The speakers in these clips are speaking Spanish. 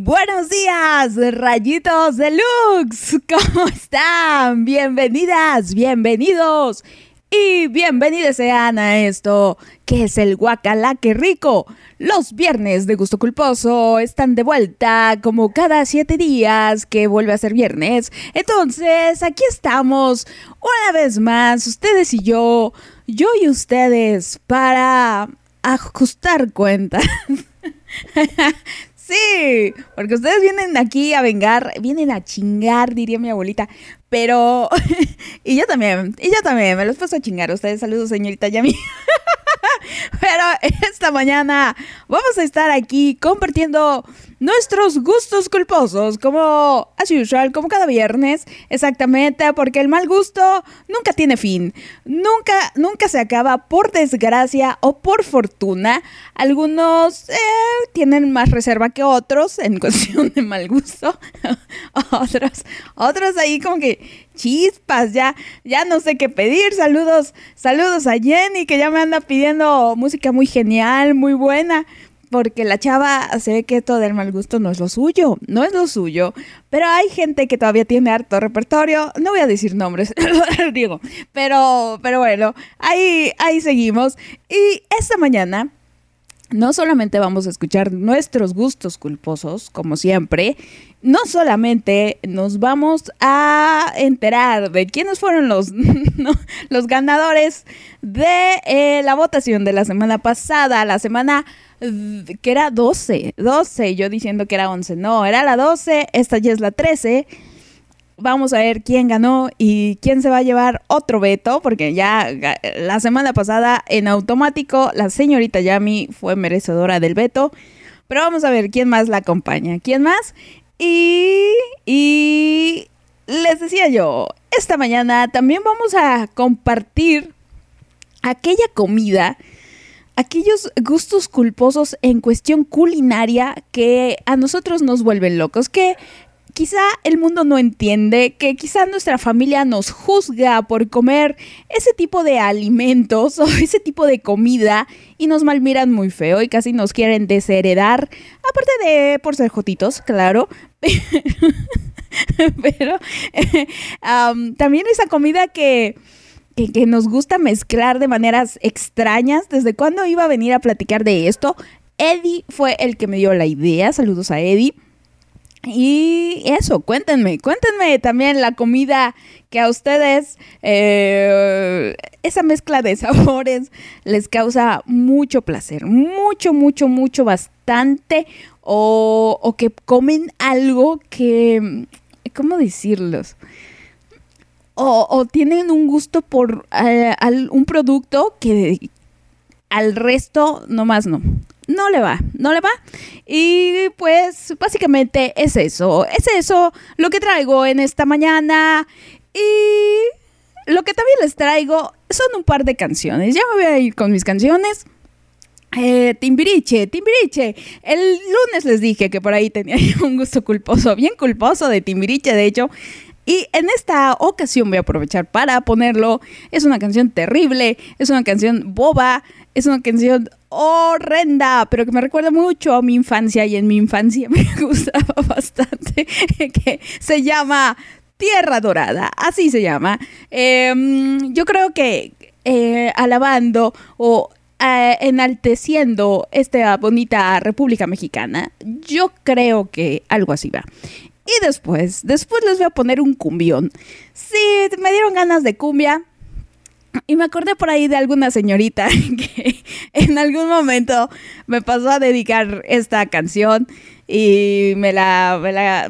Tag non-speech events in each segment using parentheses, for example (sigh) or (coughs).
Buenos días, rayitos deluxe. (laughs) ¿Cómo están? Bienvenidas, bienvenidos y bienvenidos sean a esto que es el Guacala que rico. Los viernes de gusto culposo están de vuelta como cada siete días que vuelve a ser viernes. Entonces, aquí estamos una vez más, ustedes y yo, yo y ustedes, para ajustar cuentas. (laughs) Sí, porque ustedes vienen aquí a vengar, vienen a chingar, diría mi abuelita. Pero, (laughs) y yo también, y yo también, me los paso a chingar. Ustedes, saludos, señorita Yami. (laughs) Pero esta mañana vamos a estar aquí compartiendo nuestros gustos culposos, como as usual, como cada viernes, exactamente, porque el mal gusto nunca tiene fin, nunca, nunca se acaba por desgracia o por fortuna. Algunos eh, tienen más reserva que otros en (laughs) cuestión de mal gusto, otros, otros ahí como que chispas, ya, ya no sé qué pedir. Saludos, saludos a Jenny que ya me anda pidiendo música muy genial, muy buena. Porque la chava se ve que todo el mal gusto no es lo suyo, no es lo suyo. Pero hay gente que todavía tiene harto repertorio. No voy a decir nombres, (coughs) digo. Pero, pero bueno, ahí, ahí seguimos. Y esta mañana no solamente vamos a escuchar nuestros gustos culposos, como siempre, no solamente nos vamos a enterar de quiénes fueron los, (laughs) los ganadores de eh, la votación de la semana pasada, la semana que era 12, 12, yo diciendo que era 11, no, era la 12, esta ya es la 13 vamos a ver quién ganó y quién se va a llevar otro veto, porque ya la semana pasada en automático la señorita Yami fue merecedora del veto. Pero vamos a ver quién más la acompaña. ¿Quién más? Y, y les decía yo, esta mañana también vamos a compartir aquella comida, aquellos gustos culposos en cuestión culinaria que a nosotros nos vuelven locos, que quizá el mundo no entiende, que quizá nuestra familia nos juzga por comer ese tipo de alimentos (laughs) o ese tipo de comida y nos malmiran muy feo y casi nos quieren desheredar, aparte de por ser jotitos, claro. (laughs) Pero también esa comida que, que, que nos gusta mezclar de maneras extrañas. ¿Desde cuándo iba a venir a platicar de esto? Eddie fue el que me dio la idea. Saludos a Eddie. Y eso, cuéntenme, cuéntenme también la comida que a ustedes, eh, esa mezcla de sabores les causa mucho placer, mucho, mucho, mucho, bastante, o, o que comen algo que, ¿cómo decirlos? O, o tienen un gusto por eh, un producto que al resto nomás no no le va, no le va. Y pues básicamente es eso, es eso lo que traigo en esta mañana. Y lo que también les traigo son un par de canciones. Ya me voy a ir con mis canciones. Eh, Timbiriche, Timbiriche. El lunes les dije que por ahí tenía (laughs) un gusto culposo, bien culposo de Timbiriche, de hecho. Y en esta ocasión voy a aprovechar para ponerlo. Es una canción terrible, es una canción boba, es una canción horrenda, pero que me recuerda mucho a mi infancia y en mi infancia (laughs) me gustaba bastante, (laughs) que se llama Tierra Dorada, así se llama. Em, yo creo que eh, alabando o eh, enalteciendo esta bonita República Mexicana, yo creo que algo así va. Y después, después les voy a poner un cumbión. Si me dieron ganas de cumbia, y me acordé por ahí de alguna señorita (laughs) que en algún momento me pasó a dedicar esta canción y me la,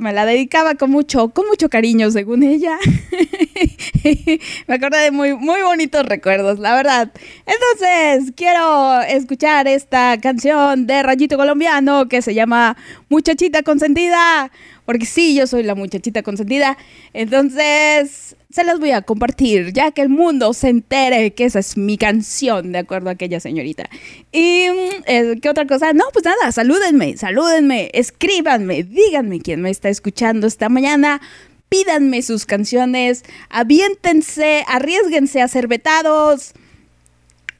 me la, dedicaba con mucho, con mucho cariño, según ella. (laughs) me acordé de muy, muy bonitos recuerdos, la verdad. Entonces, quiero escuchar esta canción de Rayito Colombiano que se llama Muchachita Consentida porque sí, yo soy la muchachita consentida. Entonces, se las voy a compartir, ya que el mundo se entere que esa es mi canción, de acuerdo a aquella señorita. Y, mm, eh, ¿qué otra cosa? No, pues nada, salúdenme, salúdenme, escríbanme, díganme quién me está escuchando esta mañana. Pídanme sus canciones, aviéntense, arriesguense a ser vetados.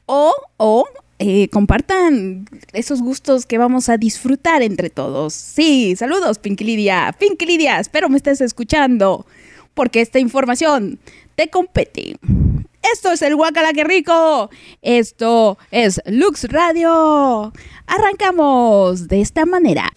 O, o eh, compartan esos gustos que vamos a disfrutar entre todos. Sí, saludos, Pinky Lidia. Pinky Lidia, espero me estés escuchando, porque esta información te compete. Esto es el Guacala que rico. Esto es Lux Radio. Arrancamos de esta manera.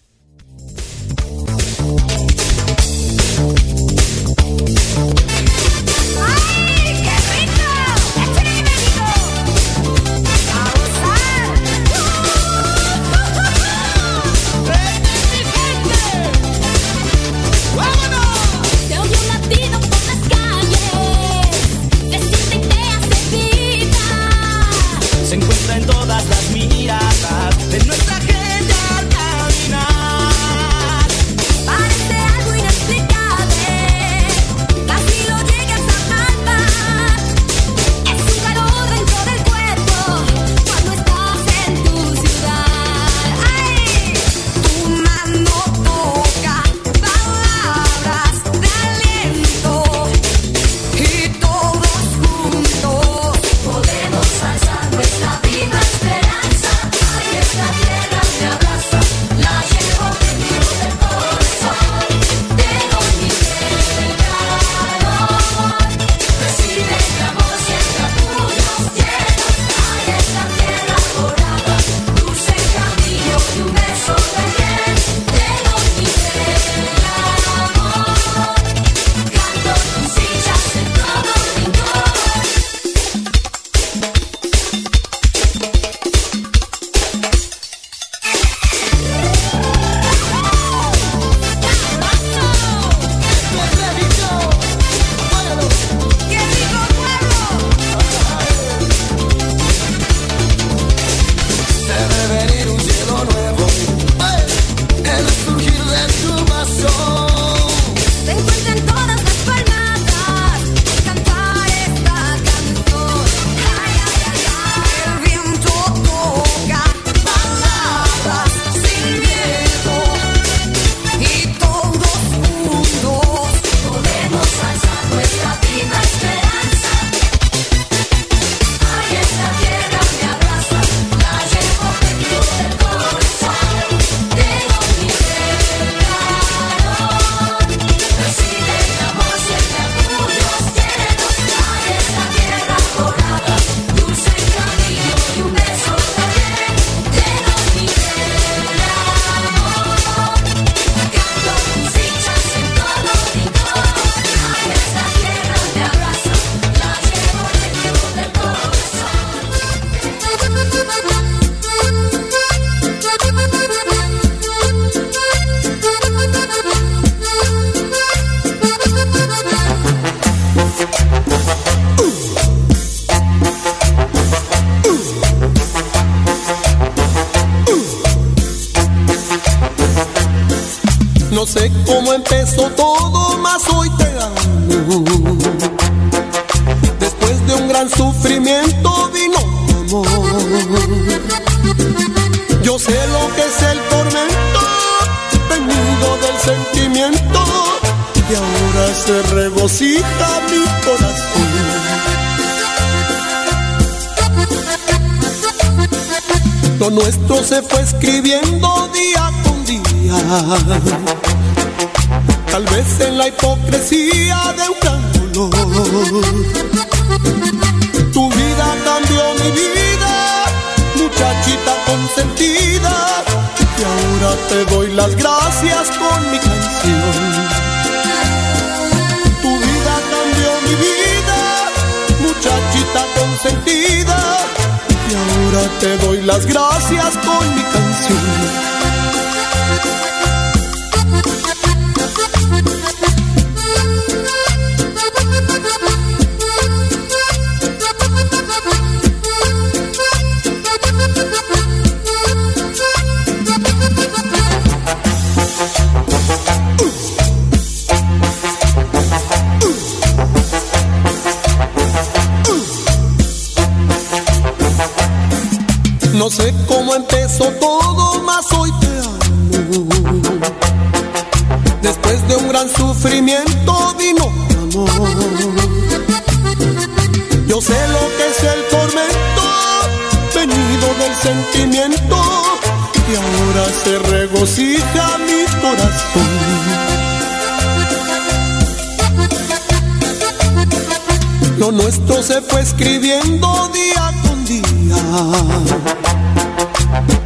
Nuestro se fue escribiendo día con día.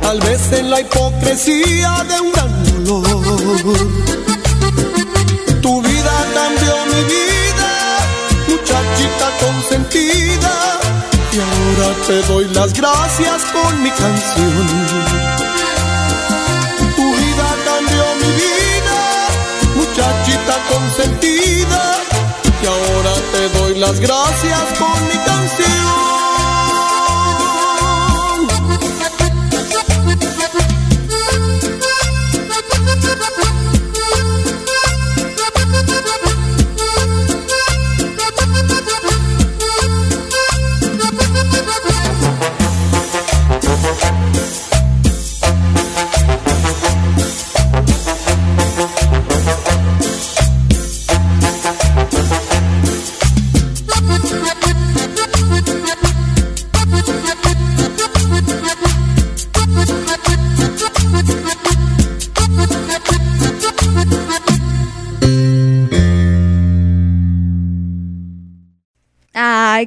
Tal vez en la hipocresía de un gran. Tu vida cambió mi vida, muchachita consentida. Y ahora te doy las gracias con mi canción. Tu vida cambió mi vida, muchachita consentida. Y ahora te doy las gracias con mi canción.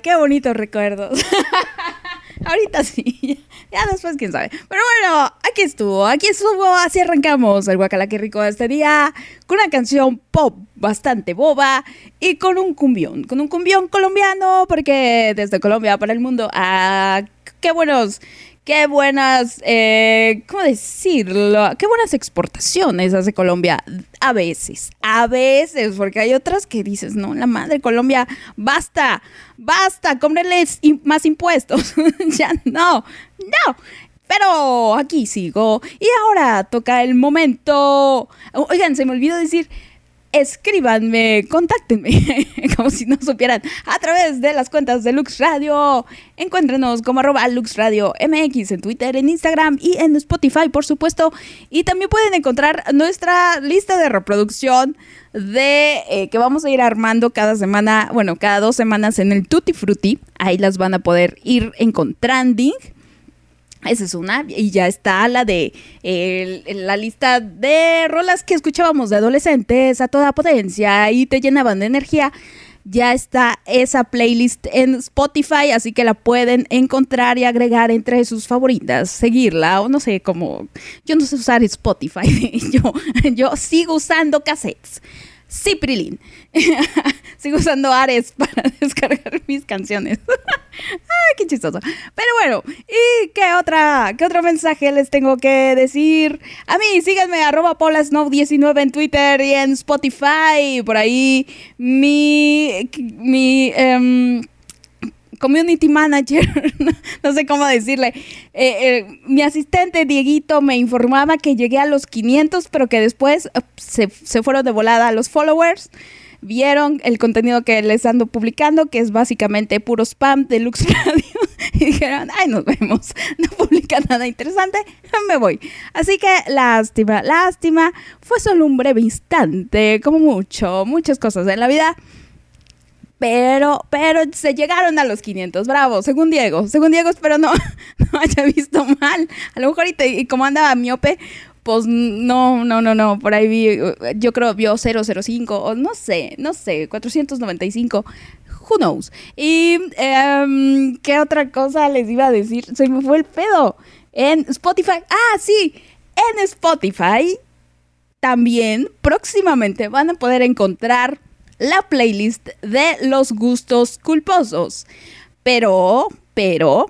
Qué bonitos recuerdos. (laughs) Ahorita sí, (laughs) ya después quién sabe. Pero bueno, aquí estuvo, aquí estuvo, así arrancamos el Guacala Rico de este día con una canción pop bastante boba y con un cumbión, con un cumbión colombiano, porque desde Colombia para el mundo, ah, qué buenos, qué buenas, eh, ¿cómo decirlo? Qué buenas exportaciones hace Colombia a veces, a veces, porque hay otras que dices, no, la madre Colombia, basta, basta, cómprenles más impuestos, (laughs) ya no, no. Pero aquí sigo. Y ahora toca el momento. Oigan, se me olvidó decir escríbanme, contáctenme, (laughs) como si no supieran, a través de las cuentas de Lux Radio. Encuéntrenos como arroba Lux Radio MX en Twitter, en Instagram y en Spotify, por supuesto. Y también pueden encontrar nuestra lista de reproducción de eh, que vamos a ir armando cada semana, bueno, cada dos semanas en el Tutti Frutti. Ahí las van a poder ir encontrando. Esa es una. Y ya está la de la lista de rolas que escuchábamos de adolescentes a toda potencia y te llenaban de energía. Ya está esa playlist en Spotify, así que la pueden encontrar y agregar entre sus favoritas, seguirla o no sé cómo. Yo no sé usar Spotify, (laughs) yo, yo sigo usando cassettes. Ciprilin. (laughs) Sigo usando Ares (laughs) para descargar mis canciones. (laughs) Ay, qué chistoso. Pero bueno, ¿y qué otra, qué otro mensaje les tengo que decir? A mí, síganme, arroba polasnow19 en Twitter y en Spotify. Por ahí, mi, mi, um, community manager, (laughs) no sé cómo decirle, eh, eh, mi asistente Dieguito me informaba que llegué a los 500, pero que después se, se fueron de volada a los followers. Vieron el contenido que les ando publicando, que es básicamente puro spam de Lux (laughs) Radio, y dijeron, ay, nos vemos, (laughs) no publica nada interesante, me voy. Así que lástima, lástima, fue solo un breve instante, como mucho, muchas cosas en la vida. Pero, pero se llegaron a los 500, bravo, según Diego, según Diego espero no, (laughs) no haya visto mal. A lo mejor y, y como andaba miope, pues no, no, no, no, por ahí vi, yo creo vio 005 o no sé, no sé, 495. Who knows? Y um, qué otra cosa les iba a decir, se me fue el pedo. En Spotify, ah, sí, en Spotify también próximamente van a poder encontrar la playlist de los gustos culposos. Pero, pero,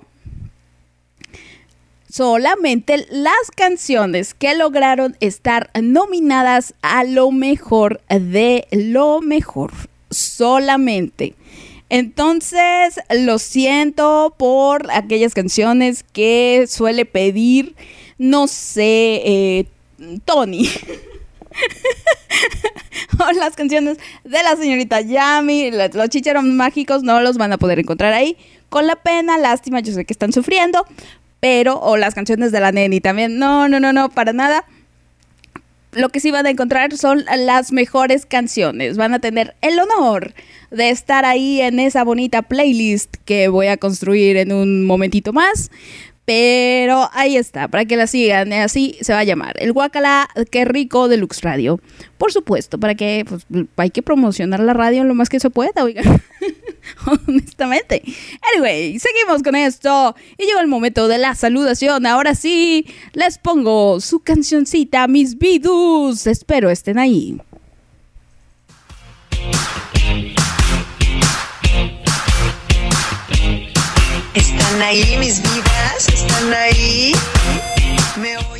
solamente las canciones que lograron estar nominadas a lo mejor de lo mejor. Solamente. Entonces, lo siento por aquellas canciones que suele pedir, no sé, eh, Tony. (laughs) (laughs) o las canciones de la señorita Yami, los chicharos mágicos no los van a poder encontrar ahí. Con la pena, lástima, yo sé que están sufriendo, pero, o las canciones de la Neni también, no, no, no, no, para nada. Lo que sí van a encontrar son las mejores canciones. Van a tener el honor de estar ahí en esa bonita playlist que voy a construir en un momentito más. Pero ahí está, para que la sigan. eh, Así se va a llamar. El Guacala, qué rico de Lux Radio. Por supuesto, para que pues, hay que promocionar la radio lo más que se pueda, oiga. (laughs) Honestamente. Anyway, seguimos con esto. Y llegó el momento de la saludación. Ahora sí, les pongo su cancioncita, mis vidus. Espero estén ahí. Ahí mis vidas, están ahí.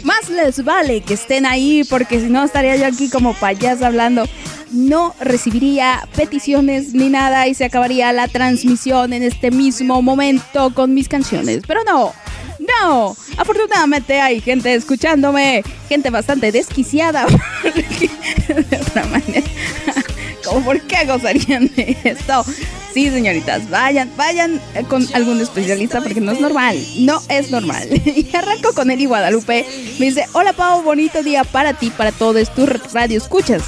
Más les vale que estén ahí porque si no estaría yo aquí como payasa hablando. No recibiría peticiones ni nada y se acabaría la transmisión en este mismo momento con mis canciones. Pero no, no. Afortunadamente hay gente escuchándome, gente bastante desquiciada. (laughs) de otra manera. ¿Cómo por qué gozarían de esto? Sí, señoritas, vayan, vayan con algún especialista porque no es normal, no es normal. (laughs) Y arranco con Eli Guadalupe. Me dice, hola Pau, bonito día para ti, para todos tus radio escuchas.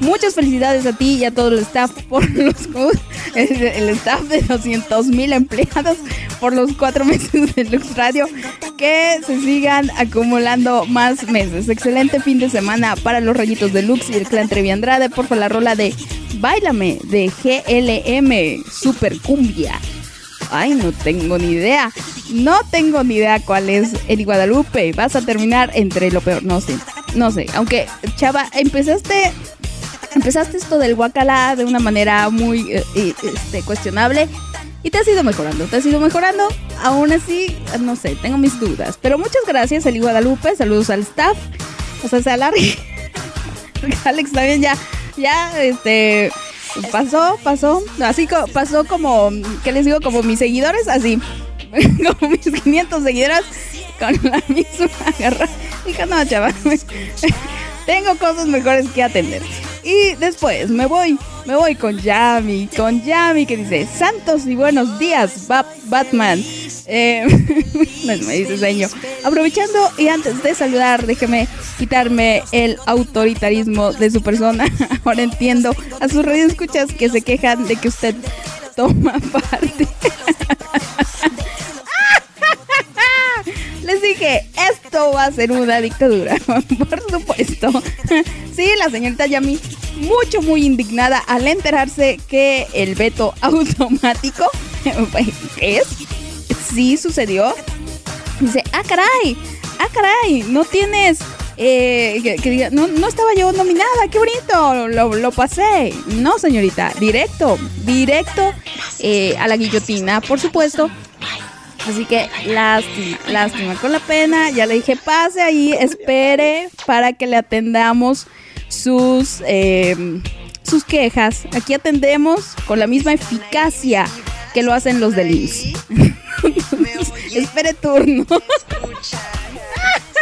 Muchas felicidades a ti y a todo el staff por (laughs) los el, el staff de 200 mil empleados por los cuatro (laughs) meses de Lux Radio. Que se sigan acumulando más meses. Excelente fin de semana para los rayitos de Lux y el clan Trevi Andrade. Por la rola de Bailame de GLM Super Cumbia. Ay, no tengo ni idea. No tengo ni idea cuál es Eli Guadalupe. Vas a terminar entre lo peor. No sé. No sé. Aunque, chava, empezaste. Empezaste esto del guacala de una manera muy eh, este, cuestionable. Y te has ido mejorando, te has ido mejorando. Aún así, no sé, tengo mis dudas. Pero muchas gracias, Eli Guadalupe. Saludos al staff. O sea, se alargue. (laughs) Alex también ya, ya, este, pasó, pasó, así pasó como, ¿qué les digo? Como mis seguidores, así, (laughs) como mis 500 seguidores con la misma garra. Dije, no, chaval, tengo cosas mejores que atender. Y después me voy, me voy con Yami, con Yami que dice, Santos y buenos días, Bat- Batman. Eh, (laughs) me dice señor. Aprovechando y antes de saludar, déjeme quitarme el autoritarismo de su persona. (laughs) Ahora entiendo a sus radioescuchas que se quejan de que usted toma (laughs) parte. Les dije, esto va a ser una dictadura, (laughs) por supuesto. Sí, la señorita Yami, mucho, muy indignada al enterarse que el veto (laughs) automático es, sí sucedió. Dice, ah, caray, ah, caray, no tienes, eh, que, que no, no estaba yo nominada, qué bonito, lo, lo pasé. No, señorita, directo, directo eh, a la guillotina, por supuesto. Así que lástima, lástima. Con la pena, ya le dije, pase ahí, espere para que le atendamos sus, eh, sus quejas. Aquí atendemos con la misma eficacia que lo hacen los del (laughs) espere turno.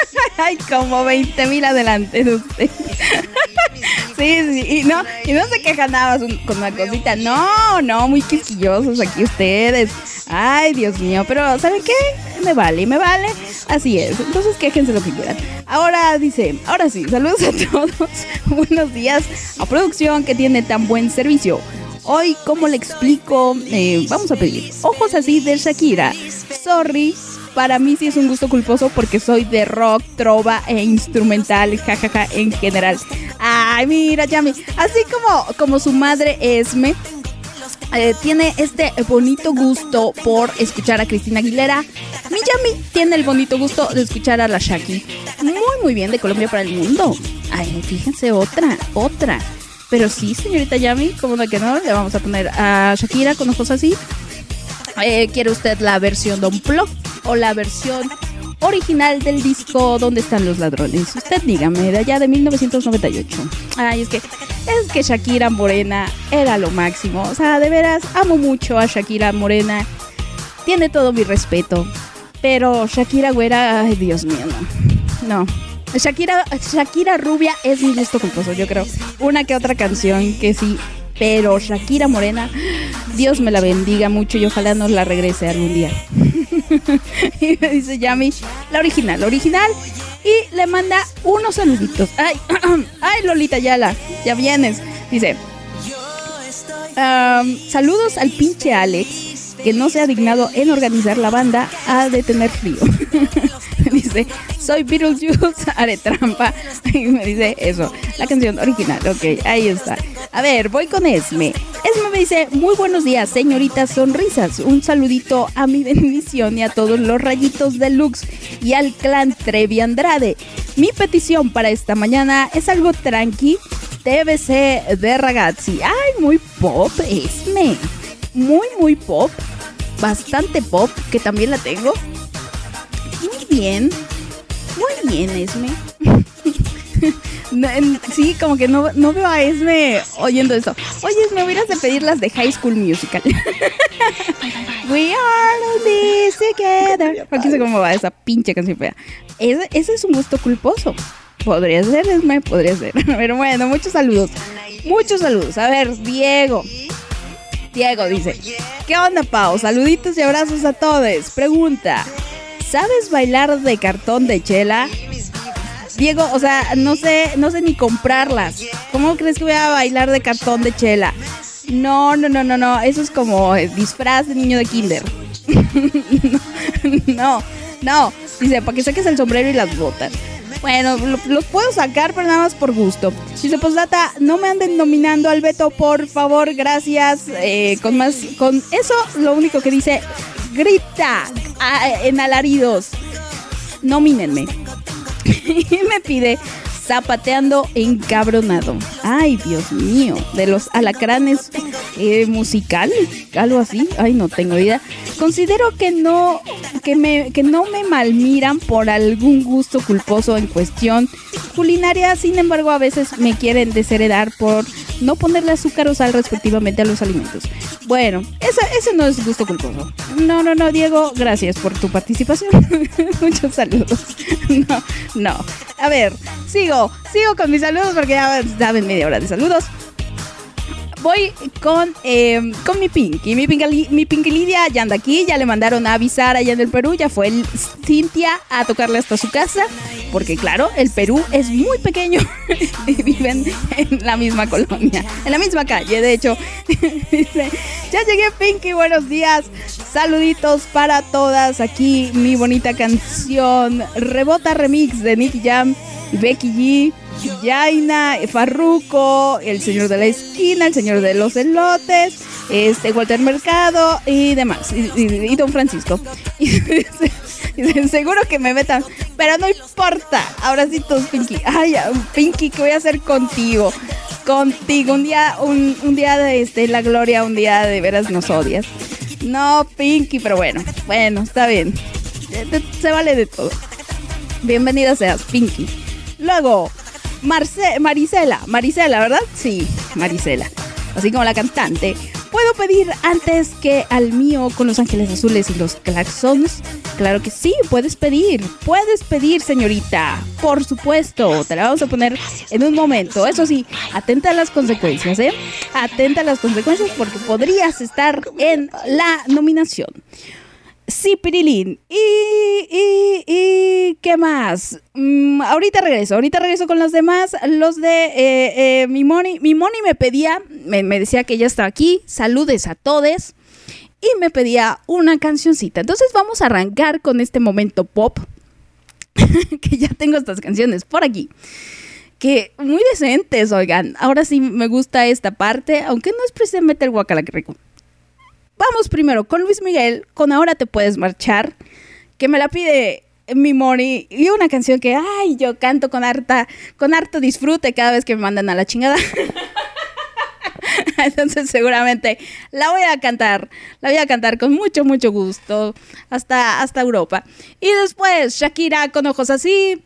(laughs) Ay, como 20 mil adelante de usted. (laughs) Sí, sí, y no, y no se quejan nada con una cosita. No, no, muy quisquillosos aquí ustedes. Ay, Dios mío, pero ¿saben qué? Me vale, me vale. Así es. Entonces quéjense lo que quieran. Ahora dice, ahora sí, saludos a (laughs) todos. Buenos días a producción que tiene tan buen servicio. Hoy, como le explico, Eh, vamos a pedir ojos así de Shakira. Sorry, para mí sí es un gusto culposo porque soy de rock, trova e instrumental, jajaja, en general. Ay, mira, Yami, así como, como su madre Esme, eh, tiene este bonito gusto por escuchar a Cristina Aguilera. Mi Yami tiene el bonito gusto de escuchar a la Shaki. Muy, muy bien, de Colombia para el mundo. Ay, fíjense, otra, otra. Pero sí, señorita Yami, como de que no, le vamos a poner a Shakira con ojos así. Eh, ¿Quiere usted la versión Don Plug o la versión original del disco ¿Dónde están los ladrones? Usted dígame, de allá de 1998. Ay, es que es que Shakira Morena era lo máximo. O sea, de veras, amo mucho a Shakira Morena. Tiene todo mi respeto. Pero Shakira Güera, ay, Dios mío, no. No. Shakira, Shakira Rubia es mi gusto culposo, yo creo. Una que otra canción que sí. Pero Shakira Morena, Dios me la bendiga mucho y ojalá nos la regrese algún día. (laughs) y me dice Yami, la original, la original. Y le manda unos saluditos. Ay, (clears throat) ay, Lolita Yala, ya vienes. Dice, "Am, saludos al pinche Alex. que no se ha dignado en organizar la banda ha de tener frío. (laughs) dice, soy Beetlejuice, (laughs) haré trampa. (laughs) Y me dice eso, la canción original. Ok, ahí está. A ver, voy con Esme. Esme me dice, muy buenos días, señoritas sonrisas. Un saludito a mi (laughs) bendición y a todos los rayitos deluxe y al clan Trevi Andrade. Mi petición para esta mañana es algo tranqui. TBC de ragazzi. Ay, muy pop, Esme. Muy, muy pop. Bastante pop, que también la tengo. Bien. Muy bien, Esme. (laughs) sí, como que no, no, veo a Esme oyendo eso. Oye, Esme, hubieras de pedir las de High School Musical. (laughs) We are this together. Aquí sé cómo va esa pinche canción fea. Ese, ese es un gusto culposo. Podría ser, Esme, podría ser. (laughs) Pero bueno, muchos saludos. Muchos saludos. A ver, Diego. Diego dice, ¿qué onda, Pau? Saluditos y abrazos a todos. Pregunta, ¿sabes bailar de cartón de chela? Diego, o sea, no sé, no sé ni comprarlas. ¿Cómo crees que voy a bailar de cartón de chela? No, no, no, no, no. Eso es como disfraz de niño de kinder. (laughs) no, no. Dice, para que saques el sombrero y las botas. Bueno, los puedo sacar, pero nada más por gusto. Dice, data, no me anden nominando al Beto, por favor, gracias. Eh, con más, con eso, lo único que dice, grita en alaridos. Nomínenme. (laughs) y me pide zapateando encabronado. Ay, Dios mío, de los alacranes eh, musical, algo así. Ay, no tengo idea. Considero que no, que me, que no me malmiran por algún gusto culposo en cuestión culinaria. Sin embargo, a veces me quieren desheredar por no ponerle azúcar o sal respectivamente a los alimentos. Bueno, ese no es gusto culposo. No, no, no, Diego, gracias por tu participación. (laughs) Muchos saludos. (laughs) No, no. A ver, sigo, sigo con mis saludos porque ya saben media hora de saludos voy con, eh, con mi Pinky. Mi Pinky, mi Pinky Lidia ya anda aquí, ya le mandaron a avisar allá en el Perú, ya fue el Cintia a tocarle hasta su casa, porque claro, el Perú es muy pequeño (laughs) y viven en la misma colonia, en la misma calle, de hecho. (laughs) ya llegué Pinky, buenos días, saluditos para todas, aquí mi bonita canción, Rebota Remix de Nicky Jam y Becky G. Yaina, Farruco, el señor de la esquina, el señor de los elotes, este Walter Mercado y demás, y, Don Francisco. (laughs) Seguro que me metan, pero no importa. Ahora sí, tú, Pinky. Ay, Pinky, ¿qué voy a hacer contigo? Contigo, un día, un, día de este, la gloria, un día de veras nos odias. No, Pinky, pero bueno, bueno, está bien. Se vale de todo. Bienvenida seas, Pinky. Luego, Marce Marisela, Marisela, ¿verdad? Sí, Marisela. Así como la cantante. ¿Puedo pedir antes que al mío con los ángeles azules y los claxons? Claro que sí, puedes pedir. Puedes pedir, señorita. Por supuesto, te la vamos a poner en un momento. Eso sí, atenta a las consecuencias, ¿eh? Atenta a las consecuencias porque podrías estar en la nominación. Sí, Pirilín. Y, y, y, ¿qué más? Mm, ahorita regreso, ahorita regreso con los demás. Los de eh, eh, mi Moni. Mi Moni me pedía, me, decía que ya estaba aquí. Saludes a todos. Y me pedía una cancioncita. Entonces vamos a arrancar con este momento pop. (laughs) que ya tengo estas canciones por aquí. Que muy decentes, oigan. Ahora sí me gusta esta parte, aunque no es precisamente el guacalacrico. Vamos primero con Luis Miguel, con Ahora te puedes marchar, que me la pide mi Mori y una canción que, ay, yo canto con harta, con harto disfrute cada vez que me mandan a la chingada. (laughs) Entonces seguramente la voy a cantar, la voy a cantar con mucho, mucho gusto hasta, hasta Europa. Y después Shakira con ojos así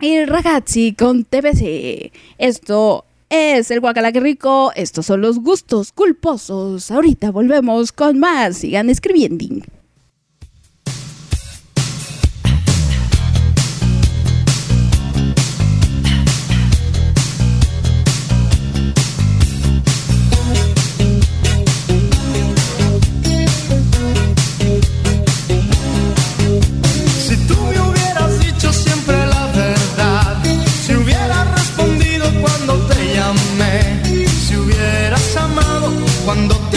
y Ragazzi con TBC. Esto es el guacalaque rico. Estos son los gustos culposos. Ahorita volvemos con más. Sigan escribiendo. Cuando te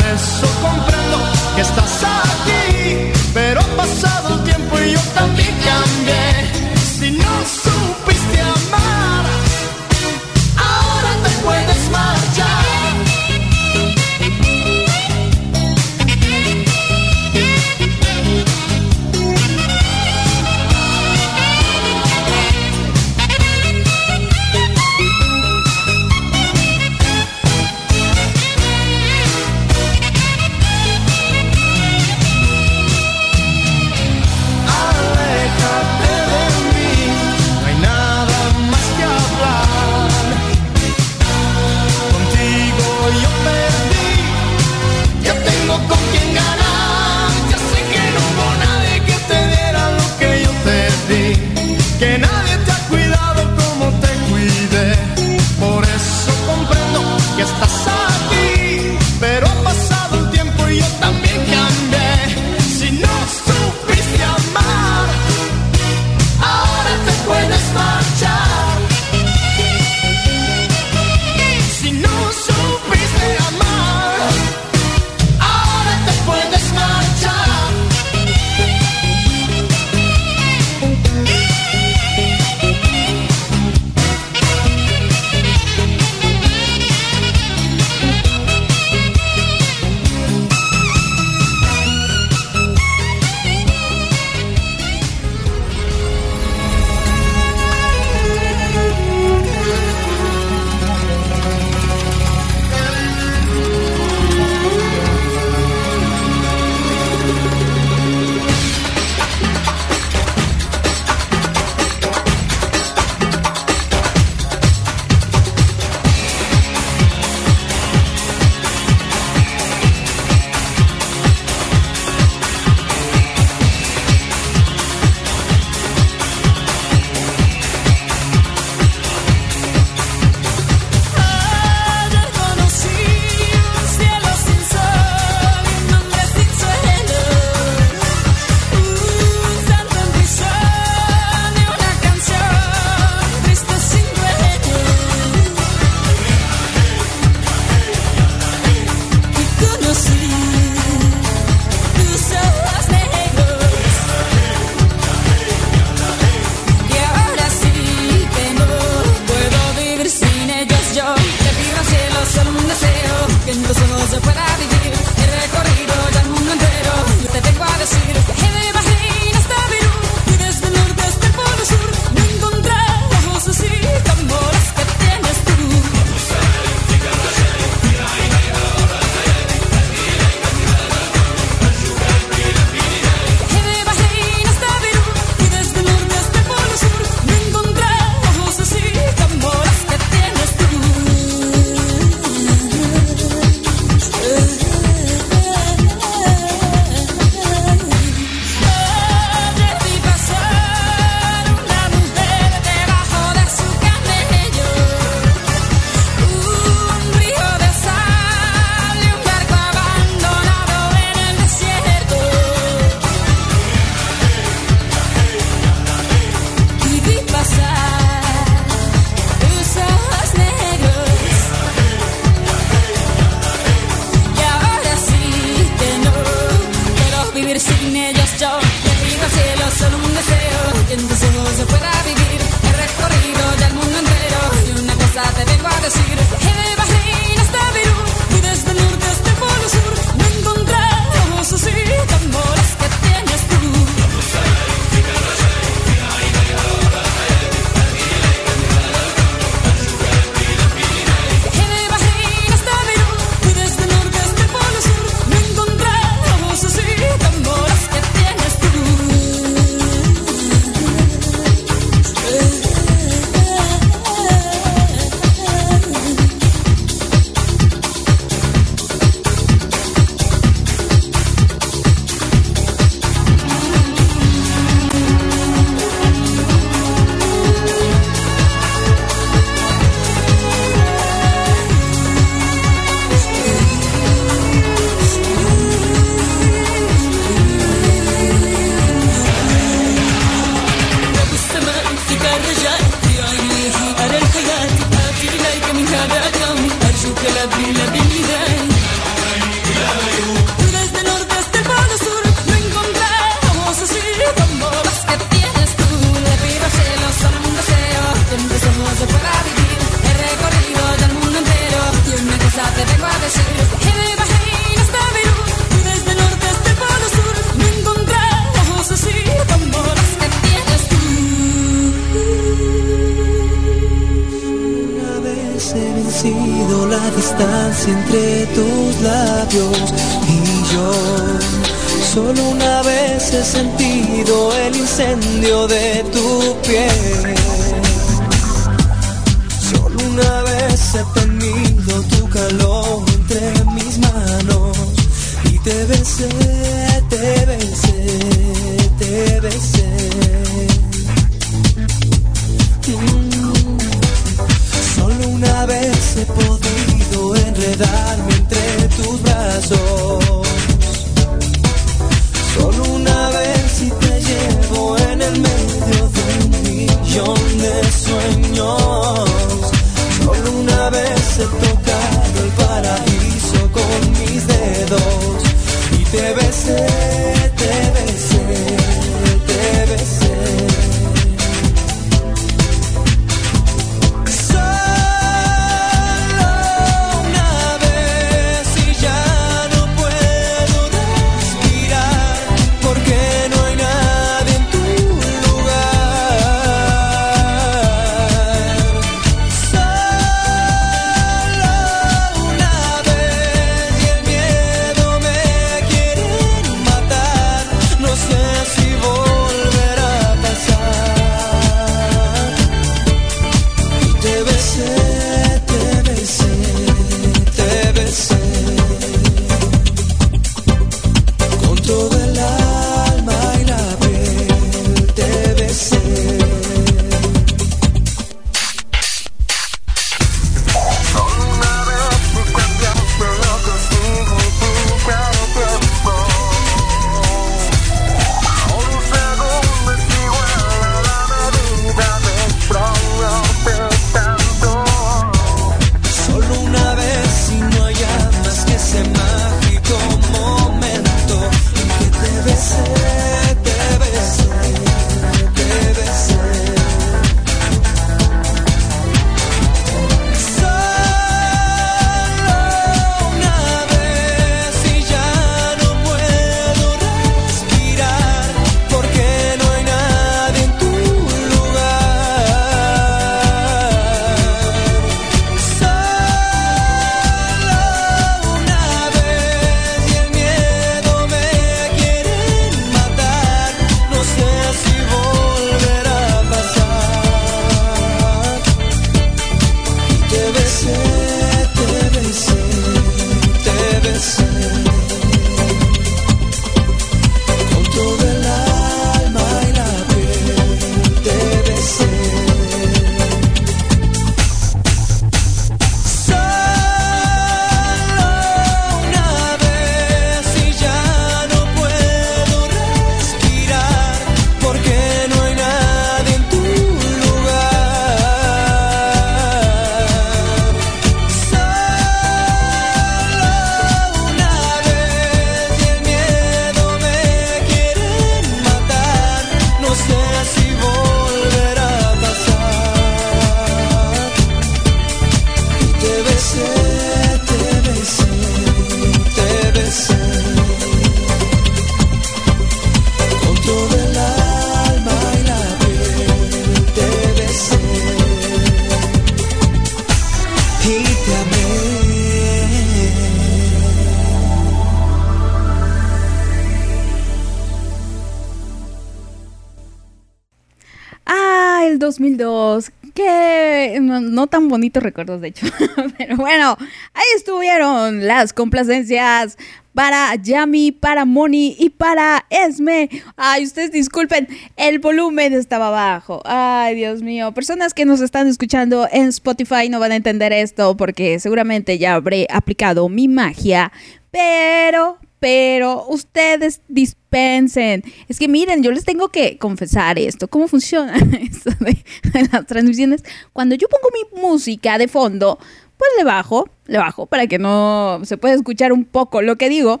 Ah, el 2002. Qué no, no tan bonitos recuerdos, de hecho. (laughs) Pero bueno, ahí estuvieron las complacencias para Yami, para Moni y para Esme. Ay, ustedes disculpen, el volumen estaba bajo. Ay, Dios mío. Personas que nos están escuchando en Spotify no van a entender esto porque seguramente ya habré aplicado mi magia. Pero, pero ustedes dispensen. Es que miren, yo les tengo que confesar esto. ¿Cómo funciona (laughs) esto de las transmisiones? Cuando yo pongo mi música de fondo, pues le bajo, le bajo para que no se pueda escuchar un poco lo que digo.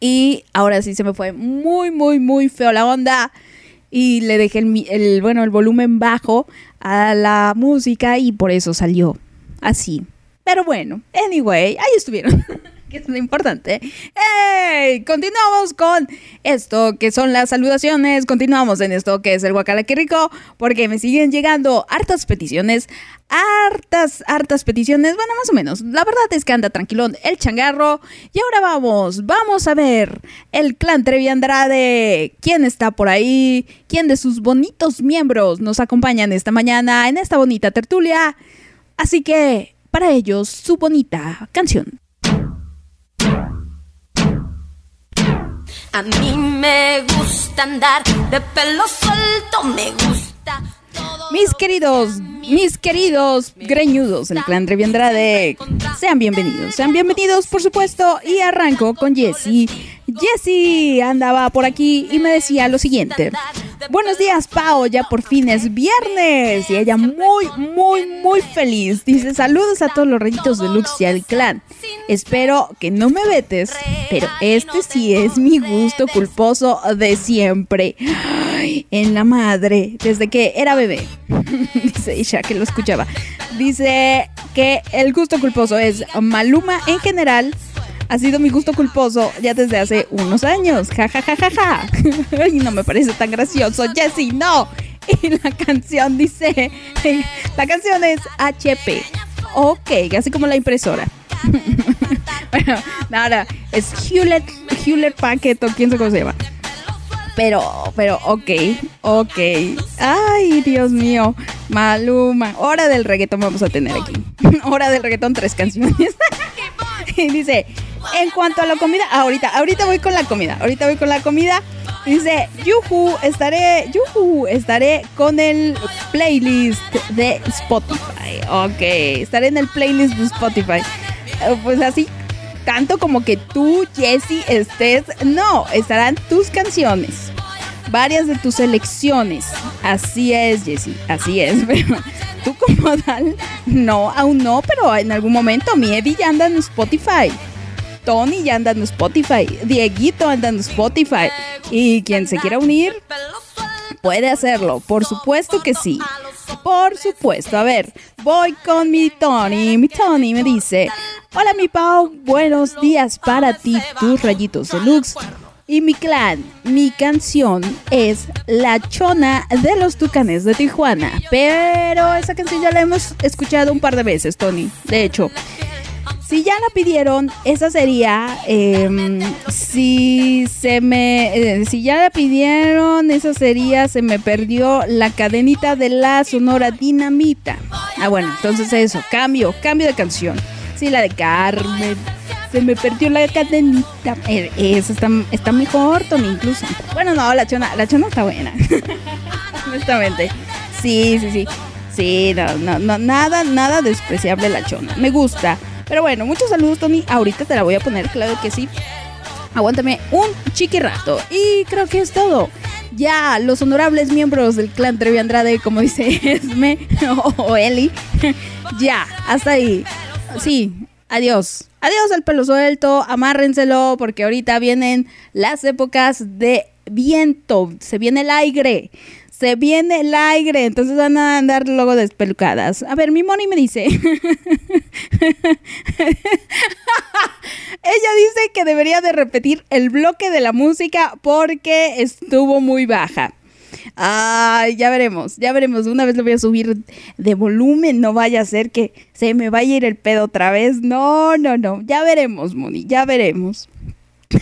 Y ahora sí se me fue muy, muy, muy feo la onda. Y le dejé el, el, bueno, el volumen bajo a la música y por eso salió así. Pero bueno, anyway, ahí estuvieron. (laughs) que es lo importante. ¡Ey! Continuamos con esto que son las saludaciones. Continuamos en esto que es el Guacala rico, porque me siguen llegando hartas peticiones. Hartas, hartas peticiones. Bueno, más o menos. La verdad es que anda tranquilón el changarro. Y ahora vamos, vamos a ver el clan Trevi Andrade. ¿Quién está por ahí? ¿Quién de sus bonitos miembros nos acompañan esta mañana en esta bonita tertulia? Así que, para ellos, su bonita canción. A mí me gusta andar de pelo suelto, me gusta. Mis queridos, mis queridos greñudos el clan Trevi Andrade, sean bienvenidos, sean bienvenidos por supuesto y arranco con Jessie Jessie andaba por aquí y me decía lo siguiente. Buenos días, Pao, ya por fin es viernes. Y ella muy, muy, muy feliz. Dice, saludos a todos los rayitos de Lux y al clan. Espero que no me vetes, pero este sí es mi gusto culposo de siempre. En la madre, desde que era bebé. (laughs) Dice Isha que lo escuchaba. Dice que el gusto culposo es Maluma en general ha sido mi gusto culposo ya desde hace unos años. Ja, ja, ja, ja, ja. (laughs) no me parece tan gracioso. Jessie, no. Y la canción dice, (laughs) la canción es HP. Ok, así como la impresora. bueno, nada, es Hewlett, Hewlett Packard o quién sabe cómo se llama. Pero, pero, ok, ok. Ay, Dios mío. Maluma. Hora del reggaetón vamos a tener aquí. (laughs) Hora del reggaetón, tres canciones. (laughs) y dice, en cuanto a la comida, ahorita, ahorita voy con la comida. Ahorita voy con la comida. Dice, yuhu, estaré, yuhu, estaré con el playlist de Spotify. Ok, estaré en el playlist de Spotify. Eh, pues así, tanto como que tú, Jesse, estés. No, estarán tus canciones. Varias de tus selecciones. Así es, Jesse, así es. (laughs) Pero tú como tal, no, aún no, pero en algún momento mi Eddie ya anda en Spotify. Tony ya anda en Spotify, Dieguito anda en Spotify. Y quien se quiera unir, puede hacerlo. Por supuesto que sí. Por supuesto. A ver, voy con mi Tony. Mi Tony me dice, hola mi Pau, buenos días para ti, tus rayitos deluxe. Y mi clan, mi canción es La Chona de los Tucanes de Tijuana. Pero esa canción ya la hemos escuchado un par de veces, Tony. De hecho, si ya la pidieron, esa sería. Em, si se me. Eh, si ya la pidieron, esa sería. Se me perdió la cadenita de la sonora dinamita. Ah, bueno, entonces eso. Cambio, cambio de canción. Sí, la de Carmen. Se me perdió la cadenita. Eh, esa está, está mejor, Tony, incluso. Bueno, no, la chona, la chona está buena. (laughs) Honestamente. Sí, sí, sí. Sí, no, no, no, nada, nada despreciable la chona. Me gusta. Pero bueno, muchos saludos, Tony. Ahorita te la voy a poner, claro que sí. Aguántame un chiqui rato. Y creo que es todo. Ya, los honorables miembros del clan Trevi Andrade, como dice (laughs) Esme o, Eli. ya, hasta ahí. Sí, adiós. Adiós al pelo suelto, amárrenselo porque ahorita vienen las épocas de viento, se viene el aire se viene el aire, entonces van a andar luego despelucadas. A ver, mi Moni me dice. (laughs) Ella dice que debería de repetir el bloque de la música porque estuvo muy baja. Ay, ya veremos, ya veremos. Una vez lo voy a subir de volumen, no vaya a ser que se me vaya a ir el pedo otra vez. No, no, no. Ya veremos, Moni, ya veremos.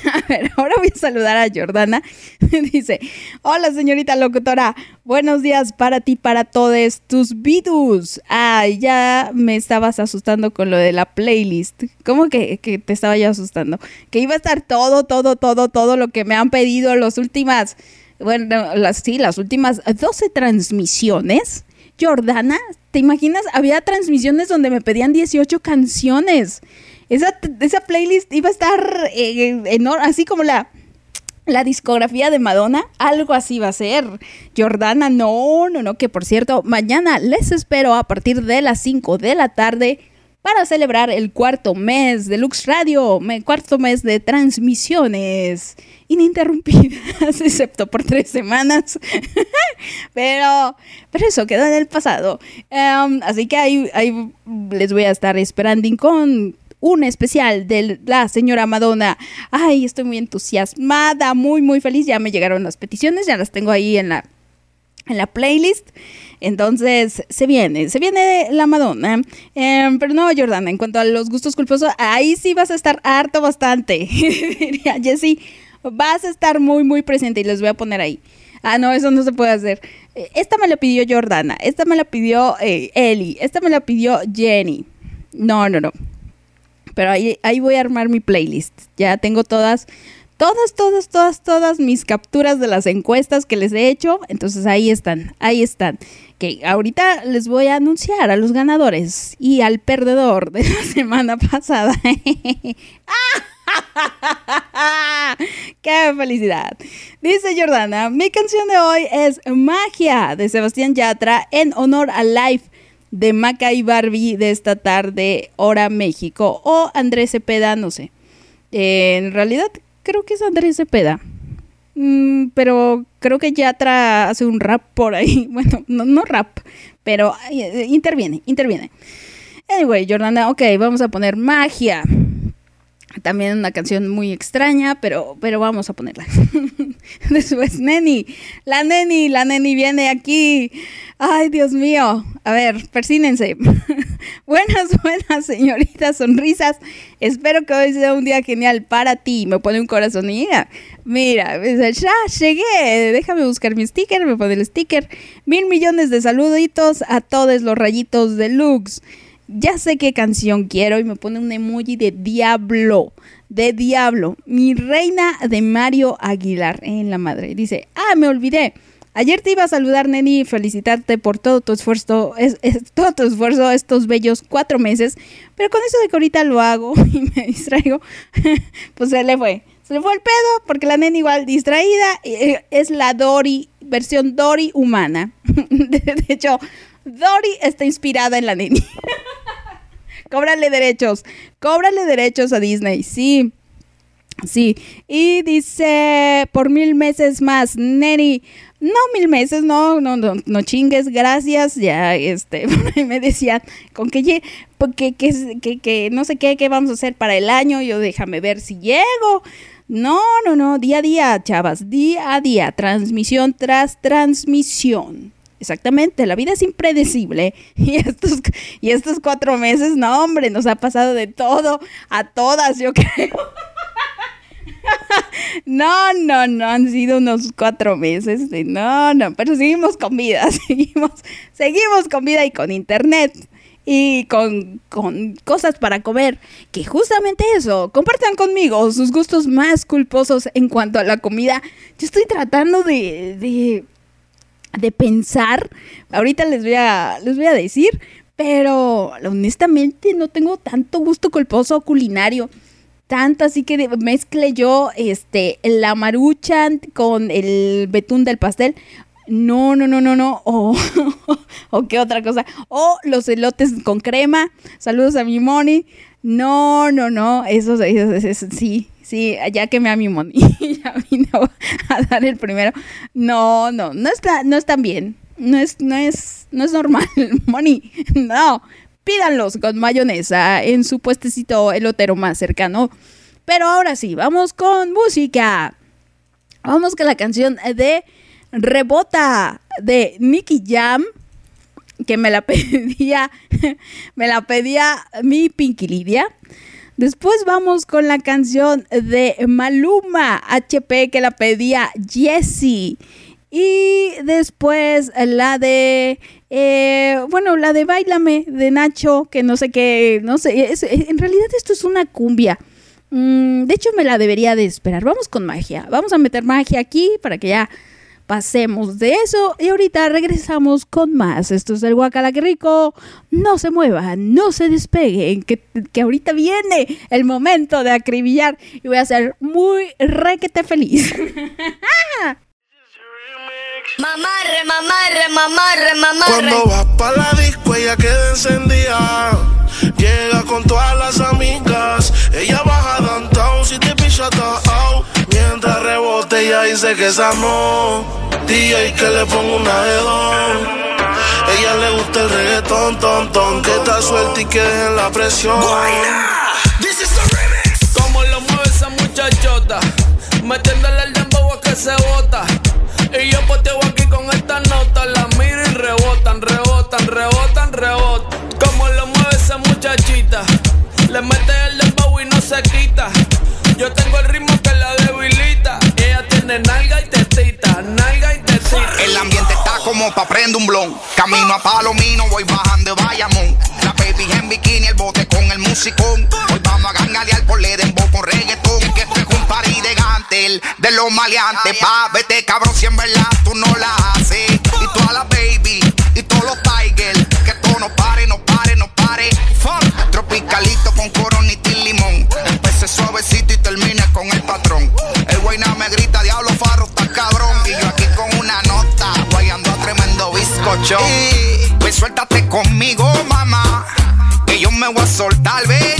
(laughs) A ver, ahora voy a saludar a Jordana. (laughs) Dice, hola señorita locutora, buenos días para ti, para todos tus vidus. Ay, ya me estabas asustando con lo de la playlist. ¿Cómo que, te estaba ya asustando? Que iba a estar todo, todo, todo, todo lo que me han pedido las últimas, bueno, las, sí, las últimas 12 transmisiones. Jordana, ¿te imaginas? Había transmisiones donde me pedían 18 canciones. Esa, esa playlist iba a estar eh, así como la, la discografía de Madonna, algo así va a ser. Jordana, no, no, no, que por cierto, mañana les espero a partir de las 5 de la tarde para celebrar el cuarto mes de Lux Radio, cuarto mes de transmisiones ininterrumpidas, (laughs) excepto por tres semanas. (laughs) pero, pero eso quedó en el pasado. Em, así que ahí, ahí les voy a estar esperando con un especial de la señora Madonna. Ay, estoy muy entusiasmada, muy, muy feliz. Ya me llegaron las peticiones, ya las tengo ahí en la, en la playlist. Entonces, se viene, se viene la Madonna. Em, pero no, Jordana, en cuanto a los gustos culposos, ahí sí vas a estar harto bastante. (laughs) Diría Jessie, vas a estar muy, muy presente y les voy a poner ahí. Ah, no, eso no se puede hacer. Eh, Esta me la pidió Jordana, esta me la pidió eh, Eli, esta me la pidió Jenny. No, no, no. Pero ahí, ahí voy a armar mi playlist. Ya tengo todas, todas, todas, todas, todas mis capturas de las encuestas que les he hecho. Entonces ahí están, ahí están. Que ahorita les voy a anunciar a los ganadores y al perdedor de la (laughs) semana pasada. (laughs) ¡Qué felicidad! Dice Jordana, mi canción de hoy es Magia de Sebastián Yatra en honor al live de Maca y Barbie de esta tarde, hora México, o Andrés Cepeda, no sé. Eh, en realidad creo que es Andrés Cepeda. Mm, pero creo que Yatra hace un rap por ahí. (laughs) Bueno, no, no rap, pero eh, interviene, interviene. Anyway, Jordana, ok, vamos a poner magia. También una canción muy extraña, pero, pero vamos a ponerla. (laughs) (laughs) Después, Neni. La Neni, la Neni viene aquí. Ay, Dios mío. A ver, persínense. (laughs) buenas, buenas, señoritas, sonrisas. Espero que hoy sea un día genial para ti. Me pone un corazón. Mira, mira, ya llegué. Déjame buscar mi sticker. Me pone el sticker. Mil millones de saluditos a todos los rayitos deluxe ya sé qué canción quiero y me pone un emoji de diablo, de diablo, mi reina de Mario Aguilar en la madre. Dice, ah, me olvidé. Ayer te iba a saludar, Neni, y felicitarte por todo tu esfuerzo, es, todo tu esfuerzo estos bellos cuatro meses, pero con eso de que ahorita lo hago (laughs) y me distraigo, (laughs) pues se le fue. Se le fue el pedo porque la nena igual distraída es la Dory, versión Dory humana. (laughs) De, hecho, Dory está inspirada en la neni. Cóbrale derechos, cóbrale derechos a Disney, sí. Sí, y dice por mil meses más, Neni, no mil meses, no, no, no, no chingues, gracias, ya, este, (laughs) me decían, con que, porque, que, que, que, no sé qué, qué vamos a hacer para el año, yo déjame ver si llego, no, no, no, día a día, chavas, día a día, transmisión tras transmisión. Exactamente, la vida es impredecible (laughs) y estos, y estos cuatro meses, no hombre, nos ha pasado de todo a todas, yo (laughs) creo. No, no, no, han sido unos cuatro meses. No, no, pero seguimos con vida, (laughs) seguimos, seguimos con vida y con internet y con, con, cosas para comer. Que justamente eso, compartan conmigo sus gustos más culposos en cuanto a la comida. Yo estoy tratando de, de, de pensar, ahorita les voy, a, les voy a decir, pero honestamente no tengo tanto gusto culposo culinario tanto así que mezcle yo este la maruchan con el betún del pastel. No, no, no, no, no. O, (laughs) o qué otra cosa. O los elotes con crema. Saludos a mi Moni. No, no, no. Eso, eso, eso, sí, sí, ya que me a mi Moni. (laughs) ya vino a dar el primero. No, no, no está, no están bien. No es, no es, no es normal, (laughs) Moni. No, pídanlos con mayonesa en su puestecito elotero más cercano. Pero ahora sí, vamos con música. Vamos con la canción de Rebota de Nicky Jam, que me la (laughs) pedía, me la pedía mi Pinky Lidia. Después vamos con la canción de Maluma HP que la pedía Jessie. Y después la de, eh, bueno, la de Bailame de Nacho, que no sé qué, no sé, es, en realidad esto es una cumbia. Mm, de hecho, me la debería de esperar. Vamos con magia. Vamos a meter magia aquí para que ya pasemos de eso. Y ahorita regresamos con más. Esto es el Guacala que rico. No se muevan, no se despeguen, que, que ahorita viene el momento de acribillar y voy a ser muy requete feliz. (laughs) Mamarre, mamarre, mamarre, mamarre. Cuando vas pa' la disco ella queda encendida. Llega con todas las amigas. Ella baja downtown si te picha out. Dice que esa no. DJ que le pongo una de dos. Ella le gusta el reggaetón, ton, ton. Que está suelta y que dejen la presión. This is the remix. Como lo mueve esa muchachota, metiéndole el dembow a que se bota. Y yo poteo aquí con esta nota, la miro y rebotan, rebotan, rebotan, rebotan. Como lo mueve esa muchachita, le mete el dembow y no se quita. Yo tengo el ritmo. Nalga y tetita, nalga y tetita. El ambiente está como pa' prender un blon. Camino a Palomino, voy bajando de Bayamón. La baby en bikini, el bote con el musicón. Hoy vamos a gangalear por Ledembo con reggaetón. Que esto es un party de gantel, de los maleantes. Pa, vete cabrón, si en verdad tú no la haces. Y toda la baby, y todos los tigers. Que todo no pare, no pare, no pare. Tropicalito con coronita y limón. Empecé suavecito y termine con el patrón. El guayna me grita, diablo farro, está cabrón. Y yo aquí con una nota, guayando a tremendo bizcocho. Y pues suéltate conmigo, mamá. Que yo me voy a soltar, ve.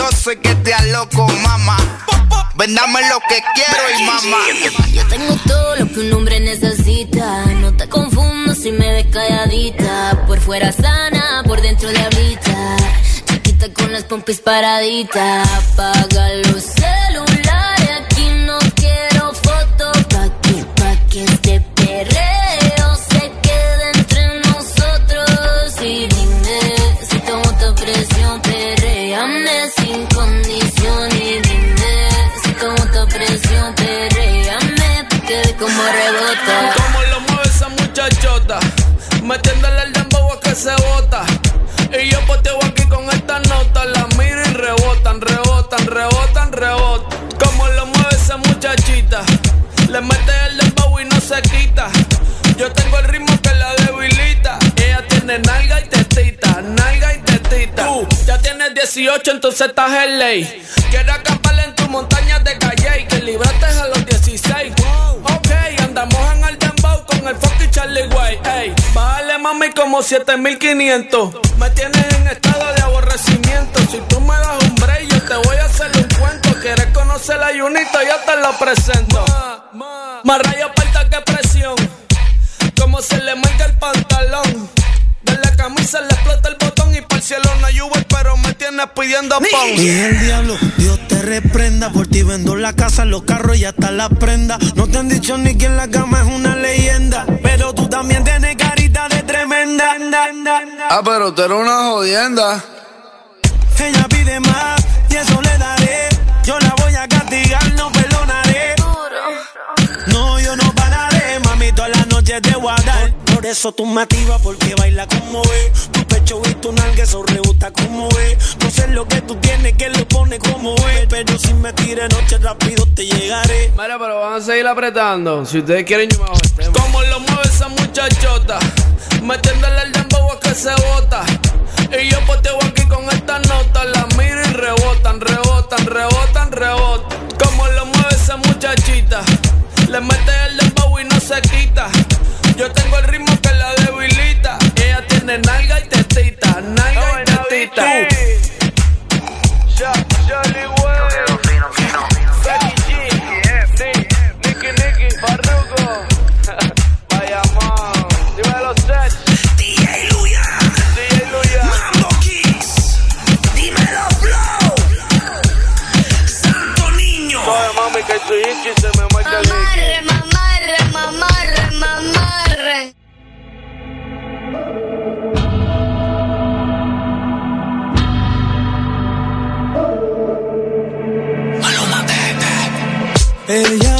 Yo sé que te loco, mamá. Vendame lo que quiero y mamá. Yo tengo todo lo que un hombre necesita. No te confundas si me ves calladita. Por fuera sana, por dentro diablita. Chiquita con las pompis paraditas. Apaga los celulares. Metiéndole el dembow a que se bota. Y yo poteo aquí con esta nota, la miro y rebotan, rebotan, rebotan, rebotan. Como lo mueve esa muchachita, le mete el dembow y no se quita. Yo tengo el ritmo que la debilita. Ella tiene nalga y tetita, nalga y tetita. Tú ya tienes 18, entonces estás en ley. Quiero acampar en tu montaña de calle y que libraste a los 16. Ok, andamos en el dembow con el fucking Charlie Way. Ey, bájale mami como 7500. Me tienes en estado de aborrecimiento. Si tú me das un break, yo te voy a hacer un cuento. ¿Quieres conocer la Junita? Yo te lo presento. Más rayo aparta que presión. Como se le marca el pantalón. De la camisa le explota el botón y para el cielo no hay Uber, pero me tienes pidiendo pon. Y el diablo, Dios te reprenda. Por ti vendo la casa, los carros y hasta la prenda. No te han dicho ni que en la cama es una leyenda. Pero tú también tienes carita de tremenda. Ah, pero tú eres una jodienda. Ella pide más y eso le daré. Yo la voy a castigar, no perdonaré. No, yo no pararé, mami, todas las noches te voy. Por eso tú me activas porque baila como es. Tu pecho y tu nalga, eso rebota como es. No sé lo que tú tienes que lo pone como es. Pero si me tires noche rápido te llegaré. Mira, pero van a seguir apretando. Si ustedes quieren, yo me hago el tema. Como lo mueve esa muchachota, metiéndole el dembow a que se bota. Y yo poteo aquí con esta nota, la miro y rebotan, rebotan, rebotan, rebotan. Como lo mueve esa muchachita, le mete el dembow y no se quita. Yo tengo el ritmo que la debilita. Ella tiene nalga y tetita, nalga y tetita. Charlie (laughs) Ella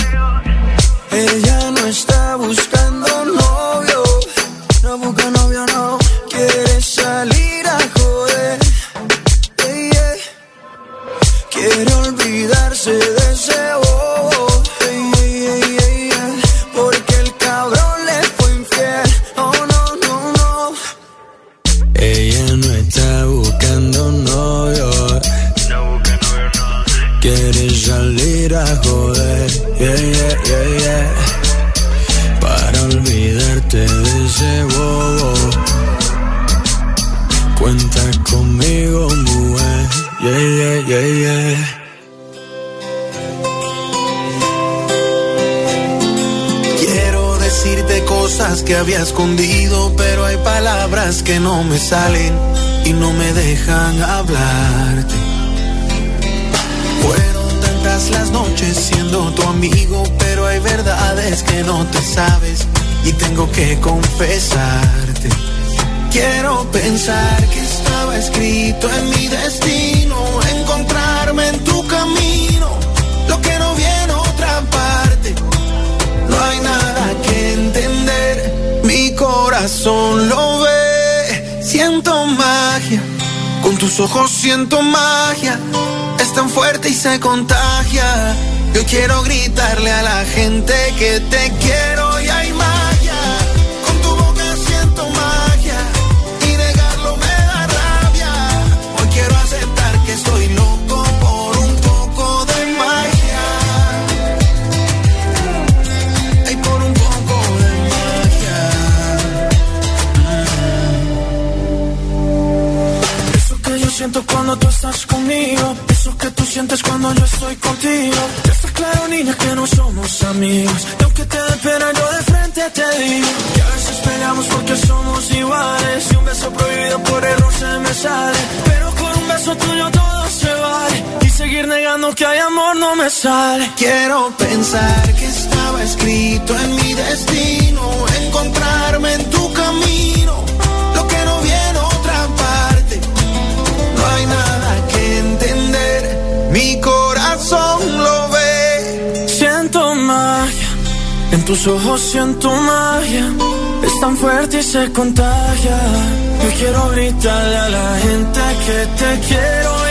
Me salen y no me dejan hablarte las noches siendo tu amigo, pero hay verdades que no te sabes y tengo que confesarte. Quiero pensar que estaba escrito en mi destino, encontrarme en tu camino, lo que no viene otra parte. No hay nada que entender, mi corazón lo ve, siento magia, con tus ojos siento magia. Es tan fuerte y se contagia. Yo quiero gritarle a la gente que te quiero siento cuando tú estás conmigo eso que tú sientes cuando yo estoy contigo. Ya está claro, niña, que no somos amigos. Y aunque te dé pena, yo de frente te digo. Que a veces peleamos porque somos iguales. Y un beso prohibido por error se me sale. Pero con un beso tuyo todo se vale. Y seguir negando que hay amor no me sale. Quiero pensar que estaba escrito en mi destino. Encontrarme en tu Siento magia, en tus ojos siento magia. Es tan fuerte y se contagia. Yo quiero gritarle a la gente que te quiero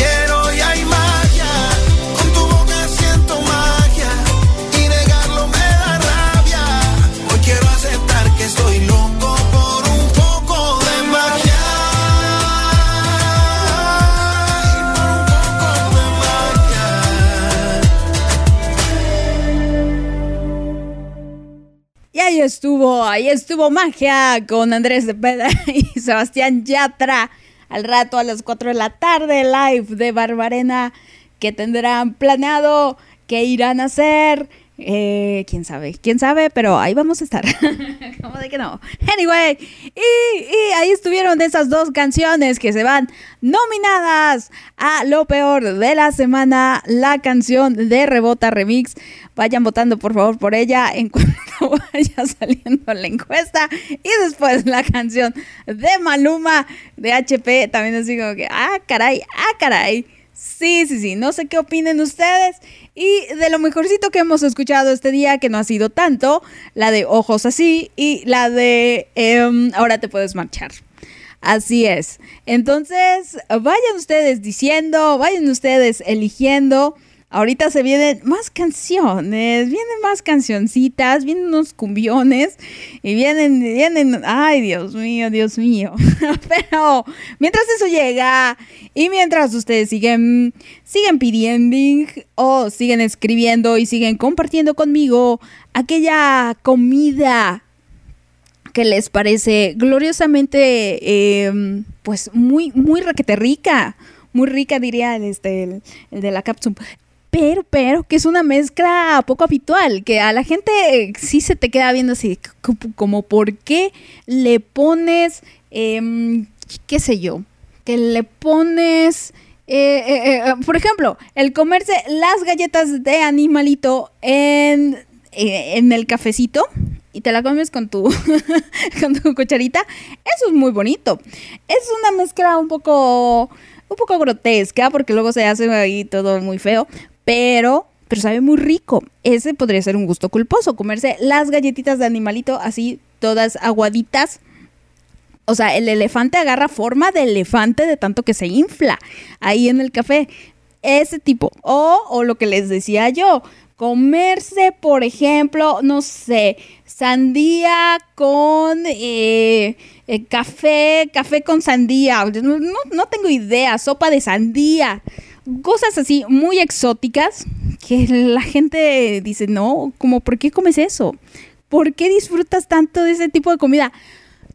Ahí estuvo, ahí estuvo magia con Andrés Cepeda (laughs) y Sebastián Yatra. Al rato a las 4 de la tarde, live de Barbarena, que tendrán planeado, que irán a hacer. Eh, quién sabe, quién sabe, pero ahí vamos a estar. (laughs) ¿Cómo de que no? Anyway, y, ahí estuvieron esas dos canciones que se van nominadas a lo peor de la semana, la canción de Rebota Remix. Vayan votando por favor por ella en (laughs) cuanto vaya saliendo la encuesta. Y después la canción de Maluma de HP, también así como que, ah, caray, ah, caray. Sí, sí, sí, no sé qué opinen ustedes. Y de lo mejorcito que hemos escuchado este día, que no ha sido tanto, la de Ojos así y la de em, Ahora te puedes marchar. Así es. Entonces, vayan ustedes diciendo, vayan ustedes eligiendo. Ahorita se vienen más canciones, vienen más cancioncitas, vienen unos cumbiones y vienen, vienen, ay Dios mío, Dios mío. (laughs) Pero mientras eso llega y mientras ustedes siguen, siguen pidiendo o siguen escribiendo y siguen compartiendo conmigo aquella comida que les parece gloriosamente, em, pues muy, muy raquete rica, muy rica diría el, este, el de la cápsula pero, pero, que es una mezcla poco habitual, que a la gente sí se te queda viendo así, como, por qué le pones, em, qué sé yo, que le pones... Eh, eh, eh, por ejemplo, el comerse las galletas de animalito en, en el cafecito y te la comes con tu, (laughs) con tu cucharita, eso es muy bonito. Es una mezcla un poco un poco grotesca porque luego se hace ahí todo muy feo, pero pero sabe muy rico. Ese podría ser un gusto culposo, comerse las galletitas de animalito así todas aguaditas. O sea, el elefante agarra forma de elefante de tanto que se infla ahí en el café. Ese tipo. O, o lo que les decía yo, comerse, por ejemplo, no sé, sandía con eh, eh, café, café con sandía. No, no tengo idea, sopa de sandía cosas así muy exóticas que la gente dice, no, como, ¿por qué comes eso? ¿Por qué disfrutas tanto de ese tipo de comida?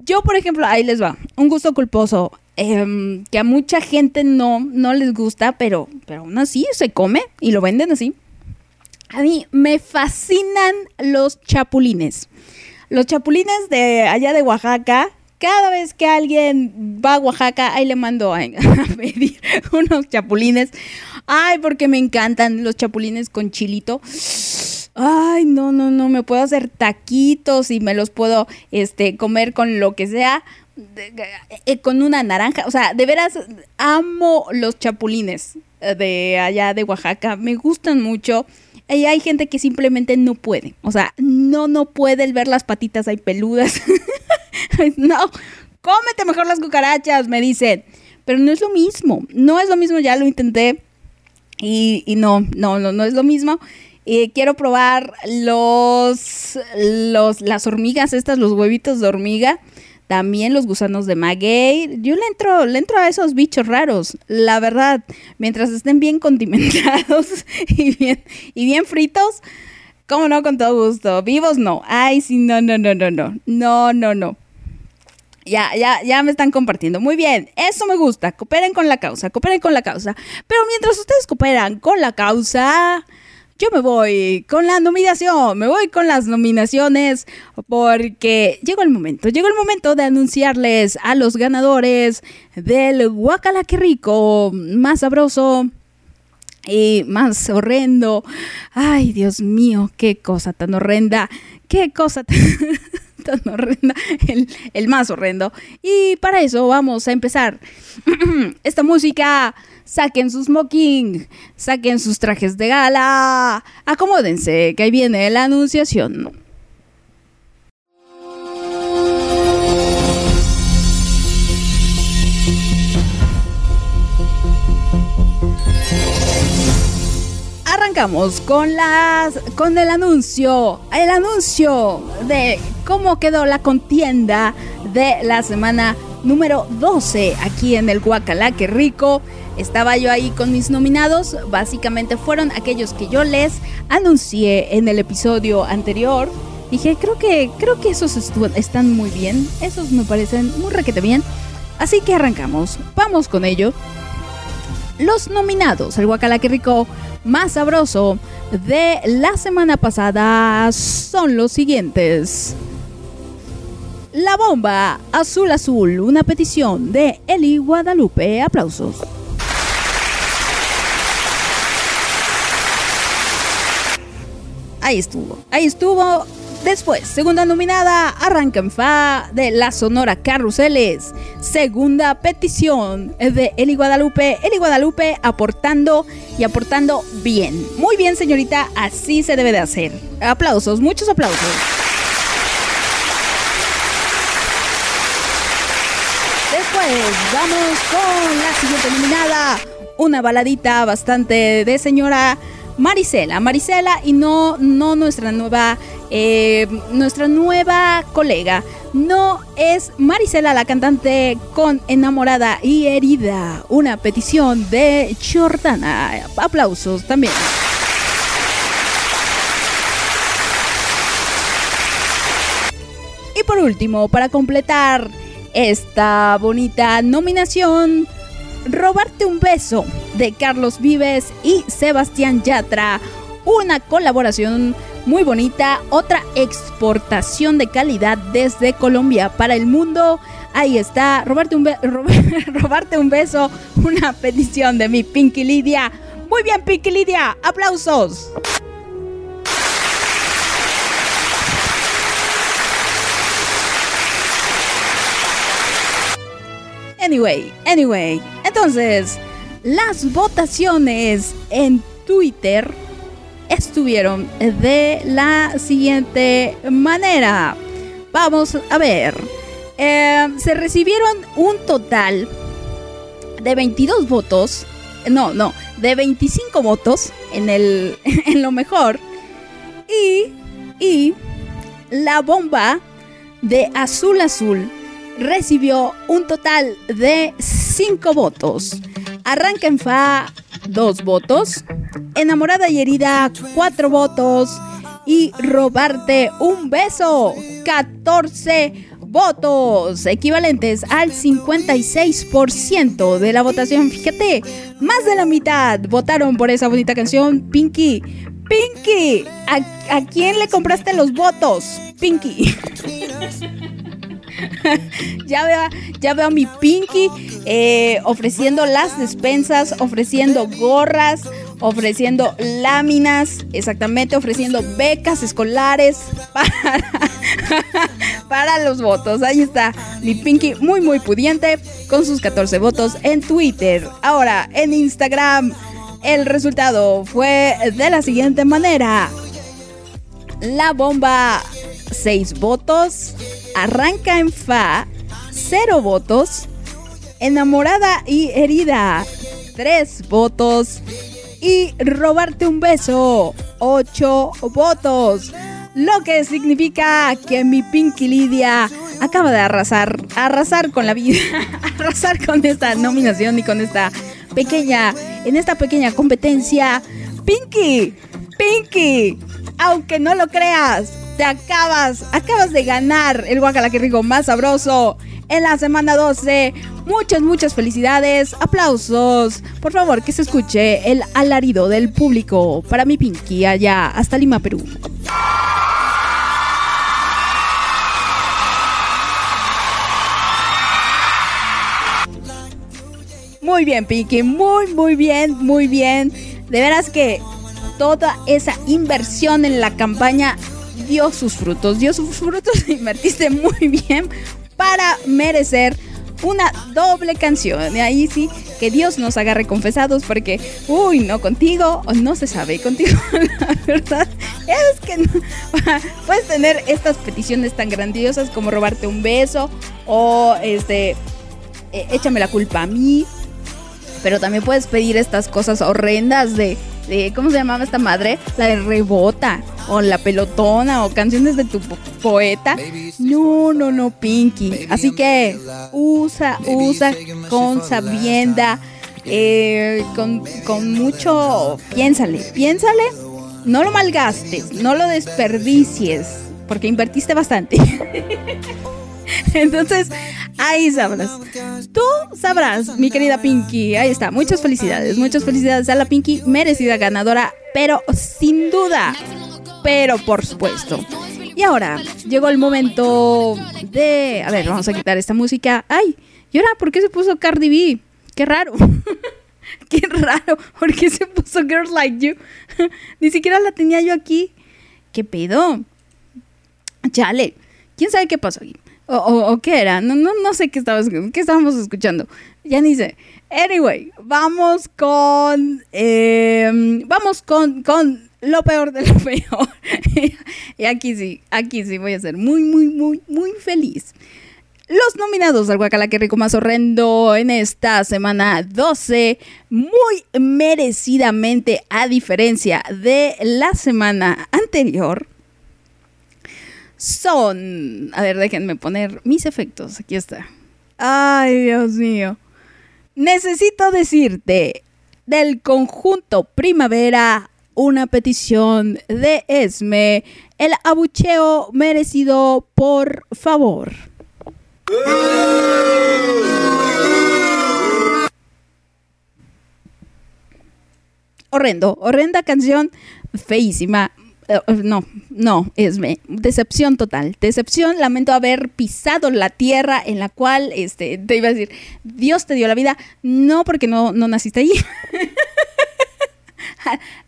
Yo, por ejemplo, ahí les va, un gusto culposo, em, que a mucha gente no, no les gusta, pero, pero aún así se come y lo venden así. A mí me fascinan los chapulines. Los chapulines de allá de Oaxaca, cada vez que alguien va a Oaxaca, ahí le mando (laughs) a, pedir unos chapulines. Ay, porque me encantan los chapulines con chilito. Ay, no, no, no, me puedo hacer taquitos y me los puedo este, comer con lo que sea, eh, con una naranja. O sea, de veras amo los chapulines de allá de Oaxaca, me gustan mucho. Y hay gente que simplemente no puede. O sea, no, no puede ver las patitas ahí peludas. (laughs) no, cómete mejor las cucarachas, me dicen. Pero no es lo mismo, no es lo mismo, ya lo intenté y, no, no, no, no es lo mismo. Y quiero probar los, los, las hormigas estas, los huevitos de hormiga. También los gusanos de maguey. Yo le entro, le entro a esos bichos raros. La verdad, mientras estén bien condimentados (laughs) y bien, y bien fritos, cómo no, con todo gusto. Vivos no. Ay, sí, no, no, no, no, no. No, no, no. Ya, ya, ya me están compartiendo. Muy bien, eso me gusta. Cooperen con la causa, cooperen con la causa. Pero mientras ustedes cooperan con la causa, yo me voy con la nominación, me voy con las nominaciones porque llegó el momento, llegó el momento de anunciarles a los ganadores del Guacala que rico, más sabroso y más horrendo. Ay, Dios mío, qué cosa tan horrenda, qué cosa tan... (laughs) (laughs) horrenda, el, más horrendo. Y para eso vamos a empezar. (clears throat) Esta música saquen su smoking, saquen sus trajes de gala, acomódense, que ahí viene la anunciación. Arrancamos con las con el anuncio, el anuncio de cómo quedó la contienda de la semana número 12 aquí en el Guacala, qué rico. Estaba yo ahí con mis nominados, básicamente fueron aquellos que yo les anuncié en el episodio anterior. Dije, creo que, creo que esos están muy bien. Esos me parecen muy requete bien. Así que arrancamos. Vamos con ello. Los nominados al Guacala Rico más sabroso de la semana pasada son los siguientes. La bomba azul azul, una petición de Eli Guadalupe. Aplausos. Ahí estuvo, ahí estuvo. Después, segunda nominada, Arranca en Fa de la Sonora Carruseles. Segunda petición de Eli Guadalupe. Eli Guadalupe aportando y aportando bien. Muy bien, señorita, así se debe de hacer. Aplausos, muchos aplausos. Después vamos con la siguiente nominada. Una baladita bastante de señora Marisela. Marisela y no, no nuestra nueva, eh, nuestra nueva colega. No es Marisela la cantante con enamorada y herida. Una petición de Jordana. Aplausos también. Y por último, para completar esta bonita nominación, Robarte un beso de Carlos Vives y Sebastián Yatra. Una colaboración muy bonita, otra exportación de calidad desde Colombia para el mundo. Ahí está, robarte un, (laughs) robarte un beso, una petición de mi Pinky Lidia. Muy bien, Pinky Lidia, aplausos. Anyway, anyway. Entonces, las votaciones en Twitter estuvieron de la siguiente manera. Vamos a ver. Eh, se recibieron un total de 22 votos. No, no, de 25 votos en, el, (laughs) en lo mejor. Y, y la bomba de azul azul recibió un total de 5 votos. Arranca en Fa, 2 votos. Enamorada y herida, 4 votos. Y robarte un beso, 14 votos, equivalentes al 56% de la votación. Fíjate, más de la mitad votaron por esa bonita canción, Pinky. Pinky, ¿a, a quién le compraste los votos? Pinky. (laughs) (laughs) ya veo, ya veo a mi Pinky eh, ofreciendo las despensas, ofreciendo gorras, ofreciendo láminas, exactamente, ofreciendo becas escolares (laughs) para, para los votos. Ahí está mi Pinky, muy, muy pudiente, con sus 14 votos en Twitter. Ahora, en Instagram, el resultado fue de la siguiente manera. La bomba, 6 votos. Arranca en Fa, 0 votos. Enamorada y herida, 3 votos. Y robarte un beso, 8 votos. Lo que significa que mi Pinky Lidia acaba de arrasar, arrasar con la vida, (laughs) arrasar con esta nominación y con esta pequeña, en esta pequeña competencia. Pinky, Pinky, aunque no lo creas, te acabas, acabas de ganar el guacalaquirrigo más sabroso en la semana 12. Muchas, muchas felicidades, aplausos. Por favor, que se escuche el alarido del público para mi Pinky allá hasta Lima, Perú. Muy bien, Pinky, muy, muy bien, muy bien. De veras que toda esa inversión en la campaña dio sus frutos, dio sus frutos, (laughs) invertiste muy bien para merecer una doble canción. Y ahí sí, que Dios nos haga reconfesados porque, uy, no contigo, no se sabe contigo. (laughs) La verdad es que no. (laughs) puedes tener estas peticiones tan grandiosas como robarte un beso o este, eh, échame la culpa a mí. Pero también puedes pedir estas cosas horrendas de, de ¿cómo se llamaba esta madre? La de rebota o la pelotona o canciones de tu po- poeta. No, no, no, Pinky. Así que usa, usa con sabienda, eh, con, con mucho, piénsale, piénsale, no lo malgastes, no lo desperdicies. porque invertiste bastante. (laughs) (laughs) Entonces, ahí sabrás. Tú sabrás, mi querida Pinky. Ahí está. Muchas felicidades. Muchas felicidades a la Pinky, merecida ganadora, pero sin duda. Pero por supuesto. Y ahora llegó el momento de. A ver, vamos a quitar esta música. ¡Ay! ¿Y ahora por qué se puso Cardi B? ¡Qué raro! (laughs) ¡Qué raro! ¿Por qué se puso Girls Like You? (laughs) Ni siquiera la tenía yo aquí. ¿Qué pedo? Chale. ¿Quién sabe qué pasó aquí? O, qué era, no, no, no sé qué, estabas, qué estábamos escuchando. Ya ni sé. Anyway, vamos con. eh, vamos con, con lo peor de lo (laughs) peor. y aquí sí, aquí sí voy a ser muy, muy, muy, muy feliz. Los nominados al Guacala Rico más horrendo en esta semana 12, muy merecidamente, a diferencia de la semana anterior, son. A ver, déjenme poner mis efectos. Aquí está. Ay, Dios mío. Necesito decirte del conjunto Primavera una petición de Esme, el abucheo merecido, por favor. Horrendo, horrenda canción, feísima. Eh, no, no, Esme, decepción total, decepción, lamento haber pisado la tierra en la cual, este, te iba a decir, Dios te dio la vida, no porque no, no naciste allí. (laughs)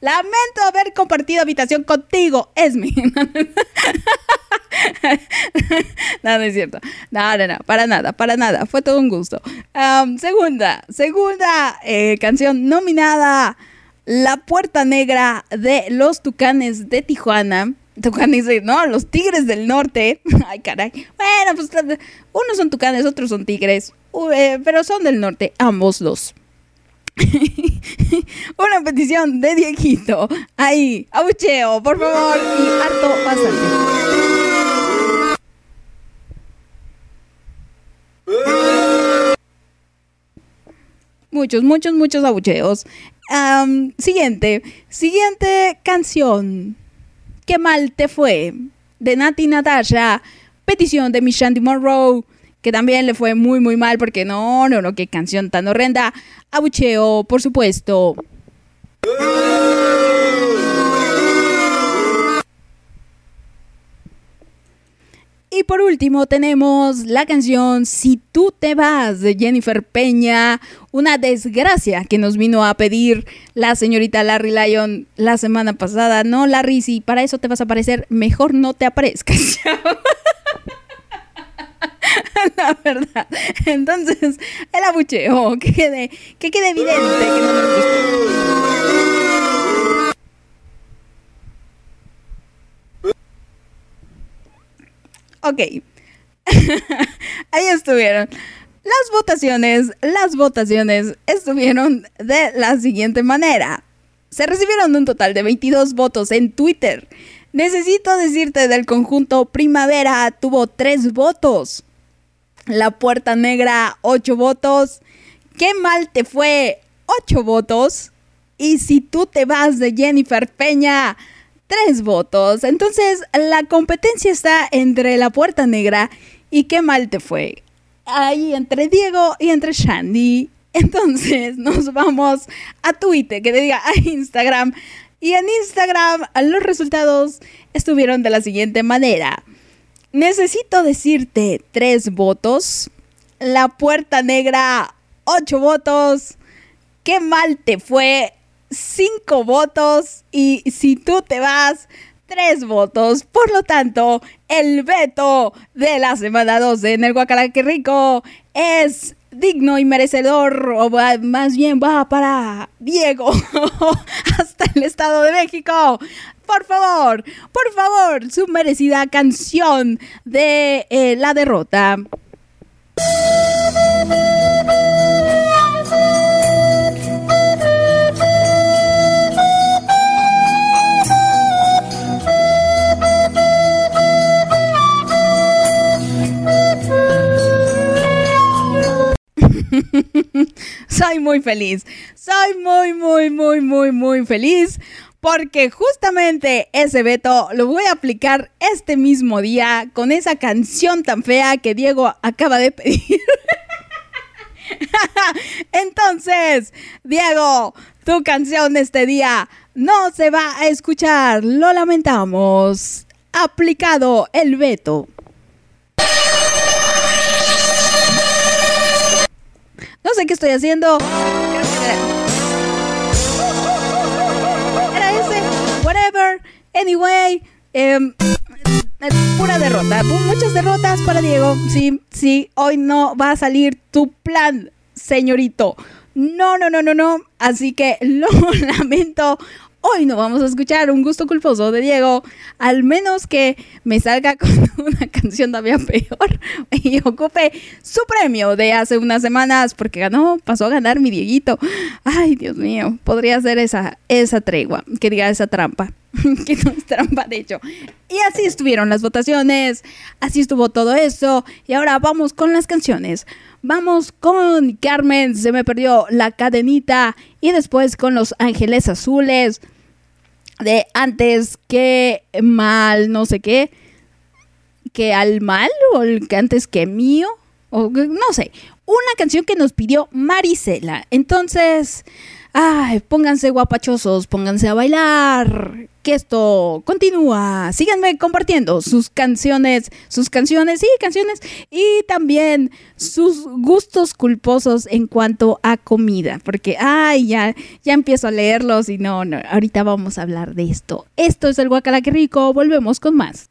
Lamento haber compartido habitación contigo, Esme. (laughs) no, no es cierto. No, no, no, para nada, para nada. Fue todo un gusto. Segunda, segunda eh, canción nominada. La Puerta Negra de los Tucanes de Tijuana. Tucanes, no, los Tigres del Norte. (laughs) Ay, caray. Bueno, pues unos son Tucanes, otros son Tigres. Eh, pero son del norte, ambos dos. (laughs) Una petición de Dieguito. Ahí, abucheo, por favor. Y harto bastante. Muchos, muchos, muchos abucheos. Siguiente, siguiente canción. ¿Qué mal te fue? De Nati Natasha. Petición de Miss Shandy Monroe. Que también le fue muy, muy mal porque no, no, no, qué canción tan horrenda. Abucheo, por supuesto. Y por último tenemos la canción Si tú te vas de Jennifer Peña, una desgracia que nos vino a pedir la señorita Larry Lyon la semana pasada. No, Larry, si para eso te vas a aparecer, mejor no te aparezcas. (laughs) la verdad. Entonces, el abucheo, que quede, que quede evidente que no nos gusta. Ok. (laughs) Ahí estuvieron. Las votaciones, las votaciones estuvieron de la siguiente manera. Se recibieron un total de 22 votos en Twitter. Necesito decirte del conjunto Primavera tuvo 3 votos. La Puerta Negra 8 votos. Qué mal te fue 8 votos. Y si tú te vas de Jennifer Peña, 3 votos. Entonces la competencia está entre La Puerta Negra y qué mal te fue. Ahí entre Diego y entre Shandy. (laughs) Entonces nos vamos a Twitter, que te diga a Instagram. Y en Instagram los resultados estuvieron de la siguiente manera. Necesito decirte tres votos. La puerta negra, ocho votos. Qué mal te fue, cinco votos. Y si tú te vas, tres votos. Por lo tanto, el veto de la semana 12 en el Guacalaque Rico es digno y merecedor, o más bien va para Diego, (laughs) hasta el Estado de México. Por favor, por favor, su merecida canción de eh, la derrota. (laughs) Soy muy feliz. Soy muy, muy, muy, muy, muy feliz porque justamente ese veto lo voy a aplicar este mismo día con esa canción tan fea que Diego acaba de pedir. (laughs) Entonces, Diego, tu canción este día no se va a escuchar, lo lamentamos. Aplicado el veto. No sé qué estoy haciendo. era, ese. Whatever. Anyway. Em, pura derrota. Muchas derrotas para Diego. Sí, sí. Hoy no va a salir tu plan, señorito. No, no, no, no, no. Así que lo (laughs) lamento. Hoy no vamos a escuchar un gusto culposo de Diego, al menos que me salga (laughs) con una canción todavía peor (laughs) y ocupe su premio de hace unas semanas porque ganó, pasó a ganar mi Dieguito. Ay, Dios mío, podría ser esa, esa tregua, que diga esa trampa, (laughs) que no es trampa de hecho. Y así estuvieron las votaciones, así estuvo todo eso y ahora vamos con las canciones. Vamos con Carmen, se me perdió la cadenita. Y después con Los Ángeles Azules. De antes que mal, no sé qué. Que al mal o que antes que mío. O no sé. Una canción que nos pidió Marisela. Entonces, ay, pónganse guapachosos, pónganse a bailar esto continúa. Síganme compartiendo sus canciones, sus canciones, y canciones, y también sus gustos culposos en cuanto a comida, porque, ay, ya, ya empiezo a leerlos y no, no, ahorita vamos a hablar de esto. Esto es el Guacala Rico, volvemos con más.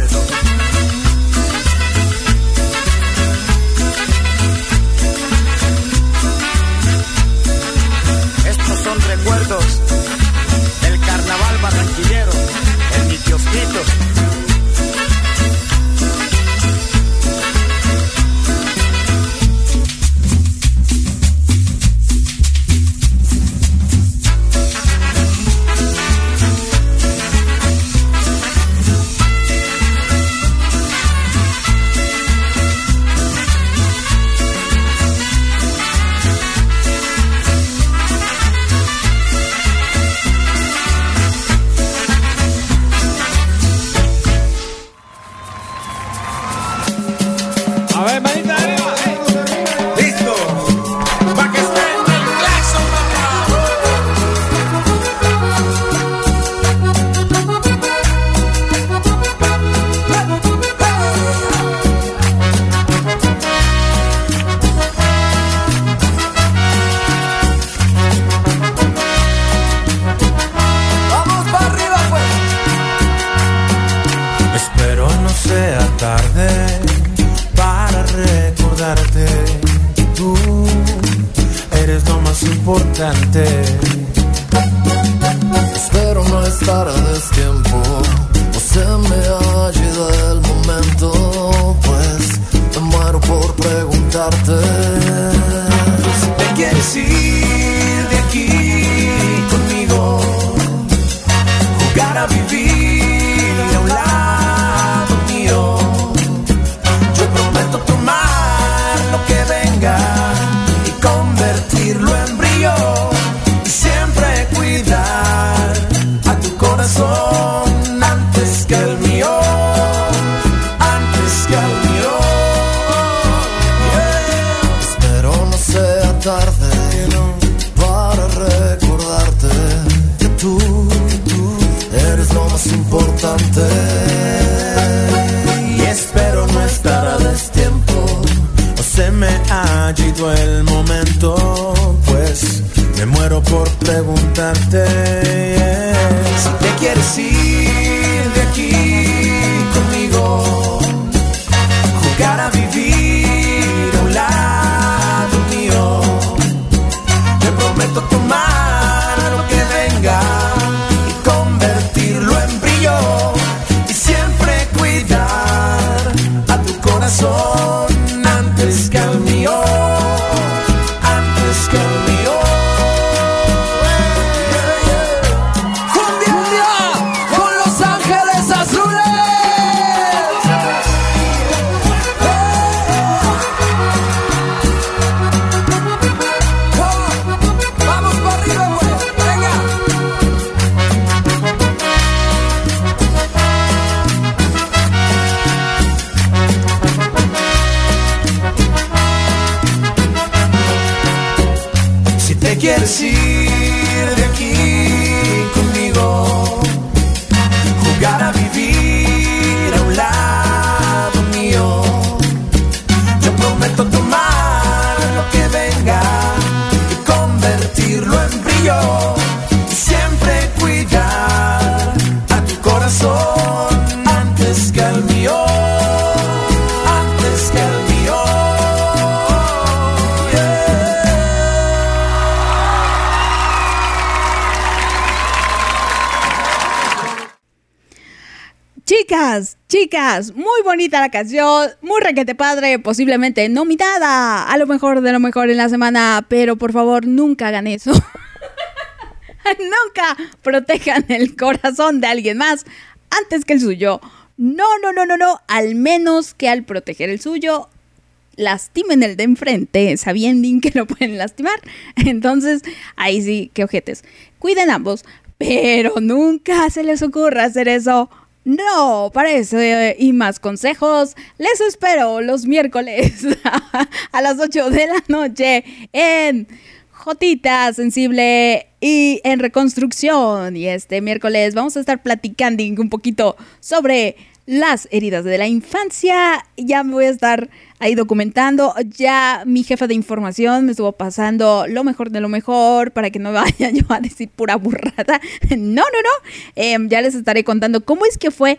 la canción, muy requete padre, posiblemente nominada a lo mejor de lo mejor en la semana, pero por favor nunca hagan eso. (laughs) nunca protejan el corazón de alguien más antes que el suyo. No, no, no, no, no, al menos que al proteger el suyo lastimen el de enfrente, sabiendo que lo pueden lastimar. (laughs) Entonces, ahí sí, qué ojetes. Cuiden ambos, pero nunca se les ocurra hacer eso. No, para eso eh, y más consejos, les espero los miércoles (laughs) a las 8 de la noche en Jotita Sensible y en Reconstrucción. Y este miércoles vamos a estar platicando un poquito sobre las heridas de la infancia. Ya me voy a estar ahí documentando. Ya mi jefa de información me estuvo pasando lo mejor de lo mejor para que no (laughs) vaya yo a decir pura burrada. No, no, no. Em, ya les estaré contando cómo es que fue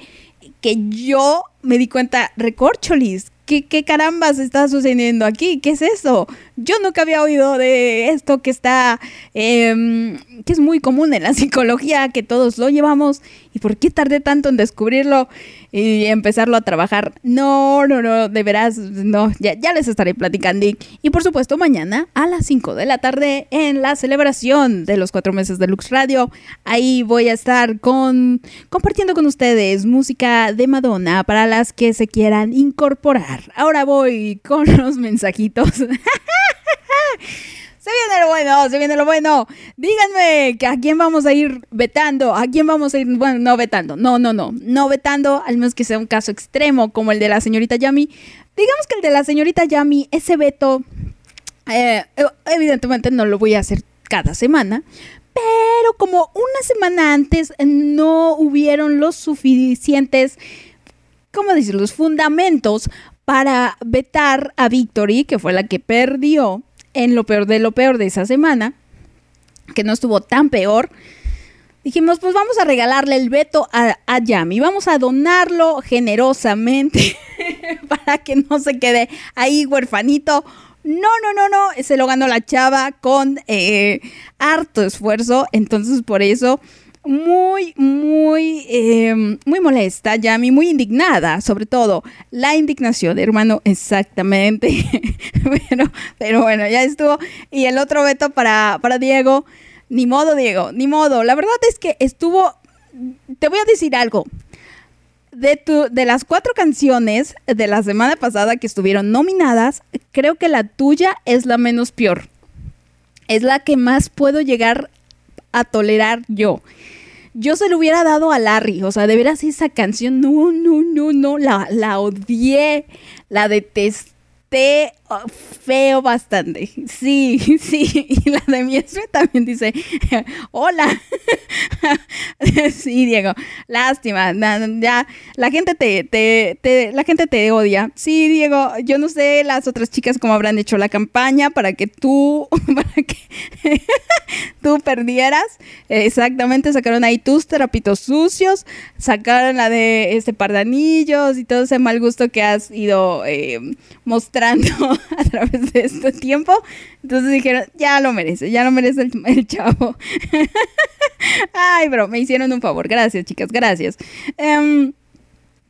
que yo me di cuenta, recorcholis, ¿Qué, ¿Qué, carambas está sucediendo aquí? ¿Qué es eso? Yo nunca había oído de esto que está, eh, que es muy común en la (laughs) psicología, que todos lo llevamos. ¿Y por qué tardé tanto en descubrirlo y empezarlo a trabajar? No, no, no, de veras, no, ya, ya les estaré platicando. Y por supuesto, mañana a las 5 de la tarde en la celebración de los cuatro meses de Lux Radio. Ahí voy a estar con, compartiendo con ustedes música de Madonna para las que se quieran incorporar. Ahora voy con los mensajitos. (laughs) se viene lo bueno, se viene lo bueno. Díganme que a quién vamos a ir vetando, a quién vamos a ir, bueno, no vetando, no, no, no, no vetando, al menos que sea un caso extremo como el de la señorita Yami. Digamos que el de la señorita Yami, ese veto, eh, evidentemente no lo voy a hacer cada semana, pero como una semana antes no hubieron los suficientes, ¿cómo decir? Los fundamentos para vetar a Victory, que fue la que perdió en lo peor de lo peor de esa semana, que no estuvo tan peor. Dijimos, pues vamos a regalarle el veto a, a Yami, vamos a donarlo generosamente (laughs) para que no se quede ahí huerfanito. No, no, no, no, se lo ganó la chava con eh, harto esfuerzo, entonces por eso muy, muy, eh, muy molesta, Yami, muy indignada, sobre todo. La indignación, hermano, exactamente. (laughs) pero, pero bueno, ya estuvo. Y el otro veto para, para Diego. Ni modo, Diego, ni modo. La verdad es que estuvo. Te voy a decir algo. De, tu, de las cuatro canciones de la semana pasada que estuvieron nominadas, creo que la tuya es la menos peor. Es la que más puedo llegar a tolerar yo. Yo se lo hubiera dado a Larry, o sea, de veras esa canción, no, no, no, no, la, la odié, la detesté oh, feo bastante. Sí, (laughs) sí. Y la de mi también dice, (laughs) hola. (laughs) sí, Diego, lástima. Ya, la gente te, te, te, la gente te odia. Sí, Diego, yo no sé las otras chicas cómo habrán hecho la campaña para que tú, para que tú perdieras. Exactamente, sacaron ahí tus terapitos sucios, sacaron la de este par de anillos y todo ese mal gusto que has ido eh, mostrando (laughs) a través de este tiempo. Entonces dijeron, ya lo merece, ya lo merece el, chavo. (laughs) Ay, bro, me hicieron un favor. Gracias, chicas, gracias. Em,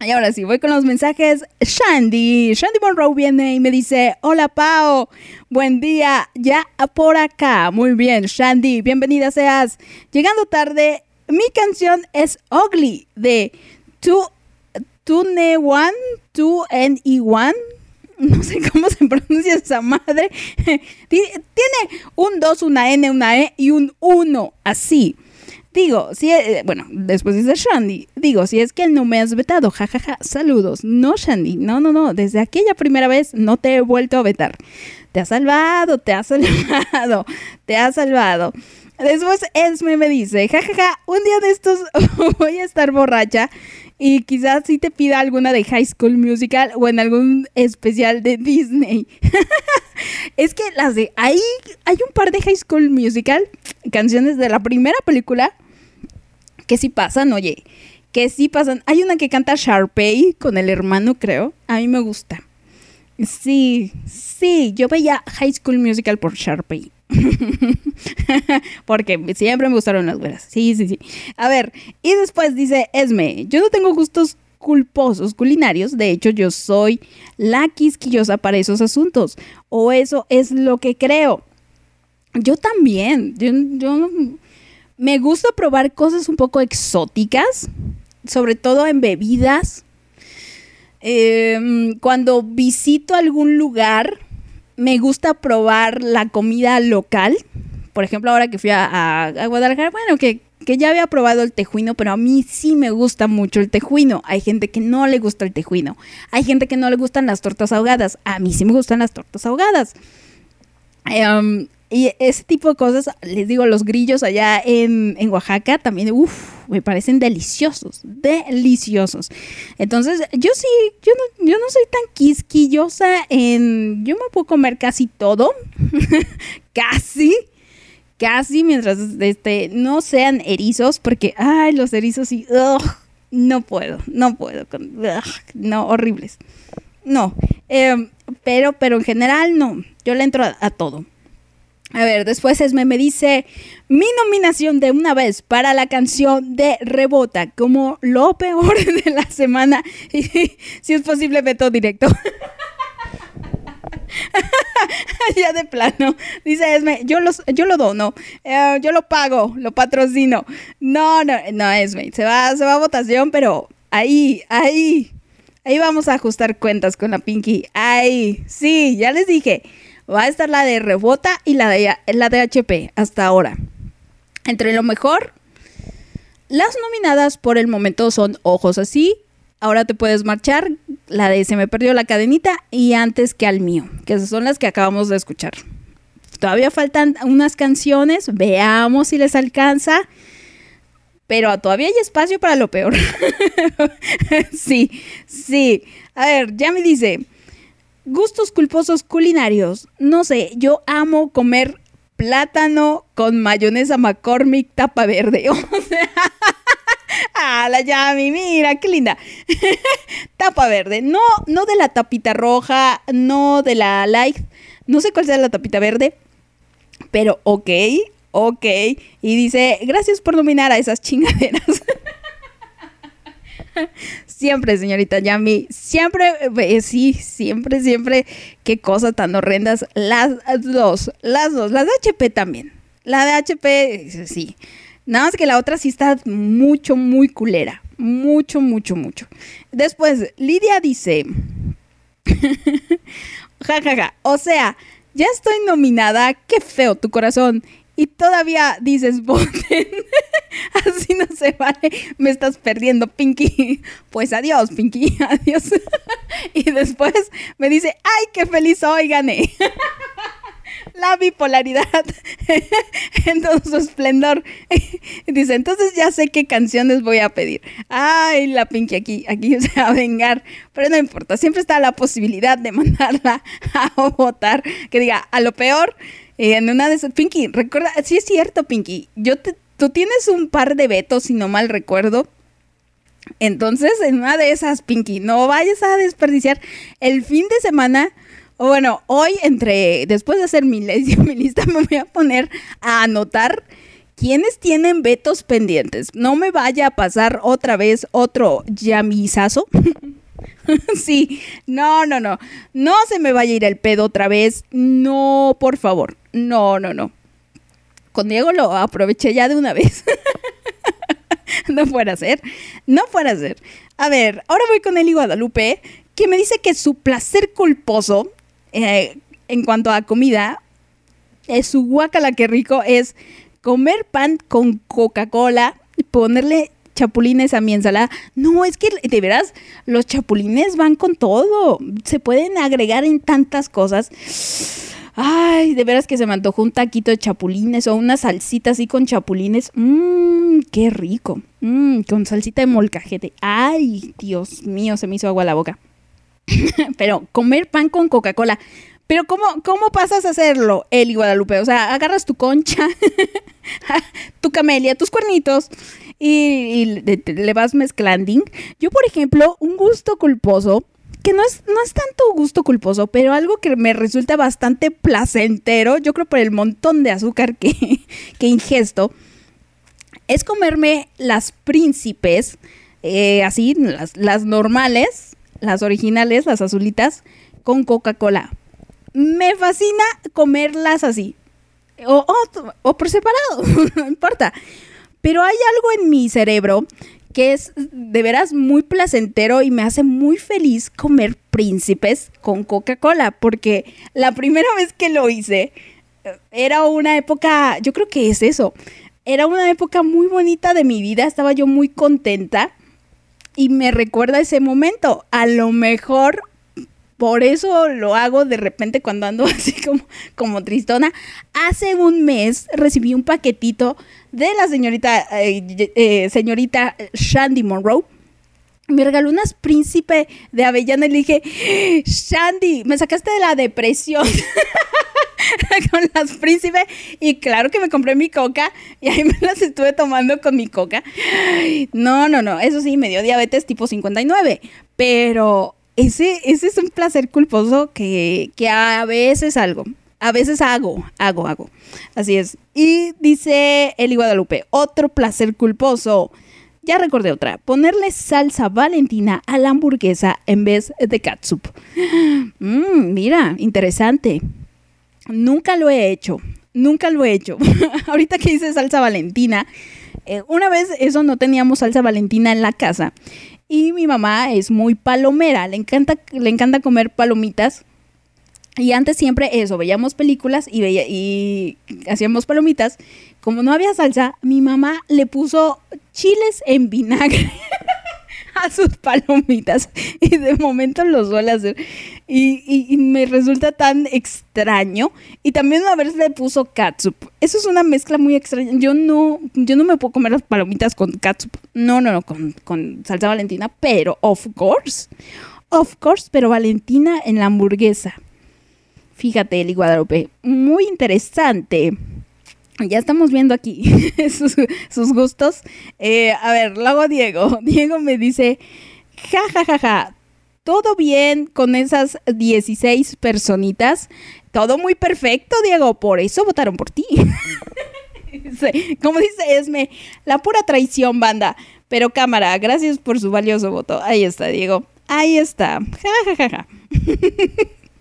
y ahora sí, voy con los mensajes. Shandy, Shandy Monroe viene y me dice, hola Pau, buen día, ya por acá. Muy bien, Shandy, bienvenida seas. Llegando tarde, mi canción es Ugly de Tu, Tune One, Tu N E One (laughs) no sé cómo se pronuncia esa madre. (laughs) Tiene un 2, una N, una E y un 1, así. Digo, si, eh, bueno, después dice Shandy, digo, si es que no me has vetado, jajaja, saludos. No, Shandy, no, no, no, desde aquella primera vez no te he vuelto a vetar. Te ha salvado, te ha (laughs) salvado, te ha salvado. Después Esme me dice, jajaja, un día de estos voy a estar borracha y quizás sí te pida alguna de High School Musical o en algún especial de Disney. (laughs) es que las de ahí hay un par de High School Musical, canciones de la primera película que sí pasan, oye, que sí pasan. Hay una que canta Sharpay con el hermano, creo. A mí me gusta. Sí, sí, yo veía High School Musical por Sharpay. (laughs) Porque siempre me gustaron las güeras. Sí, sí, sí. A ver, y después dice Esme, yo no tengo gustos culposos culinarios, de hecho yo soy la quisquillosa para esos asuntos, o eso es lo que creo. Yo también, yo, yo me gusta probar cosas un poco exóticas, sobre todo en bebidas. Em, cuando visito algún lugar, me gusta probar la comida local. Por ejemplo, ahora que fui a, Guadalajara, bueno, que, que, ya había probado el tejuino, pero a mí sí me gusta mucho el tejuino. Hay gente que no le gusta el tejuino. Hay gente que no le gustan las tortas ahogadas. A mí sí me gustan las tortas ahogadas. Em, y ese tipo de cosas, les digo, los grillos allá en, Oaxaca también, uff, me parecen deliciosos, deliciosos. Entonces, yo sí, yo no, yo no soy tan quisquillosa en, yo me puedo comer casi todo, (laughs) casi, casi, mientras este, no sean erizos, porque, ay, los erizos sí, no puedo, no puedo, no, horribles. No, em, pero, pero en general no, yo le entro a todo. A ver, después Esme me dice mi nominación de una vez para la canción de Rebota como lo peor (laughs) de la semana. (laughs) Y si es posible, veto directo. (laughs) ya de plano. Dice Esme, yo, los, yo lo dono, eh, yo lo pago, lo patrocino. No, no, no, Esme, se va, se va a votación, pero ahí, ahí, ahí vamos a ajustar cuentas con la Pinky. Ahí, sí, ya les dije. Va a estar la de Rebota y la de, la de HP hasta ahora. Entre lo mejor, las nominadas por el momento son Ojos así, Ahora te puedes marchar, la de Se me perdió la cadenita y Antes que al mío, que son las que acabamos de escuchar. Todavía faltan unas canciones, veamos si les alcanza. Pero todavía hay espacio para lo peor. (laughs) sí, sí. A ver, ya me dice, Gustos culposos culinarios. No sé, yo amo comer plátano con mayonesa McCormick tapa verde. A la Yami, mira, qué linda. (laughs) tapa verde. No, no de la tapita roja, no de la light. No sé cuál sea la tapita verde, pero ok, ok. Y dice, gracias por nominar a esas chingaderas. (laughs) (laughs) siempre, señorita Yami, siempre, eh, sí, siempre, siempre, qué cosas tan horrendas. Las dos, las dos, las de HP también. La de HP, sí. Nada más que la otra sí está mucho, muy culera. Mucho, mucho, mucho. Después, Lidia dice, (laughs) ja, ja, ja, o sea, ya estoy nominada, qué feo tu corazón y todavía dices voten. (laughs) Así no se vale. Me estás perdiendo, Pinky. Pues adiós, Pinky. (laughs) Adiós. y después me dice, ay, qué feliz hoy gané. (laughs) La bipolaridad en todo su esplendor. Dice, entonces ya sé qué canciones voy a pedir. Ay, la Pinky aquí, aquí se va a vengar. Pero no importa, siempre está la posibilidad de mandarla a votar. Que diga, a lo peor, en una de esas, Pinky, recuerda, sí es cierto, Pinky, yo te, tú tienes un par de vetos, si no mal recuerdo. Entonces, en una de esas, Pinky, no vayas a desperdiciar el fin de semana. Bueno, hoy, entre, después de hacer mi, (laughs) mi lista, me voy a poner a anotar quiénes tienen vetos pendientes. No me vaya a pasar otra vez otro llamizazo. (laughs) sí, no, no, no. No se me vaya a ir el pedo otra vez. No, por favor. No, no, no. Con Diego lo aproveché ya de una vez. (laughs) no fuera a ser. No fuera a ser. A ver, ahora voy con Eli Guadalupe, que me dice que su placer culposo eh, en cuanto a comida, es su guacala que rico, es comer pan con Coca-Cola, ponerle chapulines a mi ensalada. No, es que de veras, los chapulines van con todo. Se pueden agregar en tantas cosas. Ay, de veras que se me antojó un taquito de chapulines o una salsita así con chapulines. Mmm, qué rico. Mmm, con salsita de molcajete. Ay, Dios mío, se me hizo agua la boca. (laughs) Pero comer pan con Coca-Cola. Pero ¿cómo, ¿cómo pasas a hacerlo, Eli Guadalupe? O sea, agarras tu concha, (laughs) tu camelia, tus cuernitos y, le, vas mezclando. Yo, por ejemplo, un gusto culposo, que no es, no es tanto gusto culposo, pero algo que me resulta bastante placentero, yo creo por el montón de azúcar que, (laughs) que ingesto, es comerme las príncipes, eh, así, las, las normales, las originales, las azulitas, con Coca-Cola me fascina comerlas así. O, por separado, (laughs) no importa. Pero hay algo en mi cerebro que es de veras muy placentero y me hace muy feliz comer príncipes con Coca-Cola, porque la primera vez que lo hice era una época, yo creo que es eso, era una época muy bonita de mi vida, estaba yo muy contenta y me recuerda ese momento. A lo mejor por eso lo hago de repente cuando ando (laughs) así como, como tristona. Hace un mes recibí un paquetito de la señorita, eh, eh, señorita Shandy Monroe. Me regaló unas príncipe de avellana y le dije, Shandy, me sacaste de la depresión. (laughs) con las príncipe y claro que me compré mi coca y ahí me las estuve tomando con mi coca. No, no, no, eso sí, me dio diabetes tipo 59, pero ese, ese es un placer culposo que, a veces algo, a veces hago, hago, hago. Así es. Y dice Eli Guadalupe, otro placer culposo. Ya recordé otra, ponerle salsa valentina a la hamburguesa en vez de catsup. Mm, mira, interesante. Nunca lo he hecho, nunca lo he hecho. (laughs) Ahorita que dice salsa valentina, eh, una vez eso no teníamos salsa valentina en la casa y mi mamá es muy palomera, le encanta, le encanta comer palomitas. Y antes siempre eso, veíamos películas y, veía, y hacíamos palomitas. Como no había salsa, mi mamá le puso chiles en vinagre. (laughs) a sus palomitas. Y de momento lo suele hacer. Y, me resulta tan extraño. Y también a veces le puso catsup. Eso es una mezcla muy extraña. Yo no yo no me puedo comer las palomitas con catsup. No no no con, con salsa valentina pero of course of course pero valentina en la hamburguesa fíjate Eli Guadalupe muy interesante ya estamos viendo aquí (laughs) sus, gustos. Eh, a ver, luego Diego. (laughs) Diego me dice, ja, ja, ja, ja, todo bien con esas 16 personitas. Todo muy perfecto, Diego. Por eso votaron por ti. (laughs) como dice Esme, la pura traición, banda. Pero cámara, gracias por su valioso voto. Ahí está, Diego. Ahí está. Ja, ja, ja, ja.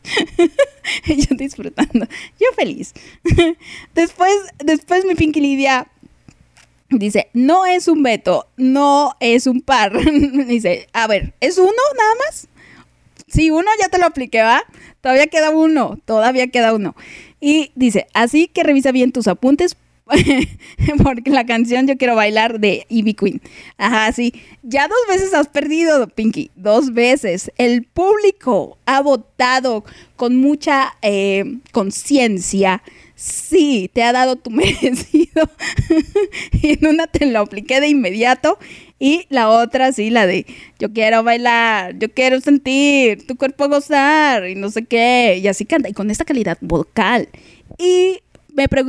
(laughs) yo disfrutando. Yo feliz. (laughs) después, después mi Pinky Lidia dice, no es un veto, no es un par. (laughs) dice, a ver, ¿es uno nada más? Sí, uno ya te lo apliqué, ¿va? Todavía queda uno, todavía queda uno. Y dice, así que revisa bien tus apuntes (laughs) porque la canción Yo quiero bailar de Ivy Queen. Ajá, sí. Ya dos veces has perdido, Pinky. Dos veces. El público ha votado con mucha eh, conciencia. Sí, te ha dado tu (laughs) merecido. y en una te lo apliqué de inmediato. Y la otra, sí, la de yo quiero bailar, yo quiero sentir, tu cuerpo gozar y no sé qué. Y así canta. Y con esta calidad vocal. Y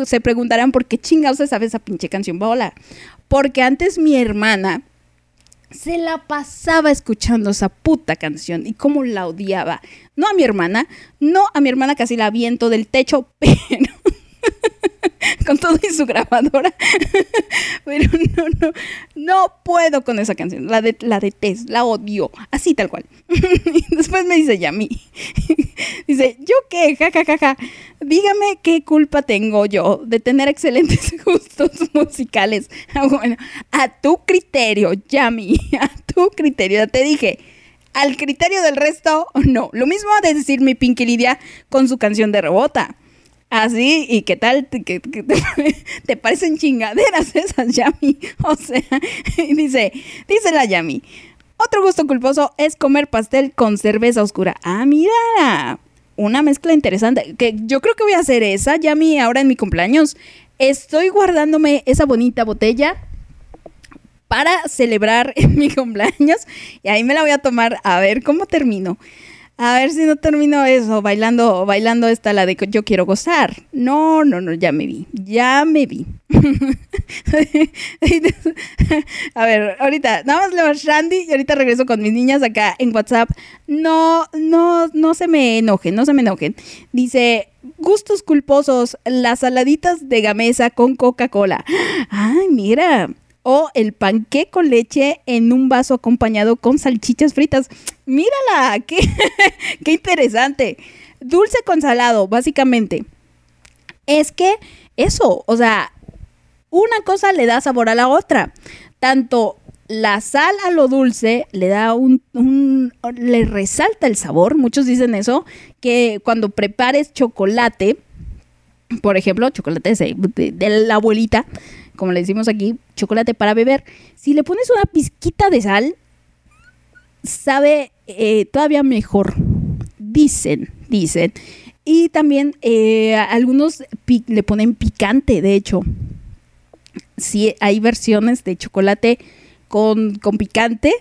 se preguntarán por qué chingados se sabe esa pinche canción bola. Porque antes mi hermana se la pasaba escuchando esa puta canción y cómo la odiaba. No a mi hermana, no a mi hermana casi la aviento del techo, (laughs) pero (laughs) con todo y su grabadora. (laughs) Pero no, no, no puedo con esa canción. La, de, la detesto, la odio. Así tal cual. (laughs) Después me dice Yami. Dice, ¿yo qué? Ja, ja, ja, ja. Dígame qué culpa tengo yo de tener excelentes gustos musicales. Ah, bueno, a tu criterio, Yami. A tu criterio. Ya te dije. Al criterio del resto, no. Lo mismo de decir mi Pinky Lidia con su canción de rebota. Así, ¿y qué tal? ¿Qué, (laughs) te, parecen chingaderas (laughs) esas, Yami? (laughs) O sea, dice, dice la Yami. Otro gusto culposo es comer pastel con cerveza oscura. Ah, mira, una mezcla interesante. Que yo creo que voy a hacer esa, Yami, ahora en mi cumpleaños. Estoy guardándome esa bonita botella para celebrar mi cumpleaños y ahí me la voy a tomar a ver cómo termino. A ver si no termino eso, bailando, bailando esta la de yo quiero gozar. No, no, no, ya me vi, ya me vi. (laughs) a ver, ahorita, nada más le a Shandy y ahorita regreso con mis niñas acá en WhatsApp. No, no, no se me enojen, no se me enojen. Dice, gustos culposos, las saladitas de gamesa con Coca-Cola. (gasps) Ay, mira, o el panqué con leche en un vaso acompañado con salchichas fritas. Mírala, (laughs) qué, qué interesante. Dulce con salado, básicamente. Es que eso, o sea, una cosa le da sabor a la otra. Tanto la sal a lo dulce le da un, le resalta el sabor. Muchos dicen eso, que cuando prepares chocolate, por ejemplo, chocolate de la abuelita, como le decimos aquí, chocolate para beber. Si le pones una pizquita de sal, sabe eh, todavía mejor. Dicen, dicen. Y también eh, algunos le ponen picante, de hecho. Sí, hay versiones de chocolate con, con picante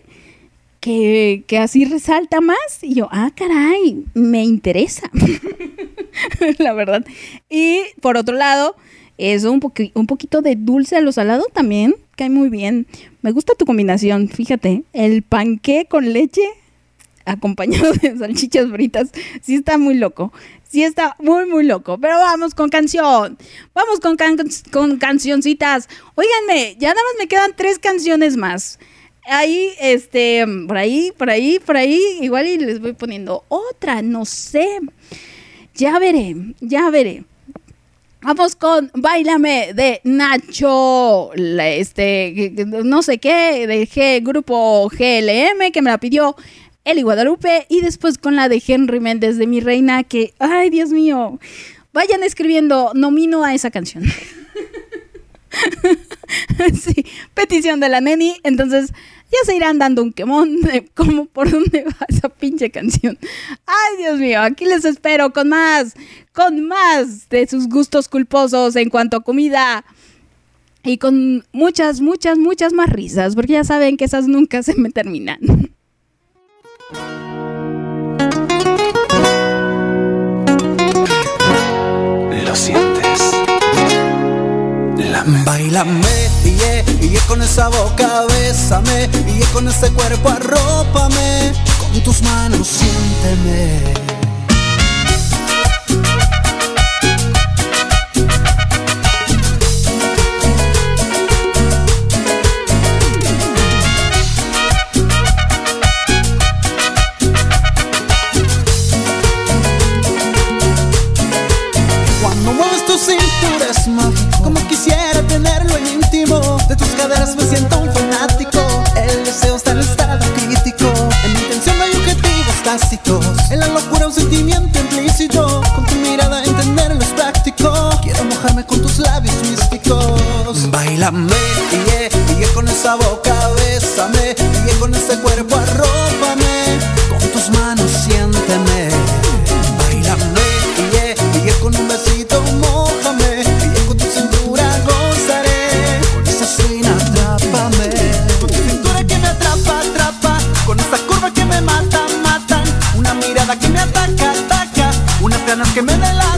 que, que, así resalta más. Y yo, ah, caray, me interesa. (laughs) La verdad. Y por otro lado, eso, un, un poquito de dulce a lo salado también cae muy bien. Me gusta tu combinación, fíjate. El panqué con leche acompañado (laughs) de salchichas fritas. Sí está muy loco. Sí está muy, muy loco. Pero vamos con canción. Vamos con, con cancioncitas. Óiganme, ya nada más me quedan tres canciones más. Ahí, este, por ahí, por ahí, por ahí. Igual y les voy poniendo otra, no sé. Ya veré, ya veré. Vamos con Bailame de Nacho, este, no sé qué, de G, grupo GLM, que me la pidió Eli Guadalupe, y después con la de Henry Méndez de Mi Reina, que, ay Dios mío, vayan escribiendo, nomino a esa canción. (laughs) sí, petición de la neni, entonces ya se irán dando un quemón de cómo por dónde va esa pinche canción. Ay, Dios mío, aquí les espero con más, con más de sus gustos culposos en cuanto a comida. Y con muchas, muchas, muchas más risas, porque ya saben que esas nunca se me terminan. Lo sientes. Bailame, y con esa boca bésame, y con ese cuerpo arrópame, con tus manos siénteme. De tus caderas me siento un fanático. El deseo está en el estado crítico. En mi intención no hay objetivos tácitos. En la locura un sentimiento implícito. Con tu mirada entenderlo es práctico. Quiero mojarme con tus labios místicos. Bailame, y yeah, con esa boca, bésame, y con ese cuerpo arroz. ganas que me dé la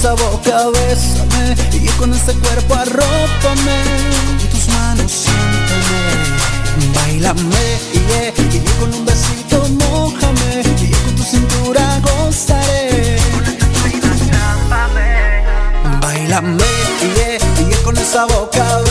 esa boca bésame. Y con ese cuerpo arrópame. Y tus manos siéntame Bailame, yeah. Y yo con un besito mojame. Y yo con tu cintura gozaré. Bailame, yeah. Y yo con esa boca bésame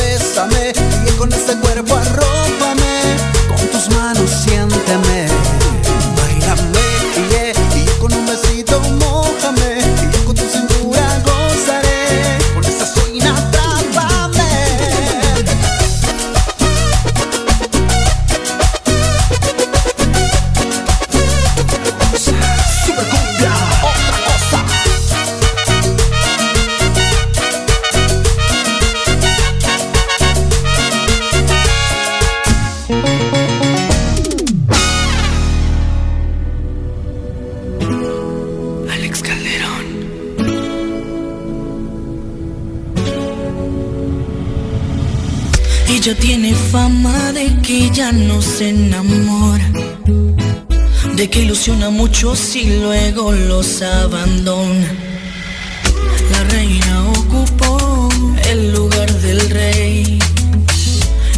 ilusiona mucho si luego los abandona. La reina ocupó el lugar del rey.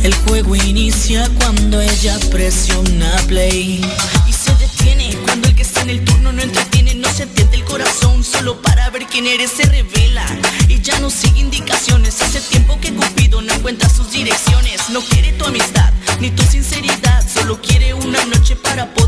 El juego inicia cuando ella presiona play. Y se detiene cuando el que está en el turno no entretiene, no se entiende el corazón. Solo para ver quién eres se revela. Y ya no sigue indicaciones. Hace tiempo que Cupido no encuentra sus direcciones. No quiere tu amistad ni tu sinceridad. Solo quiere una noche para poder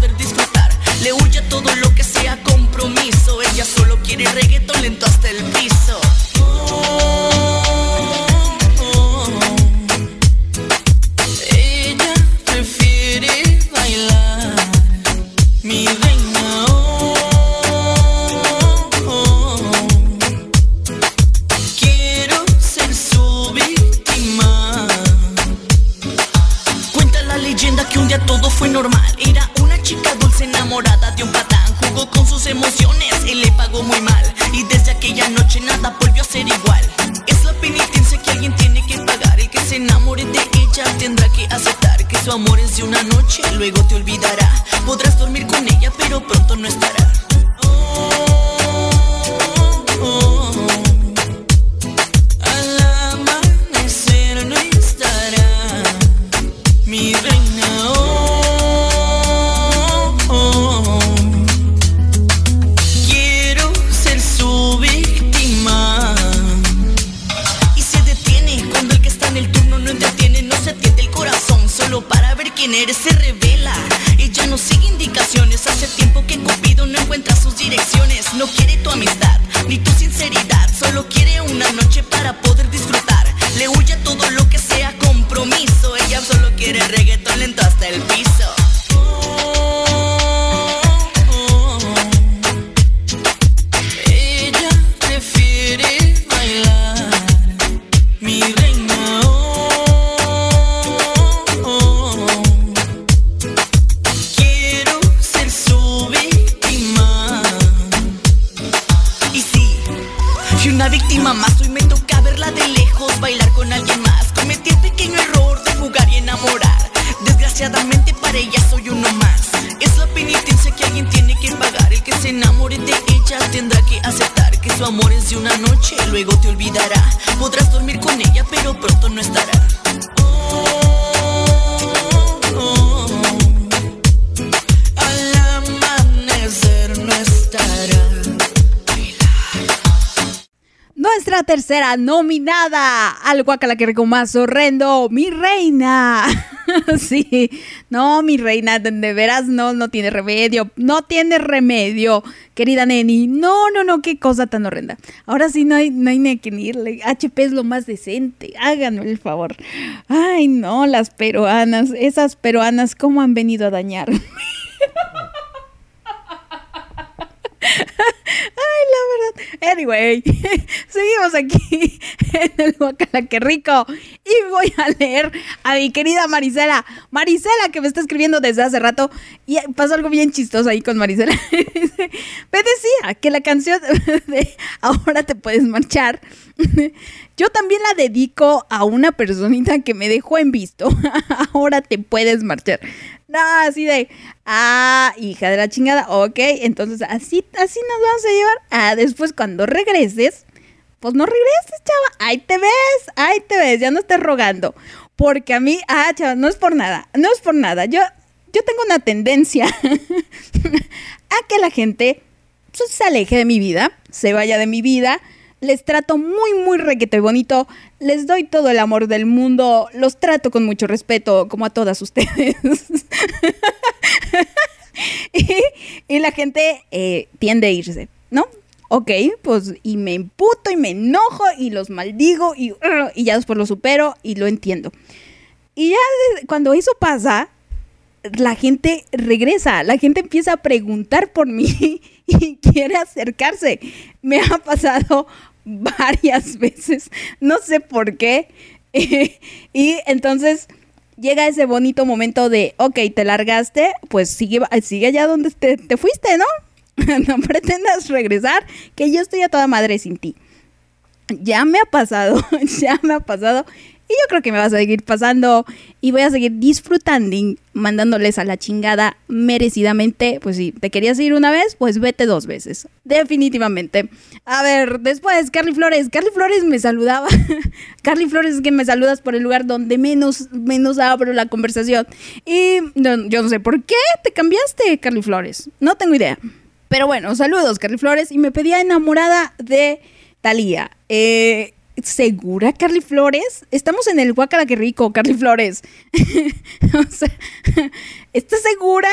Nominada al Guacala que rico más horrendo, mi reina. (laughs) sí, no, mi reina, de, veras no, no tiene remedio, no tiene remedio, querida Neni. No, no, no, qué cosa tan horrenda. Ahora sí no hay, no hay ni que ni irle. HP es lo más decente, háganme el favor. Ay, no, las peruanas, esas peruanas, ¿cómo han venido a dañar? Ay, la verdad. Anyway, (laughs) seguimos aquí (laughs) en el Guacala, qué rico. Y voy a leer a mi querida Marisela. Marisela, que me está escribiendo desde hace rato. Y pasó algo bien chistoso ahí con Marisela. (laughs) Me decía que la canción de Ahora te puedes marchar. Yo también la dedico a una personita que me dejó en visto. Ahora te puedes marchar. No, así de, ah, hija de la chingada, ok, entonces así, así nos vamos a llevar. Ah, después cuando regreses, pues no regreses, chava, ahí te ves, ahí te ves, ya no estés rogando. Porque a mí, ah, chava, no es por nada, no es por nada. Yo, yo tengo una tendencia (laughs) a que la gente pues, se aleje de mi vida, se vaya de mi vida. Les trato muy, muy requete bonito. Les doy todo el amor del mundo. Los trato con mucho respeto, como a todas ustedes. (laughs) y, la gente eh, tiende a irse, ¿no? Ok, pues y me imputo y me enojo y los maldigo y, y ya después lo supero y lo entiendo. Y ya cuando eso pasa, la gente regresa, la gente empieza a preguntar por mí (laughs) y quiere acercarse. Me ha pasado (laughs) varias veces, no sé por qué. (laughs) y entonces llega ese bonito momento de, ok, te largaste, pues sigue, sigue allá donde te, te fuiste, ¿no? (laughs) no pretendas regresar, que yo estoy a toda madre sin ti. Ya me ha pasado, ya me ha pasado. Y yo creo que me va a seguir pasando. Y voy a seguir disfrutando, mandándoles a la chingada merecidamente. Pues si te querías ir una vez, pues vete dos veces. Definitivamente. A ver, después, Carly Flores. Carly Flores me saludaba. (laughs) Carly Flores es que me saludas por el lugar donde menos, menos abro la conversación. Y yo no sé por qué te cambiaste, Carly Flores. No tengo idea. Pero bueno, saludos, Carly Flores. Y me pedía enamorada de Talía. Eh, ¿Segura, Carly Flores? Estamos en el Guacala, qué rico, Carly Flores. (laughs) o sea, ¿estás segura?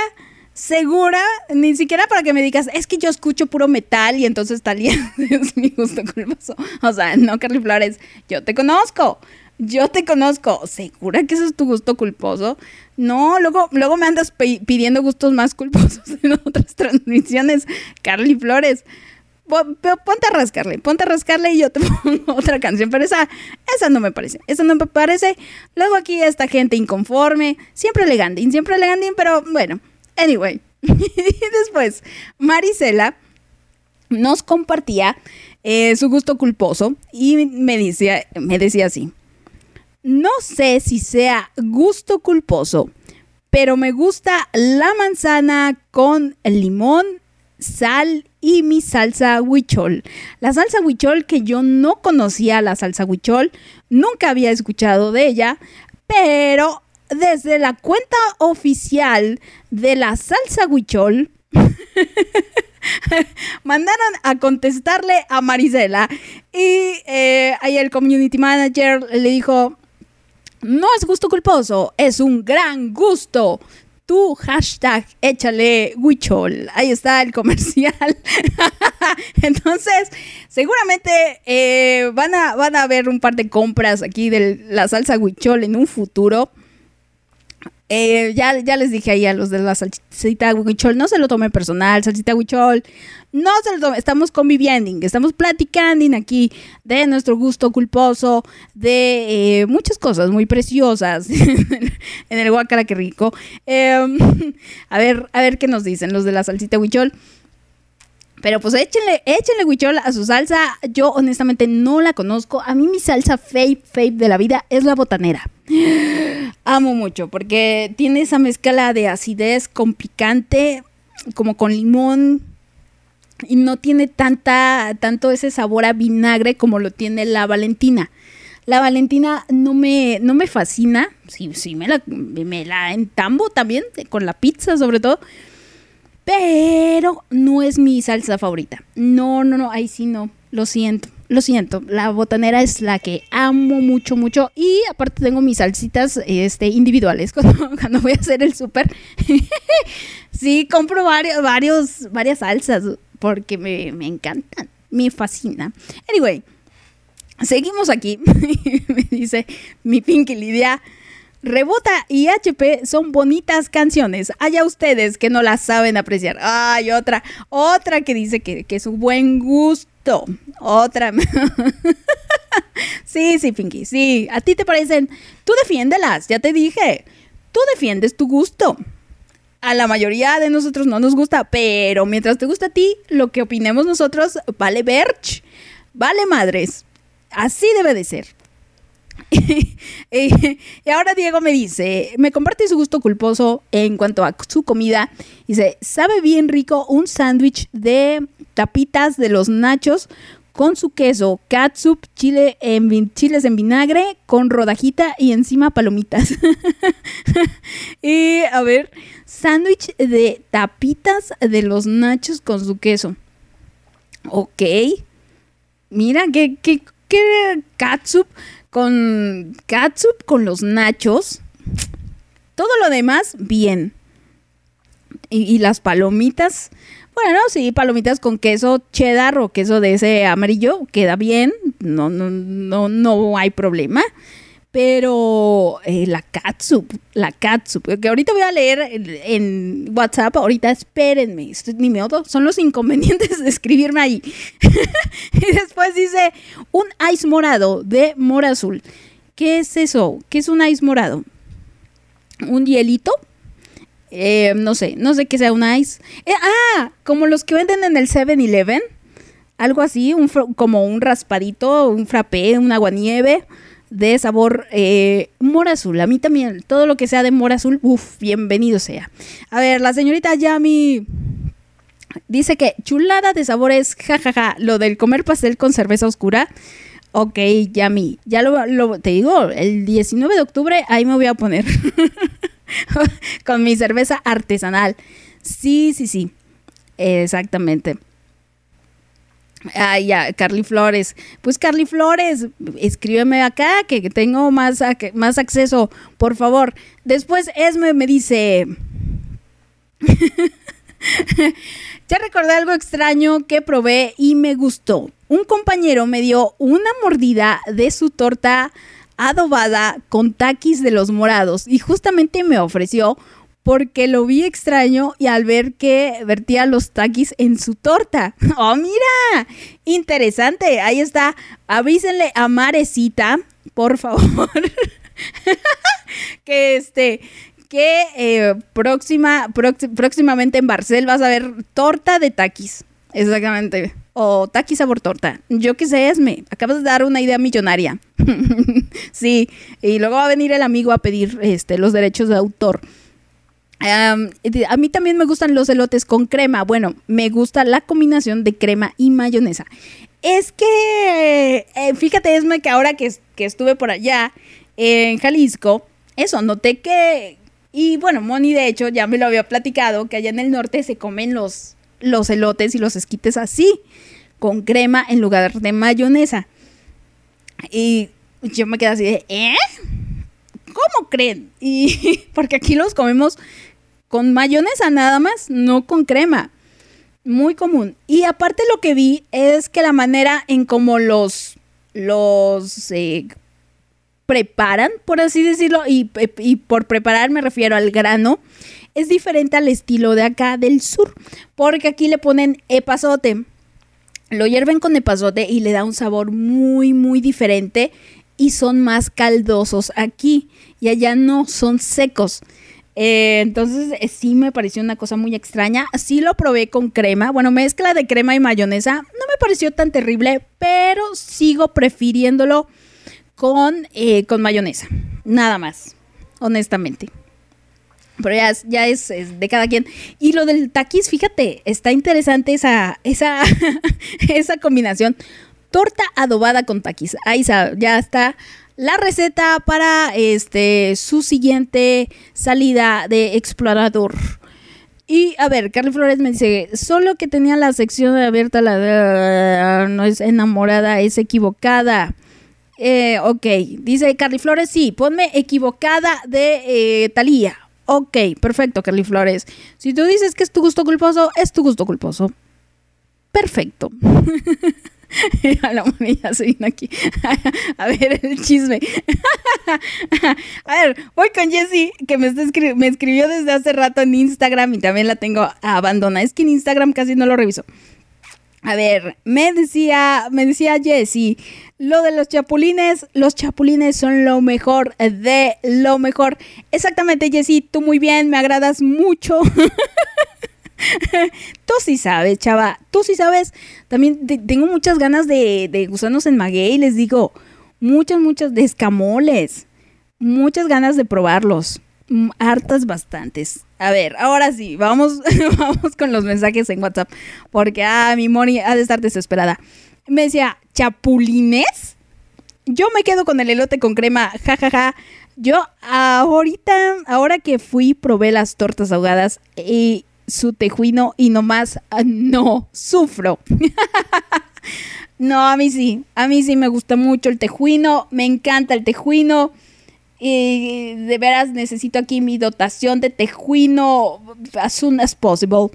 ¿Segura? Ni siquiera para que me digas, es que yo escucho puro metal y entonces Talía (laughs) es mi gusto culposo. O sea, no, Carly Flores, yo te conozco. Yo te conozco. ¿Segura que ese es tu gusto culposo? No, luego, luego me andas pi- pidiendo gustos más culposos (laughs) en otras transmisiones, Carly Flores. Ponte a rascarle, ponte a rascarle y yo te (laughs) pongo otra canción, pero esa, esa no me parece, esa no me parece. Luego aquí esta gente inconforme, siempre elegante, siempre elegante, pero bueno, anyway. (laughs) y después, Marisela nos compartía eh, su gusto culposo y me decía, me decía así. No sé si sea gusto culposo, pero me gusta la manzana con limón, sal y mi salsa huichol. La salsa huichol que yo no conocía la salsa huichol, nunca había escuchado de ella, pero desde la cuenta oficial de la salsa huichol (laughs) mandaron a contestarle a Marisela y eh, ahí el community manager le dijo, no es gusto culposo, es un gran gusto. Tú, hashtag échale huichol. Ahí está el comercial. (laughs) Entonces, seguramente eh, van, a, van a haber un par de compras aquí de la salsa huichol en un futuro. Eh, ya, ya les dije ahí a los de la salsita huichol, no se lo tomen personal, salsita huichol, no se lo tomen, estamos conviviendo, estamos platicando aquí de nuestro gusto culposo, de eh, muchas cosas muy preciosas (laughs) en el guacara que rico. Em, (laughs) a ver, a ver qué nos dicen los de la salsita huichol. Pero pues échenle, échenle huichol a su salsa. Yo honestamente no la conozco. A mí mi salsa fave, fave de la vida es la botanera. (gasps) Amo mucho porque tiene esa mezcla de acidez con picante, como con limón. Y no tiene tanta, tanto ese sabor a vinagre como lo tiene la Valentina. La Valentina no me, no me fascina. Sí, sí, me la, me la entambo también, con la pizza sobre todo pero no es mi salsa favorita. No, no, no, ahí sí no, lo siento, lo siento. La botanera es la que amo mucho, mucho y aparte tengo mis salsitas este, individuales (laughs) cuando, voy a hacer el súper. (laughs) sí, compro varios, varios, varias salsas porque me, me encantan, me fascina. Anyway, seguimos aquí. (laughs) me dice mi Pinky Lidia. Rebota y HP son bonitas canciones. Haya ustedes que no las saben apreciar. Ay, otra, otra que dice que, es un buen gusto. Otra. (laughs) sí, sí, Pinky, sí. A ti te parecen. Tú defiéndelas, ya te dije. Tú defiendes tu gusto. A la mayoría de nosotros no nos gusta, pero mientras te gusta a ti, lo que opinemos nosotros vale verch. Vale madres. Así debe de ser. (laughs) y ahora Diego me dice, me comparte su gusto culposo en cuanto a su comida. Dice, sabe bien rico un sándwich de tapitas de los nachos con su queso, catsup, chile en, chiles en vinagre, con rodajita y encima palomitas. (laughs) y a ver, sándwich de tapitas de los nachos con su queso. Ok. Mira, qué, qué, qué catsup con catsup, con los nachos. Todo lo demás, bien. Y, las palomitas, bueno, sí, palomitas con queso cheddar o queso de ese amarillo, queda bien, no, no, no, no hay problema pero eh, la catsup, la catsup, que ahorita voy a leer en, WhatsApp, ahorita espérenme, ni me son los inconvenientes de escribirme ahí. (laughs) y después dice, un ice morado de mora azul. ¿Qué es eso? ¿Qué es un ice morado? ¿Un hielito? Eh, no sé, no sé qué sea un ice. Eh, ah, como los que venden en el 7-Eleven. Algo así, como un raspadito, un frappé, un aguanieve de sabor eh, azul. A mí también, todo lo que sea de mora azul, uff, bienvenido sea. A ver, la señorita Yami dice que chulada de sabores, jajaja, ja, ja. lo del comer pastel con cerveza oscura. Ok, Yami, ya lo, te digo, el 19 de octubre ahí me voy a poner (laughs) (laughs) con mi cerveza artesanal. Sí, sí, sí, exactamente. Ah, ya, Carly Flores. Pues Carly Flores, escríbeme acá que tengo más, más acceso, por favor. Después Esme me dice... (laughs) ya recordé algo extraño que probé y me gustó. Un compañero me dio una mordida de su torta adobada con taquis de los morados y justamente me ofreció porque lo vi extraño y al ver que vertía los taquis en su torta. (laughs) ¡Oh, mira! Interesante. Ahí está. Avísenle a Marecita, por favor. (laughs) que este que eh, próxima, próximamente en Barcel vas a ver torta de taquis. Exactamente. O taquis sabor torta. Yo qué sé, Esme. Acabas de dar una idea millonaria. (laughs) sí. Y luego va a venir el amigo a pedir este, los derechos de autor a mí también me gustan los elotes con crema. Bueno, me gusta la combinación de crema y mayonesa. Es que, eh, fíjate, Esme, que ahora que, que, estuve por allá en Jalisco, eso, noté que, y bueno, Moni de hecho ya me lo había platicado, que allá en el norte se comen los, los elotes y los esquites así, con crema en lugar de mayonesa. Y yo me quedé así de, ¿eh? ¿Cómo creen? (laughs) Y porque aquí los comemos con mayonesa nada más, no con crema. Muy común. Y aparte lo que vi es que la manera en cómo los, los eh, preparan, por así decirlo, y, y por preparar me refiero al grano, es diferente al estilo de acá del sur, porque aquí le ponen epazote. Lo hierven con epazote y le da un sabor muy, muy diferente y son más caldosos aquí y allá no, son secos. Eh, entonces eh, sí me pareció una cosa muy extraña. Sí lo probé con crema. Bueno, mezcla de crema y mayonesa. No me pareció tan terrible, pero sigo prefiriéndolo con, eh, con mayonesa. Nada más, honestamente. Pero ya, es, de cada quien. Y lo del taquis, fíjate, está interesante esa, esa, (laughs) esa combinación. Torta adobada con taquis. Ahí ya está la receta para este su siguiente salida de explorador. Y a ver, Carly Flores me dice, solo que tenía la sección abierta, la no es enamorada, es equivocada. Eh, ok, dice Carly Flores, sí, ponme equivocada de eh, Talía. Ok, perfecto, Carly Flores. Si tú dices que es tu gusto culposo, es tu gusto culposo. Perfecto. (laughs) a la se vino aquí (laughs) a ver el chisme. (laughs) a ver, voy con Jessie, que me, me escribió desde hace rato en Instagram y también la tengo abandonada. Es que en Instagram casi no lo reviso. A ver, me decía, me decía Jessie, lo de los chapulines, los chapulines son lo mejor de lo mejor. Exactamente, Jessie, tú muy bien, me agradas mucho. (laughs) tú sí sabes, chava, tú sí sabes. También tengo muchas ganas de, de gusanos en maguey, les digo, muchas, muchas de escamoles. Muchas ganas de probarlos. Mm, hartas bastantes. A ver, ahora sí, vamos, (laughs) vamos con los mensajes en WhatsApp. Porque, ah, mi Moni ha de estar desesperada. Me decía, ¿chapulines? Yo me quedo con el elote con crema, jajaja. Ja, ja. Yo ahorita, ahora que fui, probé las tortas ahogadas y su tejuino y nomás ah, no sufro. (laughs) no, a mí sí, a mí sí me gusta mucho el tejuino, me encanta el tejuino. Y de veras necesito aquí mi dotación de tejuino as soon as possible.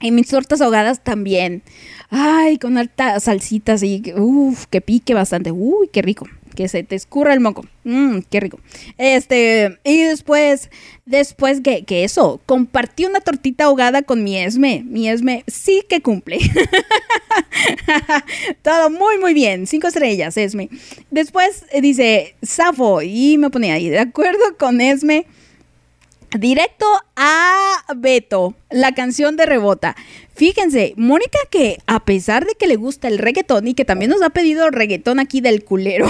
Y mis tortas ahogadas también. Ay, con altas salsitas y uff, que pique bastante. Uy, qué rico que se te escurra el moco. Mmm, qué rico. Este, y después, después que, que, eso, compartí una tortita ahogada con mi Esme. Mi Esme sí que cumple. (laughs) Todo muy, muy bien. Cinco estrellas, Esme. Después eh, dice Safo y me pone ahí, de acuerdo con Esme. Directo a Beto, la canción de Rebota. Fíjense, Mónica que a pesar de que le gusta el reggaetón y que también nos ha pedido reggaetón aquí del culero,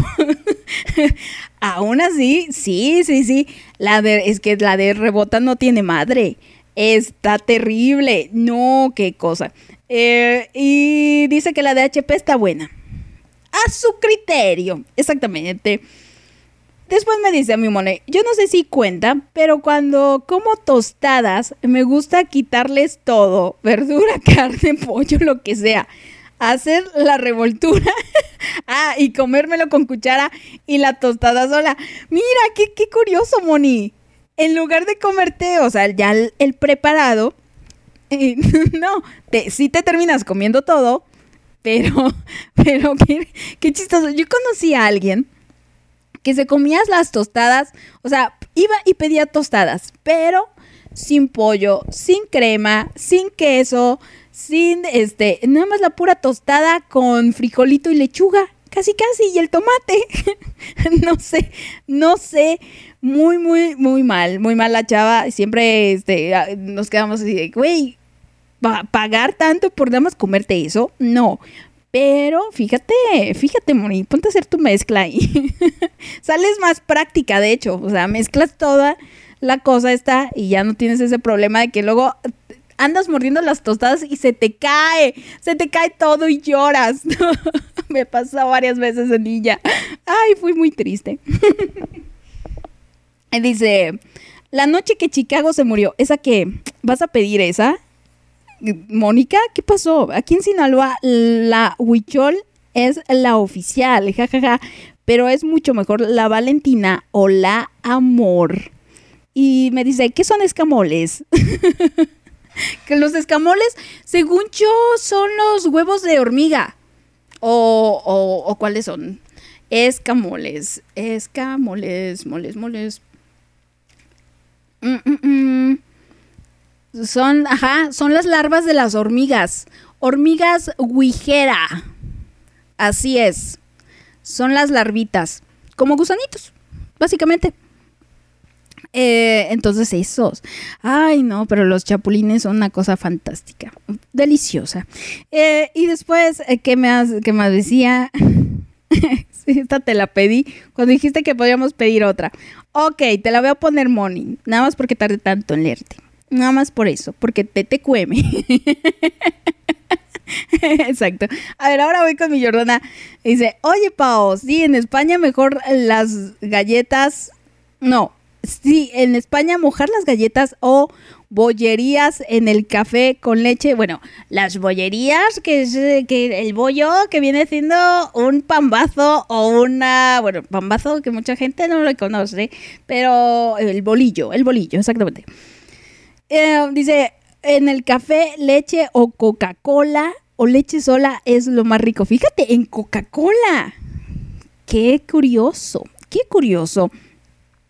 (laughs) aún así, sí, sí, sí, la es que la de Rebota no tiene madre. Está terrible. No, qué cosa. Eh, y dice que la de HP está buena. A su criterio, exactamente. Después me dice a mi mone, yo no sé si cuenta, pero cuando como tostadas me gusta quitarles todo, (laughs) verdura, carne, pollo, lo que sea. Hacer la revoltura. (laughs) ah, y comérmelo con cuchara y la tostada sola. Mira, qué, qué curioso, Moni. En lugar de comerte, o sea, ya el, preparado, (laughs) eh, no, te, sí te terminas comiendo todo, pero, pero qué, qué chistoso. Yo conocí a alguien que se comías las tostadas, o sea, iba y pedía tostadas, pero sin pollo, sin crema, sin queso, sin este, nada más la pura tostada con frijolito y lechuga, casi casi, y el tomate. (laughs) no sé, no sé, muy, muy, muy mal, muy mal la chava. Siempre este, nos quedamos así de, güey, pagar tanto por nada más comerte eso? No. Pero fíjate, fíjate, Moni, ponte a hacer tu mezcla ahí. (laughs) Sales más práctica, de hecho. O sea, mezclas toda la cosa esta y ya no tienes ese problema de que luego andas mordiendo las tostadas y se te cae, se te cae todo y lloras. (laughs) Me pasó varias veces en niña. Ay, fui muy triste. (laughs) Dice, la noche que Chicago se murió, ¿esa que vas a pedir esa? Mónica, ¿qué pasó? Aquí en Sinaloa la Huichol es la oficial, jajaja, pero es mucho mejor la Valentina o la Amor. y me dice, ¿qué son escamoles? (laughs) que los escamoles, según yo, son los huevos de hormiga. O cuáles son. Escamoles, escamoles, moles, moles. Mm, mm, mm. Son, ajá, son las larvas de las hormigas. Hormigas guijera. Así es. Son las larvitas. Como gusanitos, básicamente. Eh, entonces esos. Ay, no, pero los chapulines son una cosa fantástica. Deliciosa. Eh, y después, eh, ¿qué, has, ¿qué más decía? (laughs) esta te la pedí cuando dijiste que podíamos pedir otra. Ok, te la voy a poner Moni. Nada más porque tarde tanto en leerte. Nada más por eso, porque te te cueme. (laughs) Exacto. A ver, ahora voy con mi Jordana. Dice, oye, Pao, sí, en España mejor las galletas. No, sí, en España mojar las galletas o bollerías en el café con leche. Bueno, las bollerías, que es que el bollo que viene siendo un pambazo o una. Bueno, pambazo que mucha gente no lo conoce, pero el bolillo, el bolillo, exactamente. Eh, dice, en el café, leche o Coca-Cola o leche sola es lo más rico. Fíjate, en Coca-Cola. Qué curioso, qué curioso.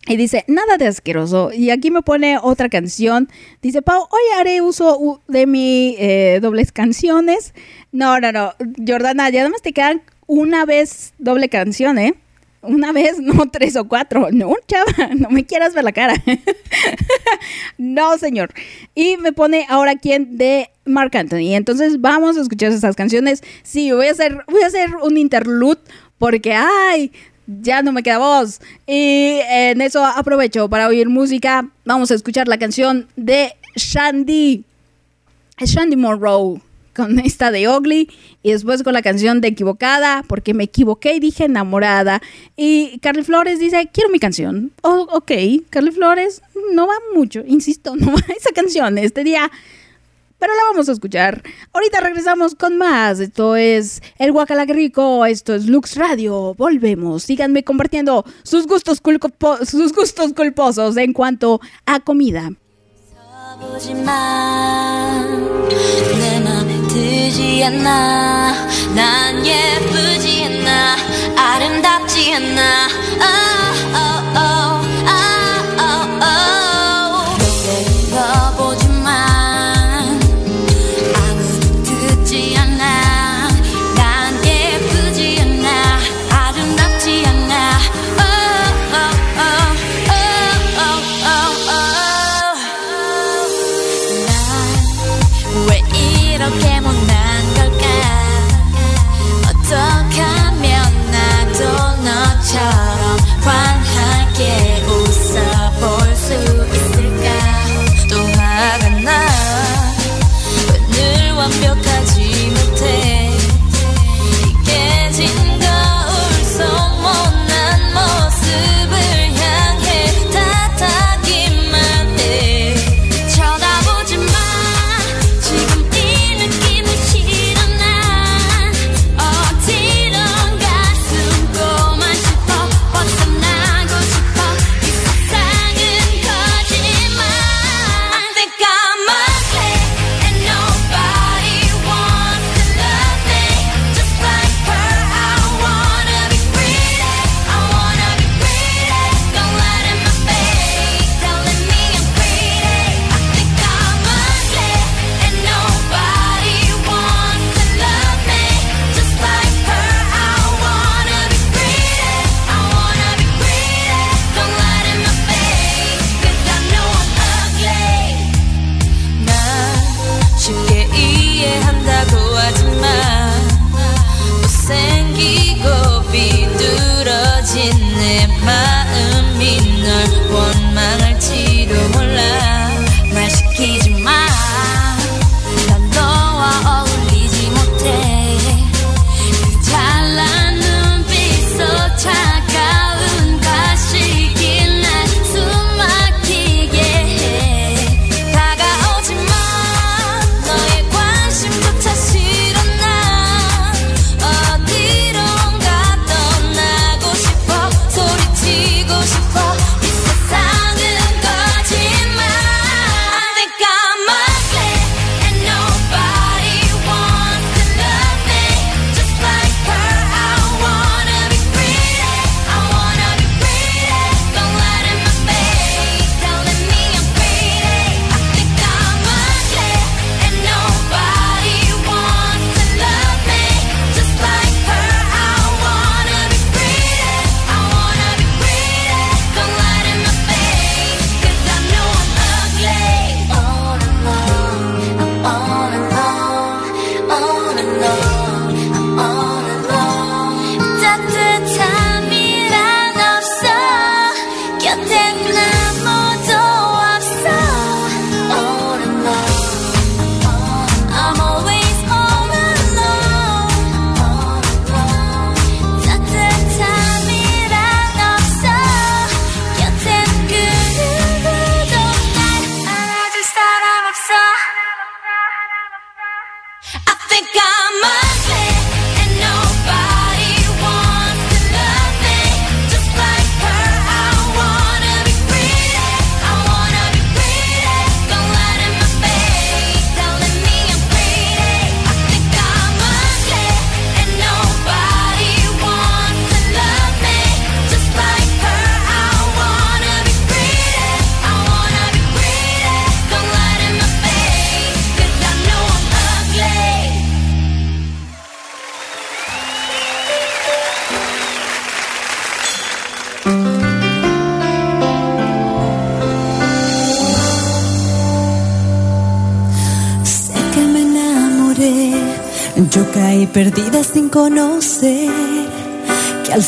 Y dice, nada de asqueroso. Y aquí me pone otra canción. Dice, Pau, hoy haré uso de mis eh, dobles canciones. No, no, no. Jordana, ya nada más te quedan una vez doble canción, ¿eh? Una vez, no (laughs) tres o cuatro. No, chava, (laughs) no me quieras ver la cara. (laughs) no, señor. Y me pone ahora quien de Mark Anthony. Entonces vamos a escuchar esas canciones. Sí, voy a hacer, voy a hacer un interlude porque, ay, ya no me queda voz. Y en eso aprovecho para oír música. Vamos a escuchar la canción de Shandy. Shandy Monroe con esta de Ugly y después con la canción de Equivocada porque me equivoqué y dije enamorada y Carly Flores dice quiero mi canción oh, ok Carly Flores no va mucho insisto (laughs) no va esa canción este día pero la vamos a escuchar. Ahorita regresamos con más. Esto es El Rico, esto es Lux Radio. Volvemos. Síganme compartiendo sus gustos, sus gustos culposos en cuanto a comida. 예쁘지 않나. 난 예쁘지 않나. 아름답지 않나. 아.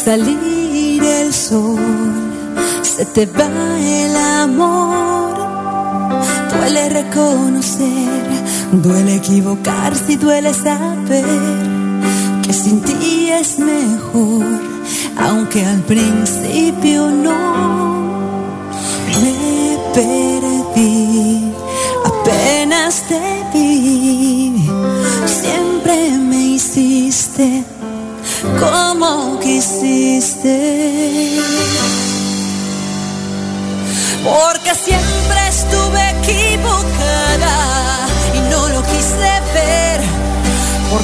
salir el sol, se te va el amor. Duele reconocer, duele equivocarse y duele saber que sin ti es mejor, aunque al principio no.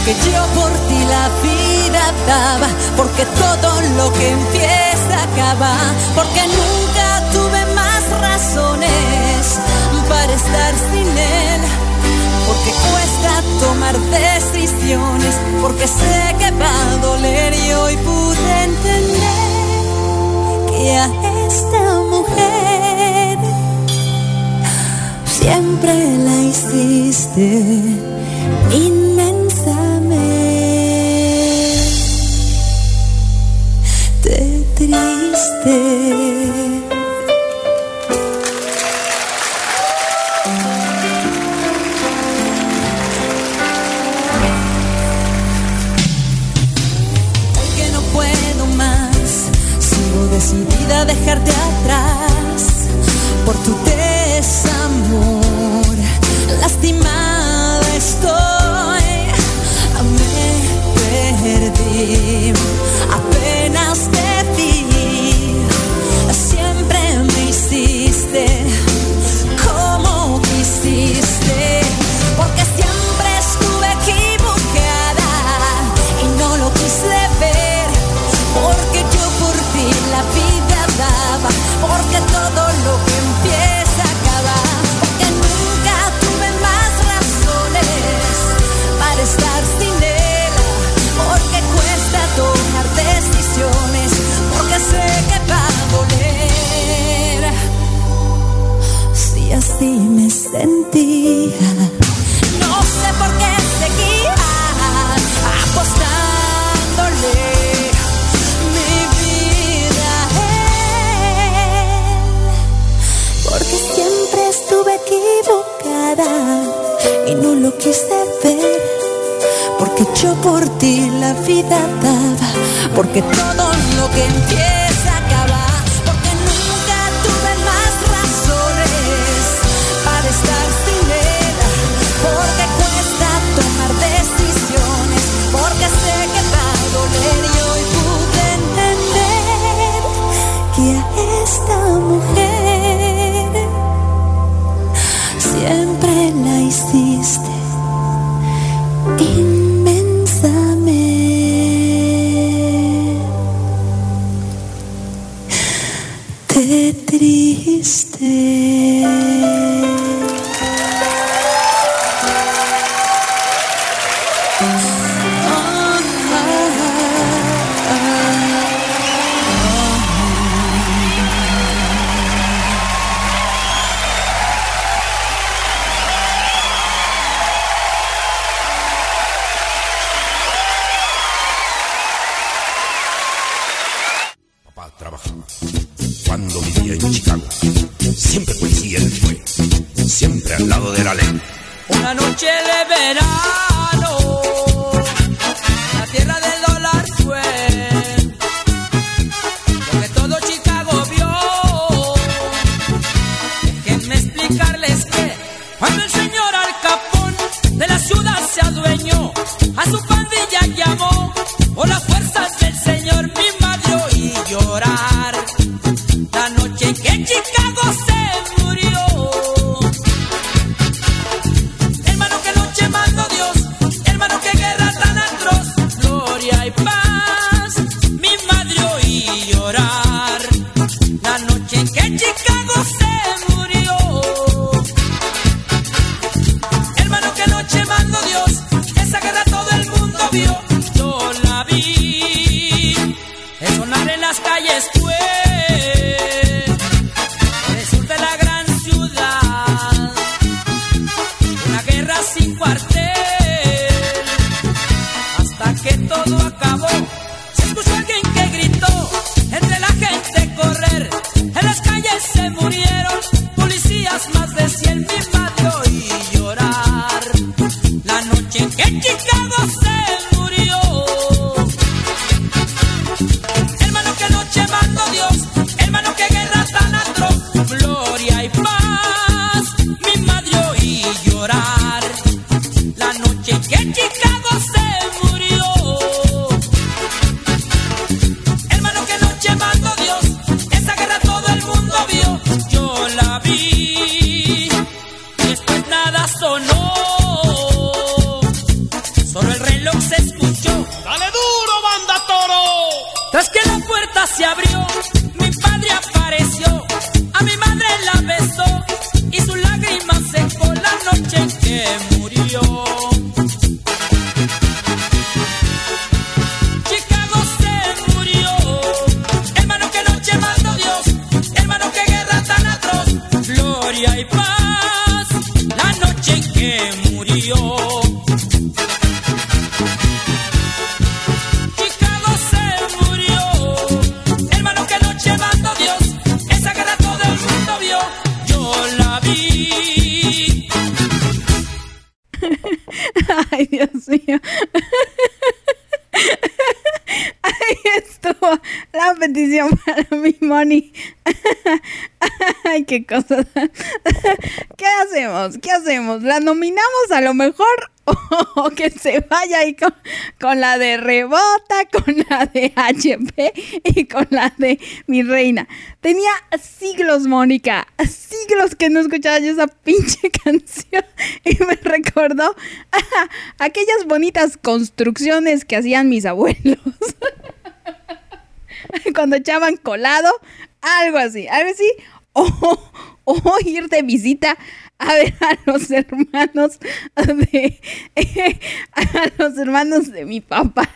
que yo por ti la vida daba, porque todo lo que empieza acaba, porque nunca tuve más razones para estar sin él, porque cuesta tomar decisiones, porque sé que va a doler y hoy pude entender que a esta mujer siempre la hiciste. Ay, qué cosa. ¿Qué hacemos? ¿Qué hacemos? ¿La nominamos a lo mejor (laughs) o que se vaya ahí con, con la de Rebota, con la de HP y con la de Mi Reina? Tenía siglos, Mónica, siglos que no escuchaba yo esa pinche (laughs) canción y me recordó (laughs) aquellas bonitas construcciones que hacían mis abuelos cuando echaban colado, algo así, algo así, o, o ir de visita a ver a los hermanos de a los hermanos de mi papá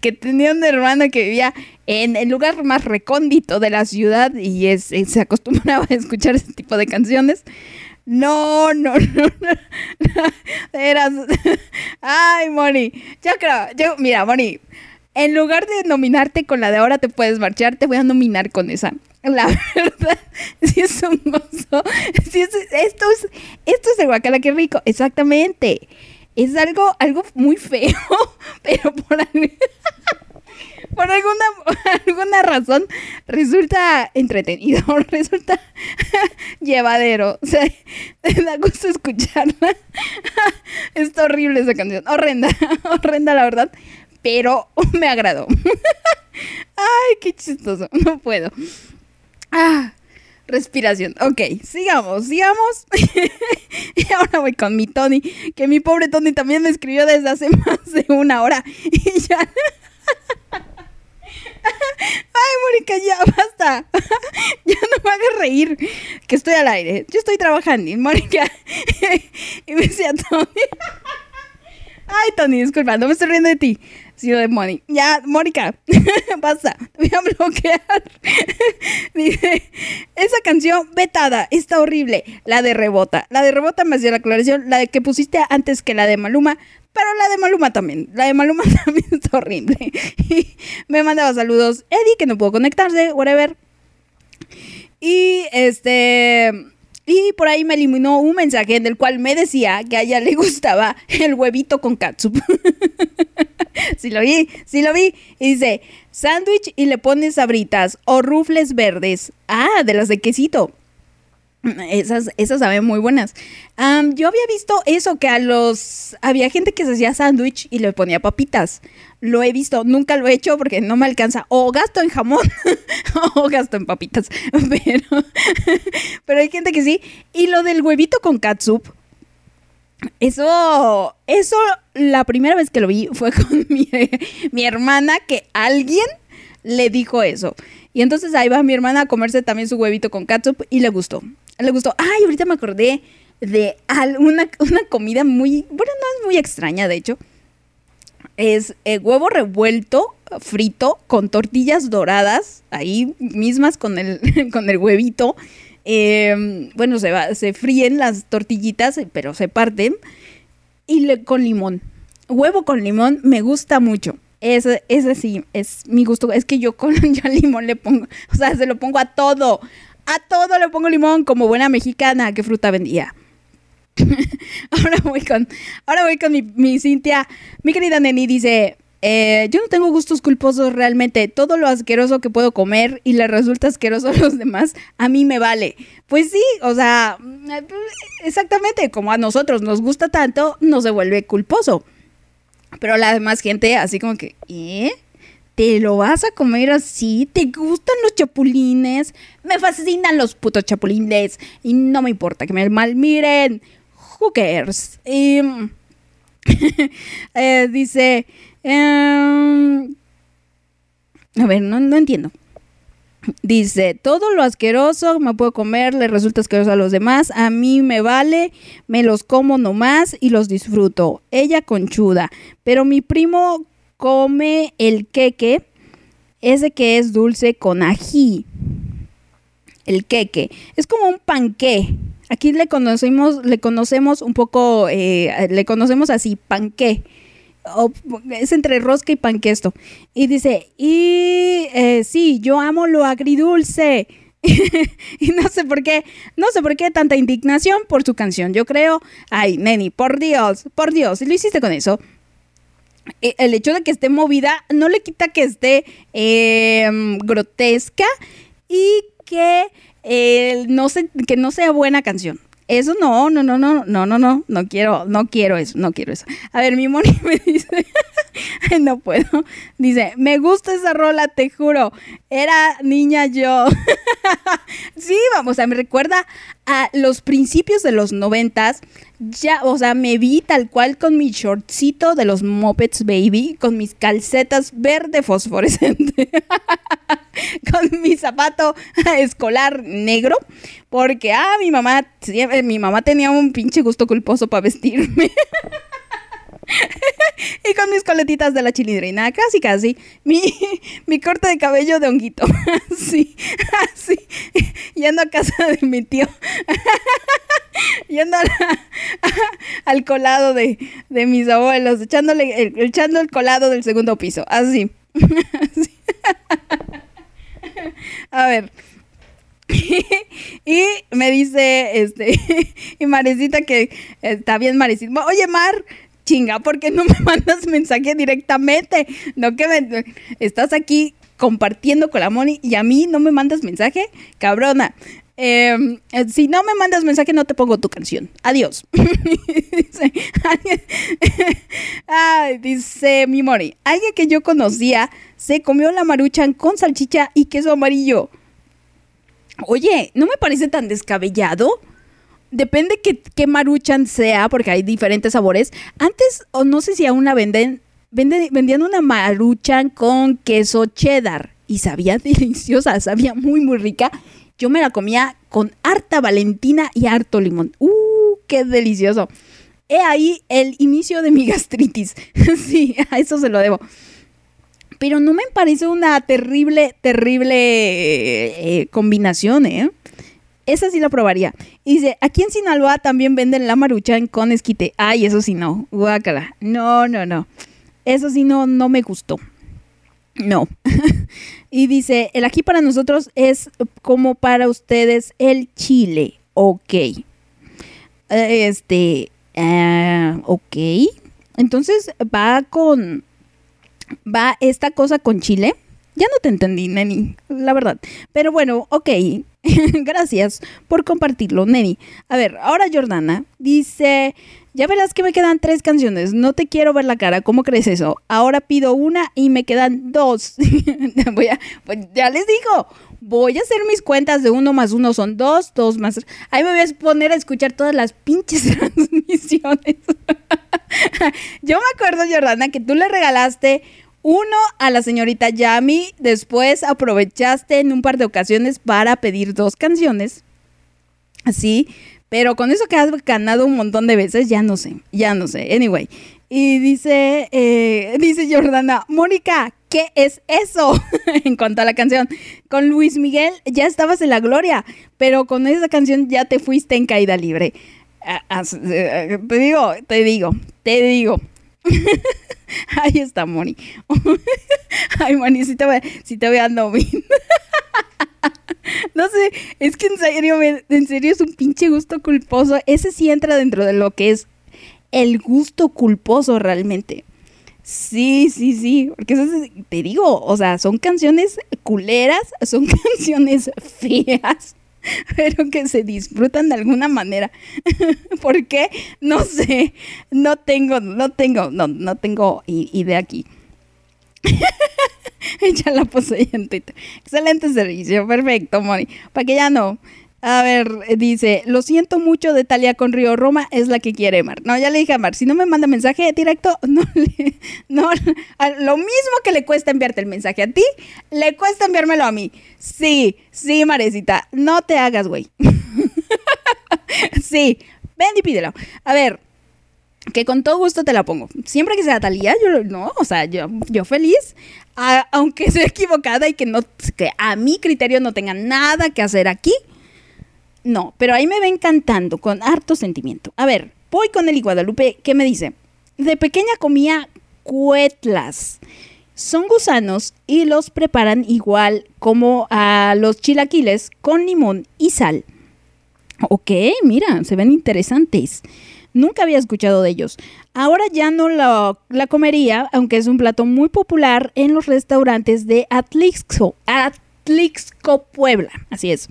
que tenía un hermano que vivía en el lugar más recóndito de la ciudad y es- se acostumbraba a escuchar ese tipo de canciones no, no, no, no. Eras. Ay, Moni. Yo creo, yo, mira, Moni. En lugar de nominarte con la de ahora te puedes marchar, te voy a nominar con esa. La (laughs) verdad, sí es un gozo. Sí es- esto es, esto es el guacala, qué rico. Exactamente. Es algo, algo muy feo, (laughs) pero por (laughs) por alguna, alguna razón resulta entretenido, resulta llevadero. O da gusto escucharla. Está horrible esa canción, horrenda, horrenda la verdad, pero me agradó. Ay, qué chistoso, no puedo. Ah, respiración. Ok, sigamos, sigamos. (laughs) y ahora voy con mi Tony, que mi pobre Tony también me escribió desde hace (laughs) más de una hora. Y ya... (laughs) Ay, Mónica, ya basta. ya no me hagas reír, que estoy al aire. Yo estoy trabajando, y Mónica. y me decía Tony. Ay, Tony, disculpa, no me estoy riendo de ti, sino de. Ya, Mónica, (laughs) basta, te voy a bloquear. (laughs) Dice, esa canción vetada, está horrible. La de Rebota. La de Rebota me hacía la aclaración, la de que pusiste antes que la de Maluma. Pero la de Maluma también. La de Maluma (laughs) también está horrible. Me mandaba saludos. Eddie, que no pudo conectarse, whatever. Y este. Y por ahí me eliminó un mensaje en el cual me decía que a ella le gustaba (laughs) el huevito con catsup. (laughs) sí lo vi, sí lo vi. Y dice, sándwich y le pones sabritas o rufles verdes. Ah, de las de quesito. Esas, esas saben muy buenas. Yo había visto eso, que a los... Había gente que se hacía sándwich y le ponía papitas. Lo he visto, nunca lo he hecho porque no me alcanza. O gasto en jamón (laughs) o gasto en papitas. (laughs) Pero, (laughs) pero hay gente que sí. Y lo del huevito con catsup. Eso, eso, la primera vez que lo vi fue con mi, mi hermana que alguien le dijo eso. Y entonces ahí va mi hermana a comerse también su huevito con catsup y le gustó. Le gustó. Ay, ahorita me acordé de una, una comida muy, bueno, no es muy extraña, de hecho. Es eh, huevo revuelto, frito, con tortillas doradas, ahí mismas con el, (laughs) con el huevito. Eh, bueno, se, va, se fríen las tortillitas, pero se parten. Y con limón. Huevo con limón me gusta mucho. Ese, ese sí, es mi gusto. Es que yo con (laughs) yo limón le pongo, o sea, se lo pongo a todo. A todo le pongo limón como buena mexicana. ¿Qué fruta vendía? (laughs) ahora voy con, ahora voy con mi, mi Cintia. Mi querida Neni dice, eh, yo no tengo gustos culposos realmente. Todo lo asqueroso que puedo comer y le resulta asqueroso a los demás, a mí me vale. Pues sí, o sea, exactamente, como a nosotros nos gusta tanto, no se vuelve culposo. Pero la demás gente, así como que, ¿eh? ¿Te lo vas a comer así? ¿Te gustan los chapulines? Me fascinan los putos chapulines. Y no me importa que me mal miren. Who cares? Y, (laughs) eh, dice, em, a ver, no, no entiendo. Dice, todo lo asqueroso me puedo comer, le resulta asqueroso a los demás, a mí me vale, me los como nomás y los disfruto. Ella conchuda, pero mi primo come el queque, ese que es dulce con ají. El queque, es como un panqué. Aquí le conocemos, le conocemos un poco, eh, le conocemos así, panqué o- es entre rosca y panquesto. Y dice, y eh, sí, yo amo lo agridulce. (laughs) y no sé por qué, no sé por qué tanta indignación por su canción. Yo creo, ay, Neni, por Dios, por Dios, lo hiciste con eso. Eh, El hecho de que esté movida no le quita que esté eh, grotesca y que, eh, no se, que no sea buena canción. Eso no, no, no, no, no, no, no, no quiero, no quiero eso, no quiero eso. A ver, mi Moni (laughs) me dice, no puedo, dice, me gusta esa rola, te juro, era niña yo. (laughs) sí, vamos, o sea, me recuerda a los principios de los noventas, ya, o sea, me vi tal cual con mi shortcito de los Muppets Baby, con mis calcetas verde fosforescente, (laughs) con mi zapato escolar negro, porque, ah, mi mamá, mi mamá tenía un pinche gusto culposo para vestirme. (laughs) (laughs) y con mis coletitas de la chilindrina, casi, casi. Mi, (laughs) mi corte de cabello de honguito. (laughs) así, así. Yendo a casa de mi tío. Yendo al colado de, de mis abuelos, echándole, el- echando el colado del segundo piso. Así. A ver. y me dice, este, y Marecita que está bien Marecita. Oye, Mar, chinga, ¿por qué no me (laughs) mandas mensaje directamente? No que me, estás aquí compartiendo con la Moni y a mí no me mandas mensaje, cabrona. Eh, si no me mandas mensaje, no te pongo tu canción. Adiós. (laughs) dice, (laughs) Ay, dice mi Mori. Alguien que yo conocía se comió la maruchan con salchicha y queso amarillo. Oye, ¿no me parece tan descabellado? Depende que, qué maruchan sea, porque hay diferentes sabores. Antes, o no sé si aún la venden, venden- vendían una maruchan con queso cheddar y sabía (laughs) deliciosa, sabía muy, muy rica. Yo me la comía con harta valentina y harto limón. ¡Uh, qué delicioso! He ahí el inicio de mi (laughs) gastritis. (laughs) sí, a eso se lo debo pero no me parece una terrible, terrible eh, combinación, ¿eh? Esa sí la probaría. Y dice, aquí en Sinaloa también venden la maruchan con esquite. Ay, eso sí no, guácala. No, no, no. Eso sí no, no me gustó. No. (laughs) y dice, el aquí para nosotros es como para ustedes el chile. Ok. Eh, Este, ah, ok. Entonces va con, va esta cosa con chile. Ya no te entendí, Neni, la verdad. Pero bueno, ok. (laughs) Gracias por compartirlo, Neni. A ver, ahora Jordana dice, ya verás que me quedan tres canciones. No te quiero ver la cara. ¿Cómo crees eso? Ahora pido una y me quedan dos. (laughs) Voy a, pues ya les digo, voy a hacer mis cuentas de uno más uno son dos, dos más... Ahí me voy a poner a escuchar todas las pinches (laughs) transmisiones. Yo me acuerdo, Jordana, que tú le regalaste uno a la señorita Yami, después aprovechaste en un par de ocasiones para pedir dos canciones. Así, pero con eso que has ganado un montón de veces, ya no sé, ya no sé. Anyway, y dice, eh, dice Jordana, Mónica, ¿qué es eso? (laughs) en cuanto a la canción, con Luis Miguel ya estabas en la gloria, pero con esa canción ya te fuiste en caída libre. Ah, ah, eh, te digo, te digo, te digo. (laughs) Ahí está, Moni. (laughs) Ay, Moni, si te, ve- si te vean, no bien. (laughs) No sé, es que en serio, en serio es un pinche gusto culposo. Ese sí entra dentro de lo que es el gusto culposo realmente. Sí, sí, sí, porque eso es- te digo, o sea, son canciones culeras, son canciones feas, (laughs) pero que se disfrutan de alguna manera. (laughs) ¿Por qué? No sé, no tengo, no tengo, no, no tengo idea aquí. (laughs) ya la puse en Twitter. Excelente servicio, perfecto, Moni. Para que ya no. A ver, dice, lo siento mucho de Talia con Río Roma, es la que quiere Mar. No, ya le dije a Mar, si no me manda mensaje directo, (laughs) no le, no, a- lo mismo que le cuesta enviarte el mensaje a ti, le cuesta enviármelo a mí. Sí, sí, Marecita, no te hagas, güey. (laughs) sí, ven y pídelo. A ver, que con todo gusto te la pongo. Siempre que sea Talía, yo no, o sea, yo, yo feliz, a- aunque sea equivocada y que no, que a mi criterio no tenga nada que hacer aquí. No, pero ahí me ven cantando con harto sentimiento. A ver, voy con el Guadalupe, ¿qué me dice? De pequeña comía cuetlas. Son gusanos y los preparan igual como a los chilaquiles con limón y sal. Ok, mira, se ven interesantes. Nunca había escuchado de ellos. Ahora ya no la comería, aunque es un plato muy popular en los restaurantes de Atlixco, Atlixco, Puebla. Así es.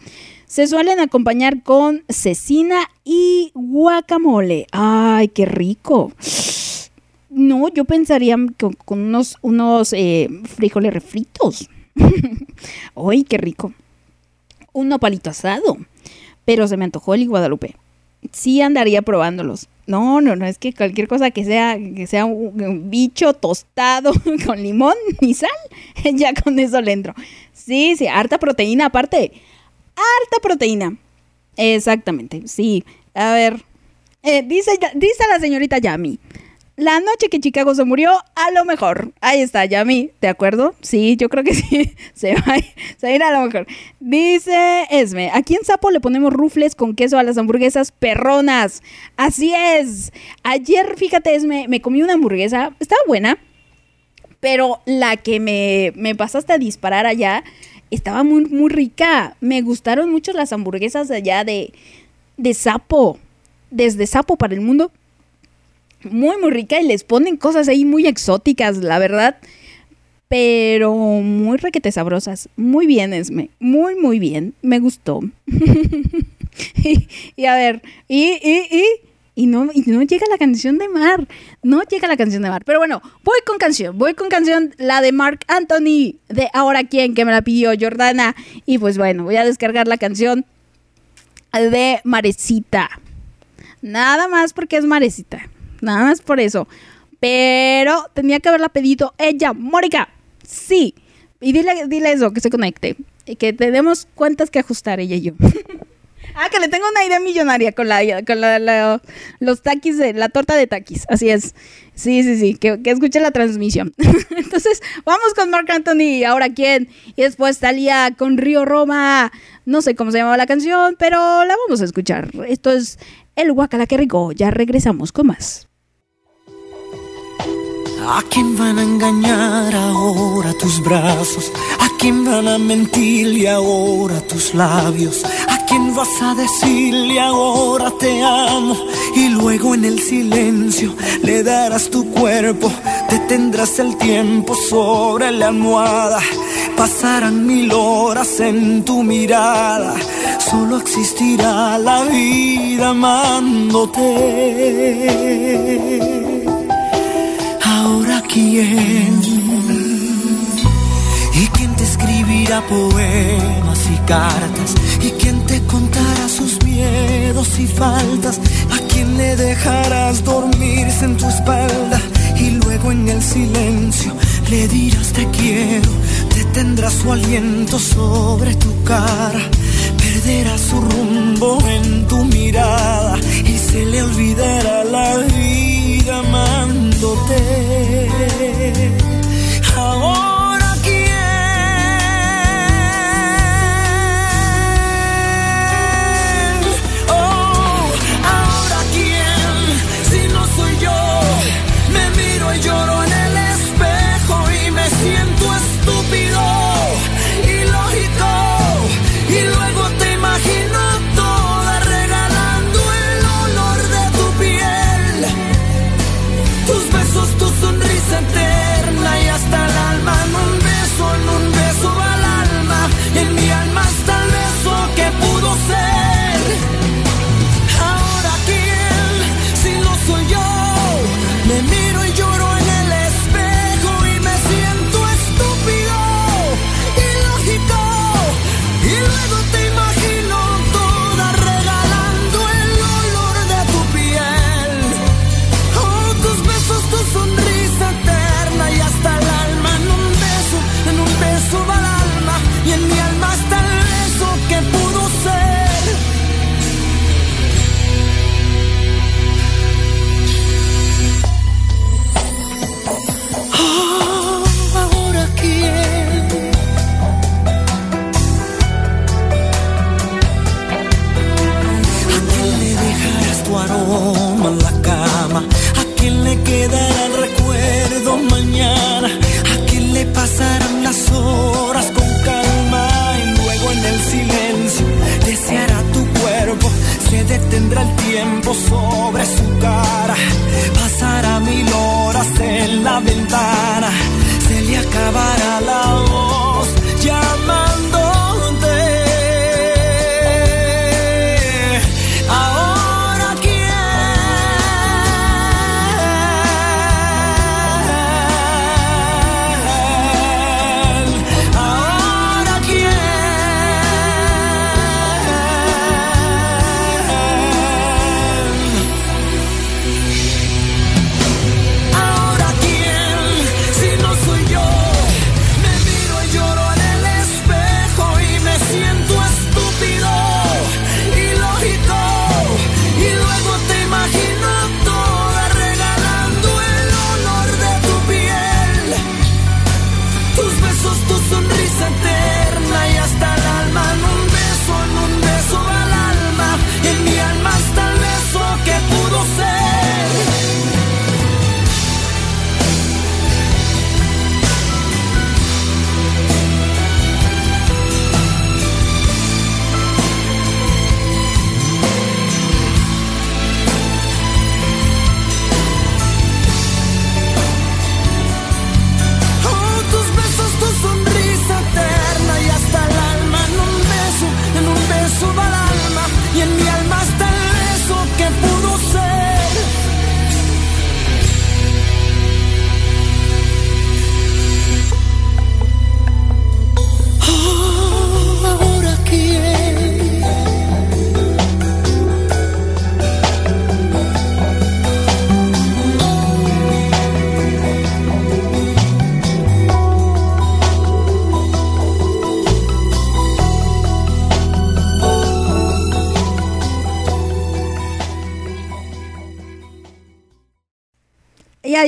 Se suelen acompañar con cecina y guacamole. ¡Ay, qué rico! No, yo pensaría con, unos, unos eh, frijoles refritos. (laughs) ¡Ay, qué rico! Un nopalito asado. Pero se me antojó el Guadalupe. Sí andaría probándolos. No, no, no, es que cualquier cosa que sea, que sea un, un bicho tostado (laughs) con limón y sal, (laughs) ya con eso le entro. Sí, sí, harta proteína aparte. Harta proteína. Exactamente, sí. A ver, eh, dice, dice la señorita Yami. La noche que Chicago se murió, a lo mejor. Ahí está, Yami, ¿de acuerdo? Sí, yo creo que (laughs) sí. Se va, se va a ir a lo mejor. Dice Esme, aquí en Sapo le ponemos rufles con queso a las hamburguesas perronas. Así es. Ayer, fíjate, Esme, me comí una hamburguesa. Estaba buena, pero la que me, me pasaste a disparar allá estaba muy, muy rica. Me gustaron mucho las hamburguesas allá de, de Sapo. Desde Sapo para el mundo muy, muy rica y les ponen cosas ahí muy exóticas, la verdad. Pero muy requete sabrosas. Muy bien, Esme. Muy, muy bien. Me gustó. (laughs) y, y a ver, y, y, y, y no, y no llega la canción de Mar. No llega la canción de Mar. Pero bueno, voy con canción. Voy con canción, la de Mark Anthony, de Ahora quién, que me la pidió Jordana. Y pues bueno, voy a descargar la canción de Marecita. Nada más porque es Marecita. Nada más por eso. Pero tenía que haberla pedido ella, Mónica. Sí. Y dile, dile eso, que se conecte. Y que tenemos cuentas que ajustar ella y yo. (laughs) ah, que le tengo una idea millonaria con la, con la, los taquis, de, la torta de taquis. Así es. Sí, sí, sí. Que, que escuche la transmisión. (laughs) Entonces, vamos con Marc Anthony. Ahora quién. Y después Talía con Río Roma. No sé cómo se llamaba la canción, pero la vamos a escuchar. Esto es El Guacala que rico. Ya regresamos con más. ¿A quién van a engañar ahora tus brazos? ¿A quién van a mentirle ahora tus labios? ¿A quién vas a decirle ahora te amo? Y luego en el silencio le darás tu cuerpo, detendrás el tiempo sobre la almohada. Pasarán mil horas en tu mirada, solo existirá la vida amándote. Ahora quién y quién te escribirá poemas y cartas y quién miedos y faltas. A quién le dejarás dormirse en tu espalda y luego en el silencio le dirás te quiero detendrás su aliento sobre tu cara. Perderá su rumbo en tu mirada y se le olvidará la vida amándote. mañana, a quien le pasarán las horas con calma y luego en el silencio deseará tu cuerpo, se detendrá el tiempo sobre su cara, pasará mil horas en la ventana, se le acabará la hora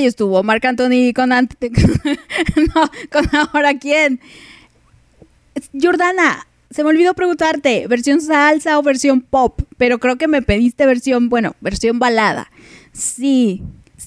ahí estuvo. Marc Anthony con ante- (laughs) no, con ahora quién. Jordana, se me olvidó preguntarte, versión salsa o versión pop, pero creo que me pediste versión, bueno, versión balada. Sí,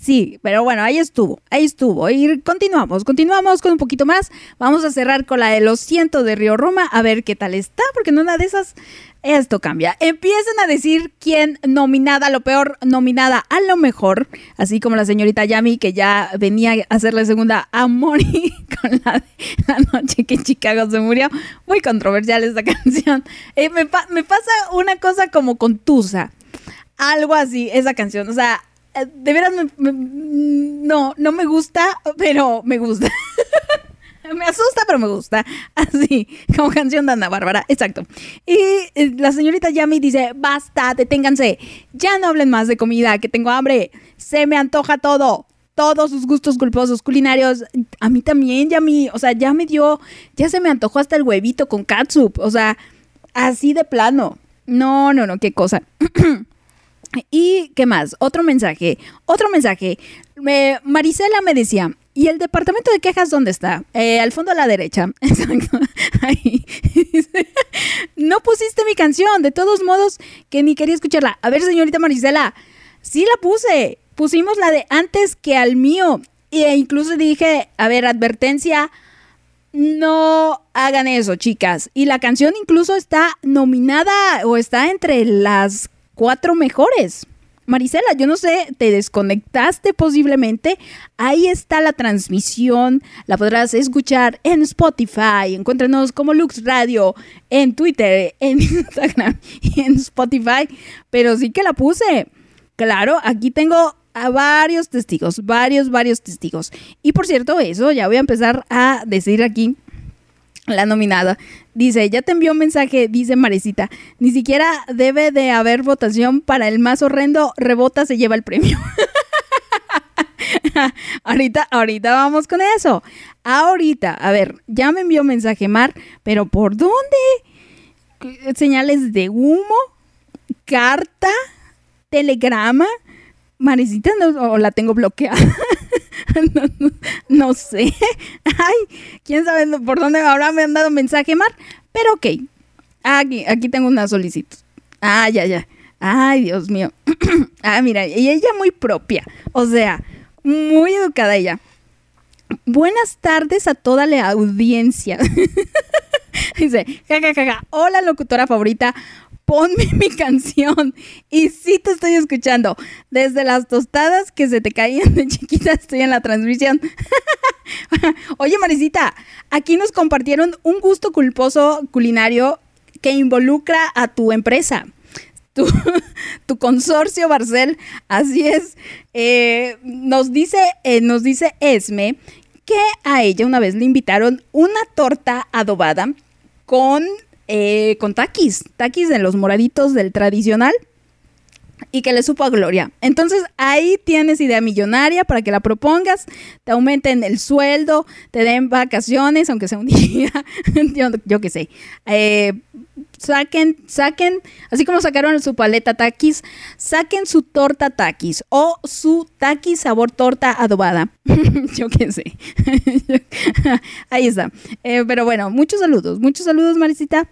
sí, pero bueno, ahí estuvo, ahí estuvo. Y continuamos, continuamos con un poquito más. Vamos a cerrar con la de los cientos de Río Roma, a ver qué tal está, porque en una de esas esto cambia. Empiezan a decir quién nominada, lo peor, nominada a lo mejor, así como la señorita Yami, que ya venía a hacer la segunda a Moni (laughs) con la de la noche que en Chicago se murió. Muy controversial esta (laughs) canción. Eh, me, pa- me pasa una cosa como con Tusa. Algo así, esa canción. O sea, de veras, me- no, no me gusta, pero me gusta. (laughs) me asusta, pero me gusta. (laughs) Así, como canción de Ana Bárbara, exacto. Y eh, la señorita Yami dice, basta, deténganse, ya no hablen más de comida, que tengo hambre, se me antoja todo. Todos sus gustos culposos culinarios, a mí también, Yami, o sea, ya me dio, ya se me antojó hasta el huevito con catsup, o sea, así de plano. No, no, no, qué cosa. (clears throat) ¿Y qué más? Otro mensaje. Otro mensaje. Me- Marisela me decía, ¿y el departamento de quejas dónde está? "Eh, al fondo a la derecha. (laughs) Exacto. Ahí. (laughs) No pusiste mi canción. De todos modos, que ni quería escucharla. A ver, señorita Marisela, sí la puse. Pusimos la de antes que al mío. E incluso dije, a ver, advertencia. No hagan eso, chicas. Y la canción incluso está nominada o está entre las cuatro mejores. Marisela, yo no sé, te desconectaste posiblemente. Ahí está la transmisión. La podrás escuchar en Spotify. Encuéntranos como Lux Radio, en Twitter, en (laughs) Instagram y en Spotify. Pero sí que la puse. Claro, aquí tengo a varios testigos, varios, varios testigos. Y por cierto, eso ya voy a empezar a decir aquí la nominada. Dice, ya te envió un mensaje, dice Marecita. Ni siquiera debe de haber votación para el más horrendo. Rebota, se lleva el premio. (laughs) ahorita, ahorita vamos con eso. Ahorita, a ver, ya me envió mensaje Mar, pero ¿por dónde? Señales de humo, carta, telegrama. Marecita no, o la tengo bloqueada. (laughs) (laughs) no, sé. Ay, quién sabe por dónde habrá me han dado mensaje, Mar. Pero ok. Aquí, aquí tengo una solicitud. Ah, ya, ya. Ay, Dios mío. (clears throat) ah, mira, y ella muy propia. O sea, muy educada ella. Buenas tardes a toda la audiencia. (laughs) Dice, jaja, jaja, hola locutora favorita, ponme mi canción. Y sí te estoy escuchando. Desde las tostadas que se te caían de chiquita estoy en la transmisión. (laughs) Oye, Marisita, aquí nos compartieron un gusto culposo culinario que involucra a tu empresa. (laughs) Tu, consorcio Barcel, así es. Eh, nos dice, eh, nos dice Esme que a ella una vez le invitaron una torta adobada con, eh, con taquis, taquis de los moraditos del tradicional y que le supo a Gloria. Entonces ahí tienes idea millonaria para que la propongas, te aumenten el sueldo, te den vacaciones, aunque sea un (laughs) día, yo, qué sé. Eh, saquen, saquen, así como sacaron su paleta taquis, saquen su torta taquis o su taquis sabor torta adobada. (laughs) yo qué sé. (laughs) ahí está. Eh, pero bueno, muchos saludos, muchos saludos, Marisita.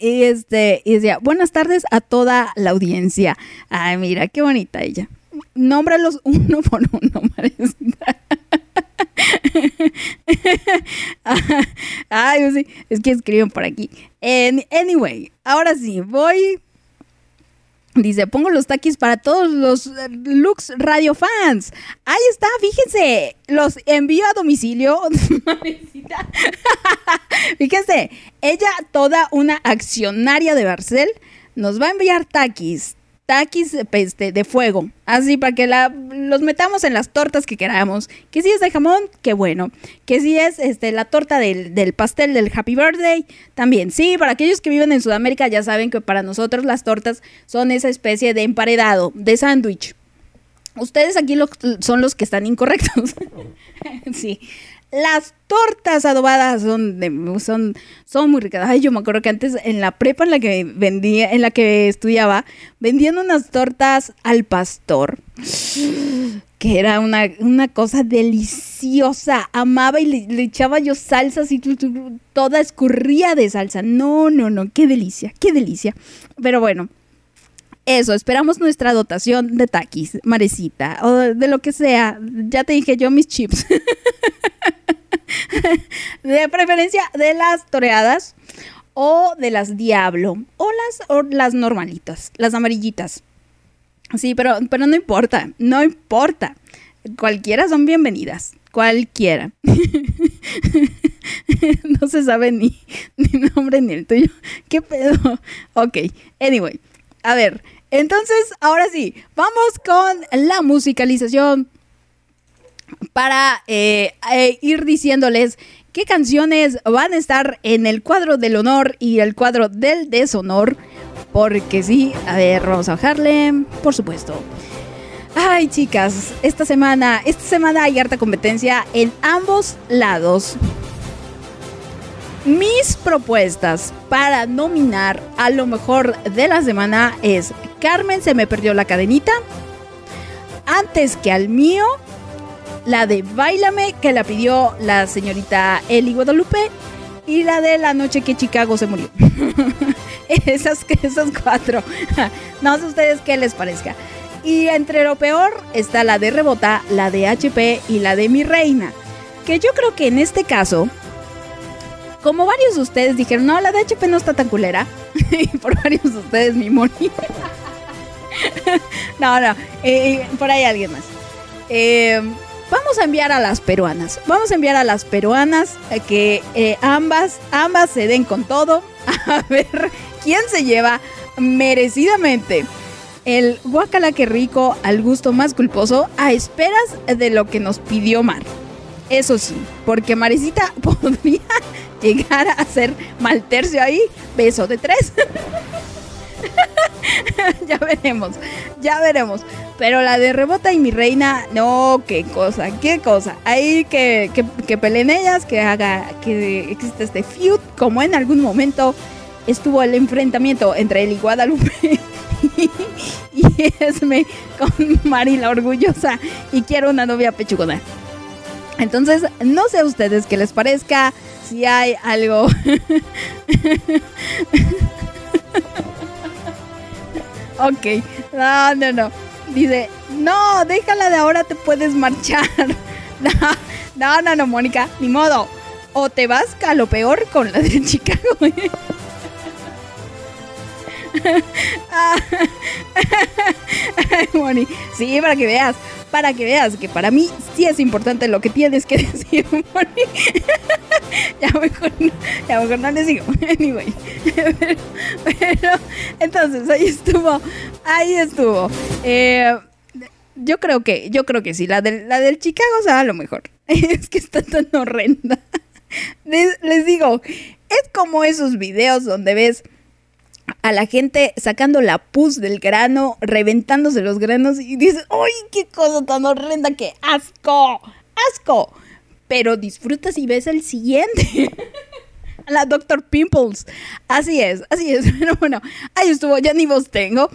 Y este, y decía, buenas tardes a toda la audiencia. Ay, mira, qué bonita ella. Nómbralos uno por uno, Marisita. (laughs) Ay, sí, es que escriben por aquí. Anyway, ahora sí, voy. Dice, pongo los taquis para todos los eh, Lux Radio fans. Ahí está, fíjense. Los envío a domicilio. (laughs) (laughs) Fíjense, ella, toda una accionaria de Barcel, nos va a enviar taquis. Taquis este, de fuego. Así para que la- los metamos en las tortas que queramos. Que si es de jamón, qué bueno. Que si es este, la torta del, del pastel del Happy Birthday, también. Sí, para aquellos que viven en Sudamérica ya saben que para nosotros las tortas son esa especie de emparedado, de sándwich. Ustedes aquí son los que están incorrectos. (laughs) sí. Las tortas adobadas son, son, son muy ricas. Ay, yo me acuerdo que antes en la prepa en la que vendía, en la que estudiaba, vendían unas tortas al pastor. Que era una, una cosa deliciosa. Amaba y le, le echaba yo tu- tu- toda escurría de salsa. No, no, no. Qué delicia, qué delicia. Pero bueno. Eso, esperamos nuestra dotación de taquis, marecita, o de, lo que sea. Ya te dije yo mis chips. (laughs) de preferencia de las toreadas o de las diablo o las, o las normalitas, las amarillitas. Sí, pero, pero no importa, no importa. Cualquiera son bienvenidas, cualquiera. (laughs) no se sabe ni, ni nombre ni el tuyo. ¿Qué pedo? Ok, anyway. A ver, entonces, ahora sí, vamos con la musicalización para eh, eh, ir diciéndoles qué canciones van a estar en el cuadro del honor y el cuadro del deshonor. Porque sí, a ver, vamos a bajarle, por supuesto. Ay, chicas, esta semana, esta semana hay harta competencia en ambos lados. Mis propuestas para nominar a lo mejor de la semana es Carmen se me perdió la cadenita. Antes que al mío, la de Bailame que la pidió la señorita Eli Guadalupe y la de la noche que Chicago se murió. (laughs) esas, esas cuatro. no sé ustedes qué les parezca. Y entre lo peor está la de Rebota, la de HP y la de Mi Reina. Que yo creo que en este caso, como varios de ustedes dijeron, no, la de HP no está tan culera. (laughs) por varios de ustedes me morí. (laughs) no, no, eh, por ahí alguien más. Eh, vamos a enviar a las peruanas. Vamos a enviar a las peruanas a que eh, ambas, ambas se den con todo. (laughs) A ver quién se lleva merecidamente el guacala que rico al gusto más culposo a esperas de lo que nos pidió Mar. Eso sí, porque Marecita (laughs) podría llegar a ser mal tercio ahí, beso de tres. (laughs) ya veremos, ya veremos. Pero la de Rebota y mi reina, no, qué cosa, qué cosa. Ahí que, que, que peleen ellas, que haga, que existe este feud, como en algún momento estuvo el enfrentamiento entre él y Guadalupe y, (laughs) y Esme con Mari la orgullosa y quiero una novia pechugona. Entonces, no sé a ustedes qué les parezca, si hay algo... (laughs) ok, no, no, no. Dice, no, déjala de ahora, te puedes marchar. (laughs) No, no, no, no, Mónica, ni modo. O te vas a lo peor con la de Chicago. (laughs) Moni. Sí, para que veas, para que veas que para mí sí es importante lo que tienes que (laughs) decir, (laughs) ya mejor, no- ya mejor no les digo. (laughs) Anyway. Pero, entonces, ahí estuvo, ahí estuvo. Eh, yo creo que, yo creo que sí, la del, la del Chicago se va a lo mejor. Es que está tan horrenda. Les digo, es como esos videos donde ves a la gente sacando la pus del grano, reventándose los granos y dices, ¡ay, qué cosa tan horrenda! ¡Qué asco! ¡Asco! Pero disfrutas y ves el siguiente. (laughs) La Dr. Pimples. Así es, así es. (laughs) Pero bueno, ahí estuvo, ya ni voz tengo.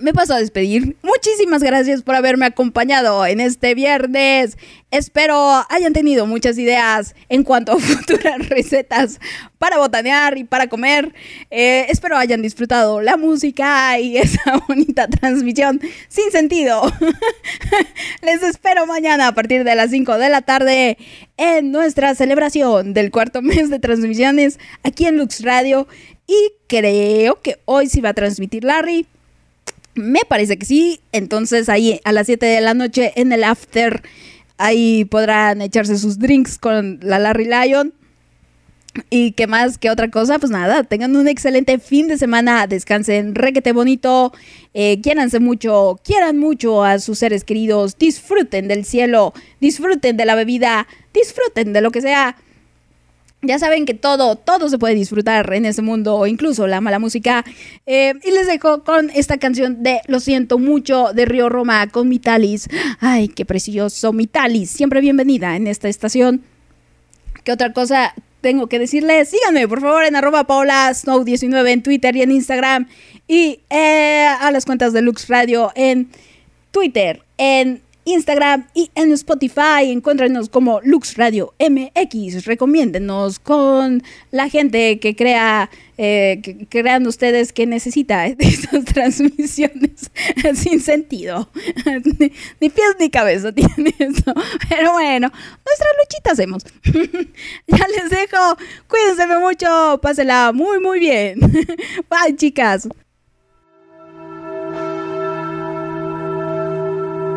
Me paso a despedir. Muchísimas gracias por haberme acompañado en este viernes. Espero hayan tenido muchas ideas en cuanto a (laughs) futuras recetas para botanear y para comer. Eh, espero hayan disfrutado la música y (laughs) esa bonita transmisión sin sentido. (laughs) Les espero mañana a partir de las 5 de la tarde en nuestra celebración del cuarto mes de transmisiones aquí en Lux Radio. Y creo que hoy sí va a transmitir Larry. Me parece que sí. Entonces ahí a las 7 de la noche en el after, ahí podrán echarse sus drinks con la Larry Lion. Y qué más que otra cosa, pues nada, tengan un excelente fin de semana, descansen requete bonito, eh, quiéranse mucho, quieran mucho a sus seres queridos, disfruten del cielo, disfruten de la bebida, disfruten de lo que sea. Ya saben que todo, todo se puede disfrutar en este mundo, incluso la mala música. Eh, y les dejo con esta canción de Lo siento mucho de Río Roma con Mitalis. Ay, qué precioso Mitalis. Siempre bienvenida en esta estación. ¿Qué otra cosa tengo que decirles? Síganme, por favor, en arroba Paola Snow 19 en Twitter y en Instagram. Y eh, a las cuentas de Lux Radio en Twitter, en Instagram y en Spotify. Encuéntranos como Lux Radio MX. Recomiéndenos con la gente que crea, eh, crean ustedes que necesita (laughs) estas transmisiones (laughs) sin sentido. ni, pies ni cabeza (laughs) tiene eso. Pero bueno, nuestra luchita hacemos. ya les dejo. Cuídense mucho. Pásela muy, muy bien. Bye, chicas.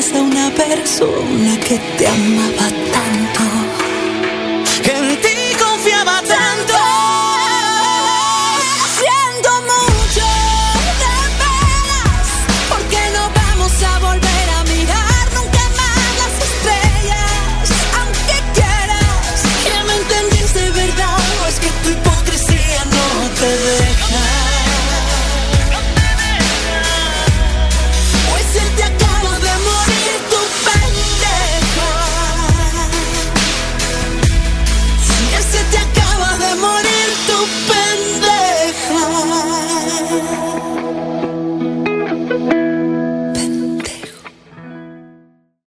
Duro que en un día pierdas a una persona que te amaba tanto.